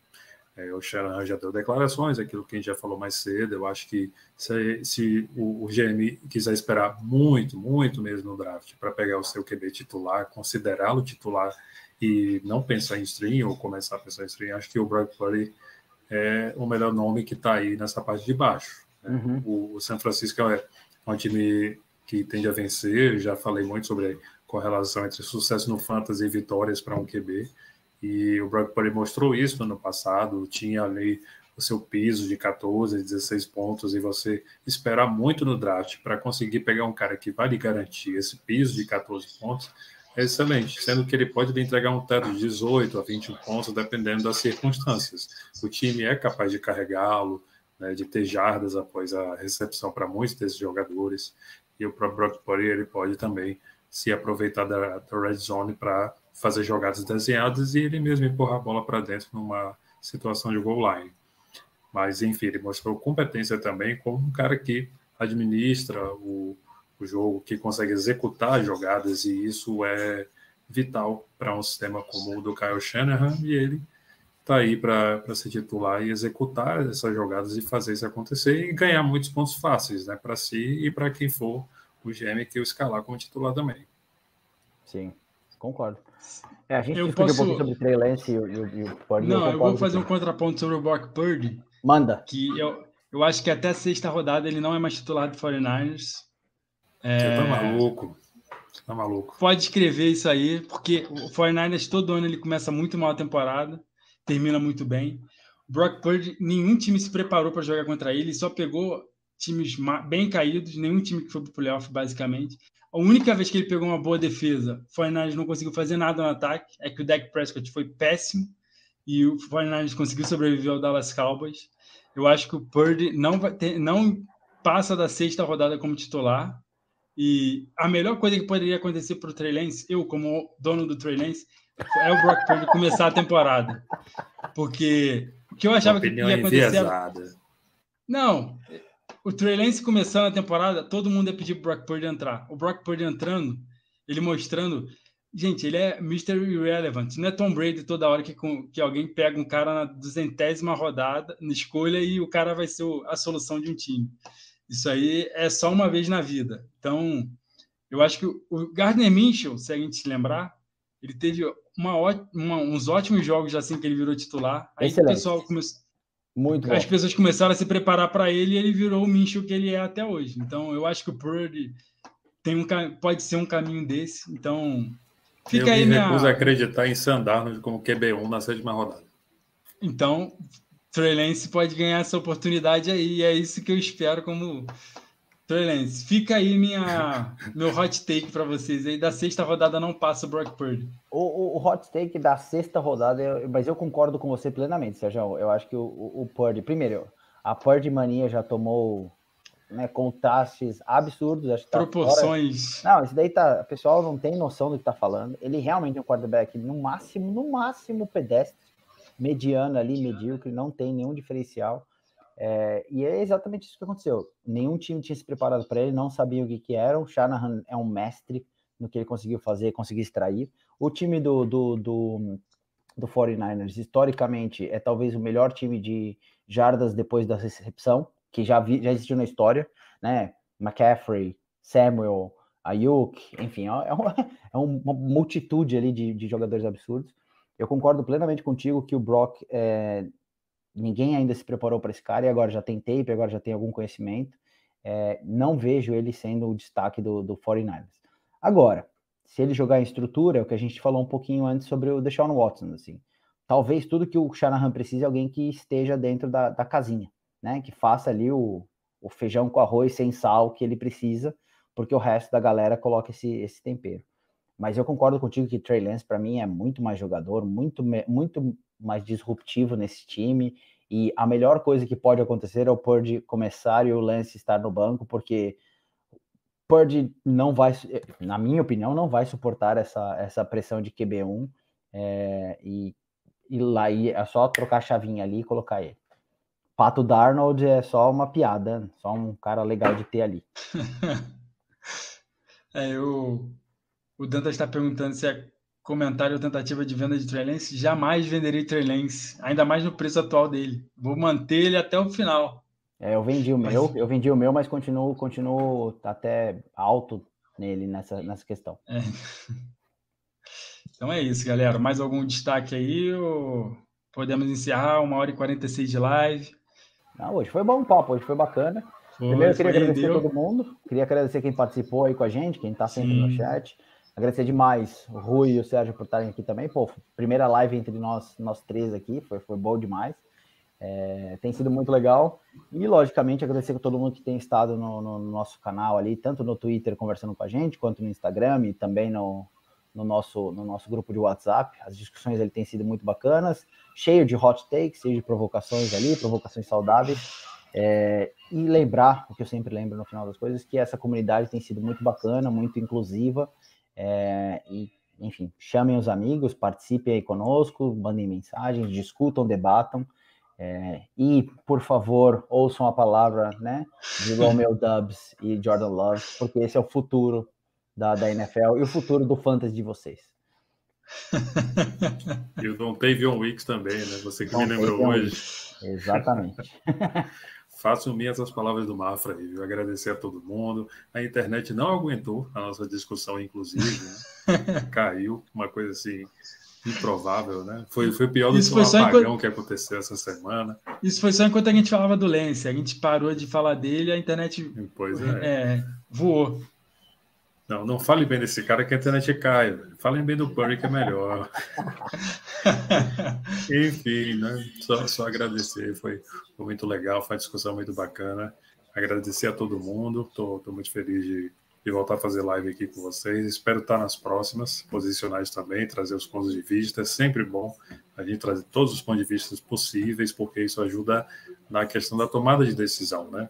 É, o Shanahan já deu declarações, aquilo que a gente já falou mais cedo. Eu acho que se, se o, o, GM quiser esperar muito, muito mesmo no draft para pegar o seu QB titular, considerá-lo titular e não pensar em stream ou começar a pensar em stream, acho que o Brock Purdy é o melhor nome que está aí nessa parte de baixo. Né? Uhum. O, o San Francisco é um time que tende a vencer, já falei muito sobre correlação entre sucesso no fantasy e vitórias para um QB. E o Brock Purdy mostrou isso no ano passado, tinha ali o seu piso de 14, 16 pontos, e você esperar muito no draft para conseguir pegar um cara que vai lhe garantir esse piso de 14 pontos, excelente, sendo que ele pode entregar um teto de 18 a 21 pontos, dependendo das circunstâncias. O time é capaz de carregá-lo, né, de ter jardas após a recepção para muitos desses jogadores, e o próprio Brock Purdy ele pode também se aproveitar da, da red zone para fazer jogadas desenhadas e ele mesmo empurrar a bola para dentro numa situação de goal line. Mas, enfim, ele mostrou competência também como um cara que administra o, o jogo, que consegue executar jogadas, e isso é vital para um sistema como o do Kyle Shanahan, e ele está aí para ser titular e executar essas jogadas e fazer isso acontecer e ganhar muitos pontos fáceis né, para si e para quem for o GM que o escalar como titular também. Sim, concordo. É, a gente eu discutiu posso... um pouco sobre o Trey Lance e o, e o Purdy. Não, eu, eu vou fazer um contraponto sobre o Brock Purdy. Manda. Que eu, eu acho que até a sexta rodada ele não é mais titular do 49ers. É... Você tá maluco. Você tá maluco. Pode escrever isso aí, porque o 49ers todo ano ele começa muito mal a temporada, termina muito bem. Brock Purdy, nenhum time se preparou para jogar contra ele, só pegou times bem caídos, nenhum time que foi para o playoff, basicamente. A única vez que ele pegou uma boa defesa, o 49 não conseguiu fazer nada no ataque, é que o Dak Prescott foi péssimo e o 49 conseguiu sobreviver ao Dallas Cowboys. Eu acho que o Purdy não, vai ter, não passa da sexta rodada como titular. E a melhor coisa que poderia acontecer para o Trey Lance, eu como dono do Trey Lance, é o Brock Purdy começar a temporada. Porque o que eu achava que ia acontecer... Enviesada. Não, o Trey Lance começando a temporada, todo mundo ia pedir pro Brock Purdy entrar. O Brock Purdy entrando, ele mostrando. Gente, ele é Mr. Irrelevant. Não é Tom Brady toda hora que, que alguém pega um cara na duzentésima rodada, na escolha, e o cara vai ser a solução de um time. Isso aí é só uma vez na vida. Então, eu acho que o Gardner Minshew, se a gente se lembrar, ele teve uma, uma, uns ótimos jogos assim que ele virou titular. Aí Excelente. o pessoal começou muito As pessoas começaram a se preparar para ele e ele virou o Minshew que ele é até hoje. Então, eu acho que o Purdy tem um, pode ser um caminho desse. Então, fica eu aí me minha... recuso a acreditar em Sandarno como QB1 na sétima rodada. Então, Trey Lance pode ganhar essa oportunidade aí. E é isso que eu espero como Trelance, fica aí minha, meu hot take para vocês aí. Da sexta rodada não passa o Brock Purdy. O, o, o hot take da sexta rodada, eu, mas eu concordo com você plenamente, Sérgio. Eu acho que o, o, o Purdy, primeiro, a Purdy mania já tomou né, contrastes absurdos. Acho tá Proporções. Fora. Não, isso daí tá. O pessoal não tem noção do que tá falando. Ele realmente é um quarterback no máximo, no máximo pedestre, mediano ali, medíocre, não tem nenhum diferencial. É, e é exatamente isso que aconteceu. Nenhum time tinha se preparado para ele, não sabia o que, que era. O Shanahan é um mestre no que ele conseguiu fazer, conseguiu extrair. O time do, do, do, do 49ers, historicamente, é talvez o melhor time de jardas depois da recepção, que já, vi, já existiu na história, né? McCaffrey, Samuel, Ayuk, enfim, é, uma, é uma multitude ali de, de jogadores absurdos. Eu concordo plenamente contigo que o Brock é, ninguém ainda se preparou para esse cara e agora já tem tape, agora já tem algum conhecimento. É, não vejo ele sendo o destaque do, do 49ers. Agora, se ele jogar em estrutura, é o que a gente falou um pouquinho antes sobre o Deshaun Watson, assim. Talvez tudo que o Shanahan precise é alguém que esteja dentro da, da casinha, né? Que faça ali o, o feijão com arroz sem sal que ele precisa, porque o resto da galera coloca esse, esse tempero. Mas eu concordo contigo que Trey Lance, para mim, é muito mais jogador, muito, muito mais disruptivo nesse time. E a melhor coisa que pode acontecer é o Purdy começar e o Lance estar no banco, porque Purdy não vai, na minha opinião, não vai suportar essa, essa pressão de QB1. É, e, e lá e é só trocar a chavinha ali e colocar ele. Pato Darnold é só uma piada, só um cara legal de ter ali. é, eu, o Dantas está perguntando se é comentário ou tentativa de venda de Trey jamais venderei Trey ainda mais no preço atual dele. Vou manter ele até o final. É, eu vendi o mas... meu, eu vendi o meu, mas continuo, continuo até alto nele nessa, nessa questão. É. Então é isso, galera. Mais algum destaque aí? Ou podemos encerrar uma hora e 46 de live? Não, hoje foi bom papo, hoje foi bacana. Foi, Primeiro, eu queria agradecer a todo mundo. Queria agradecer quem participou aí com a gente, quem está sempre Sim. no chat. Agradecer demais o Rui e o Sérgio por estarem aqui também. Pô, primeira live entre nós, nós três aqui, foi, foi bom demais. É, tem sido muito legal. E, logicamente, agradecer a todo mundo que tem estado no, no, nosso canal ali, tanto no Twitter conversando com a gente, quanto no Instagram e também no, no, nosso, no nosso grupo de WhatsApp. As discussões ali têm sido muito bacanas, cheio de hot takes, cheio de provocações ali, provocações saudáveis. É, e lembrar, o que eu sempre lembro no final das coisas, que essa comunidade tem sido muito bacana, muito inclusiva é, e, enfim, chamem os amigos, participem aí conosco, mandem mensagens, discutam, debatam. É, e, por favor, ouçam a palavra né, de Romeo Dubs e Jordan Love, porque esse é o futuro da, da NFL e o futuro do fantasy de vocês. E o Don Tavion Weeks também, né? Você que Don me lembrou hoje. Exatamente. Façam minhas as palavras do Mafra aí, viu? Agradecer a todo mundo. A internet não aguentou a nossa discussão, inclusive, né? Caiu, uma coisa assim improvável, né? Foi, foi pior do Isso que o apagão enquanto... que aconteceu essa semana. Isso foi só enquanto a gente falava do Lance. A gente parou de falar dele, a internet pois é. É, voou. Não, não fale bem desse cara que a internet cai. Falem bem do Purry que é melhor. Enfim, né? Só, só agradecer, foi, foi, muito legal, foi uma discussão muito bacana. Agradecer a todo mundo, estou muito feliz de, de, voltar a fazer live aqui com vocês. Espero estar nas próximas, posicionais também, trazer os pontos de vista. É sempre bom a gente trazer todos os pontos de vista possíveis, porque isso ajuda na questão da tomada de decisão, né?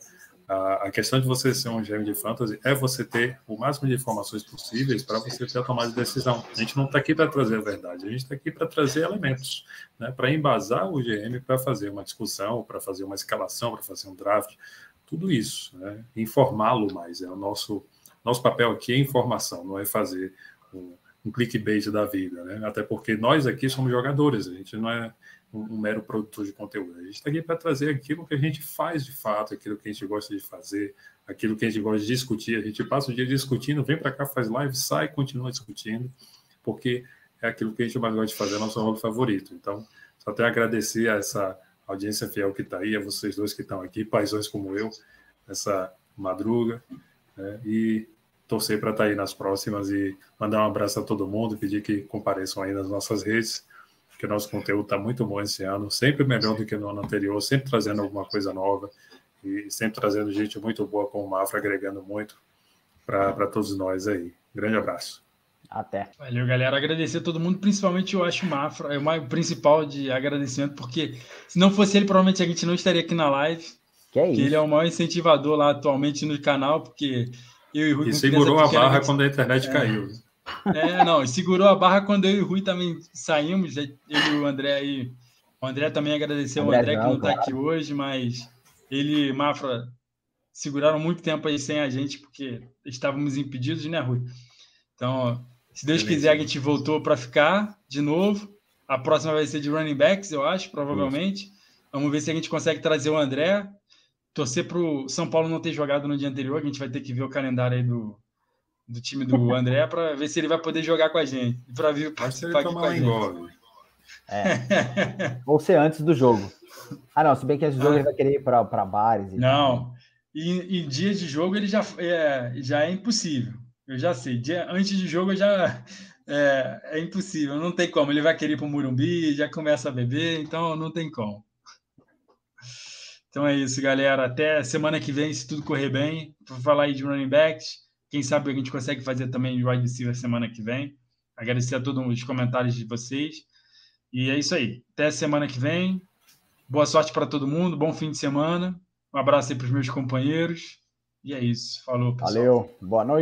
A, questão de você ser um GM de fantasy é você ter o máximo de informações possíveis para você ter a tomada de decisão. A gente não está aqui para trazer a verdade, a gente está aqui para trazer elementos, né, para embasar o GM para fazer uma discussão, para fazer uma escalação, para fazer um draft, tudo isso, né, informá-lo mais. É o nosso nosso papel aqui é informação, não é fazer um, um clickbait da vida, né? Até porque nós aqui somos jogadores, a gente não é um, mero produtor de conteúdo. A gente está aqui para trazer aquilo que a gente faz de fato, aquilo que a gente gosta de fazer, aquilo que a gente gosta de discutir. A gente passa o dia discutindo, vem para cá, faz live, sai, continua discutindo, porque é aquilo que a gente mais gosta de fazer, é nosso hobby favorito. Então, só tenho a agradecer a essa audiência fiel que está aí, a vocês dois que estão aqui, paisões como eu, essa madruga, né? e torcer para estar tá aí nas próximas e mandar um abraço a todo mundo, pedir que compareçam aí nas nossas redes que o nosso conteúdo está muito bom esse ano, sempre melhor do que no ano anterior, sempre trazendo alguma coisa nova e sempre trazendo gente muito boa como o Mafra, agregando muito para todos nós aí. Grande abraço. Até. Valeu, galera. Agradecer a todo mundo, principalmente eu acho o Mafra, é o principal de agradecimento, porque se não fosse ele, provavelmente a gente não estaria aqui na live. Que é isso. ele é o maior incentivador lá atualmente no canal, porque eu e o Rui. E segurou a barra gente... quando a internet é. caiu. É, não, segurou a barra quando eu e o Rui também saímos, ele e o André aí. O André também agradeceu o André que não está aqui hoje, mas ele e Mafra seguraram muito tempo aí sem a gente, porque estávamos impedidos, né, Rui? Então, se Deus quiser, a gente voltou para ficar de novo. A próxima vai ser de running backs, eu acho, provavelmente. Vamos ver se a gente consegue trazer o André. Torcer para o São Paulo não ter jogado no dia anterior, a gente vai ter que ver o calendário aí do, do time do André para ver se ele vai poder jogar com a gente. Para vir participar aqui com a gente. É. Ou ser antes do jogo. Ah, não, se bem que antes do jogo ah. ele vai querer ir para bares. não, e em dia de jogo ele já é, já é impossível. Eu já sei. Dia, antes de jogo já é, é impossível, não tem como. Ele vai querer ir para o Murumbi, já começa a beber, então não tem como. Então é isso, galera. Até semana que vem, se tudo correr bem. Vou falar aí de running backs. Quem sabe a gente consegue fazer também de wide receiver semana que vem. Agradecer a todos os comentários de vocês. E é isso aí. Até semana que vem. Boa sorte para todo mundo. Bom fim de semana. Um abraço aí para os meus companheiros. E é isso. Falou, pessoal. Valeu. Boa noite.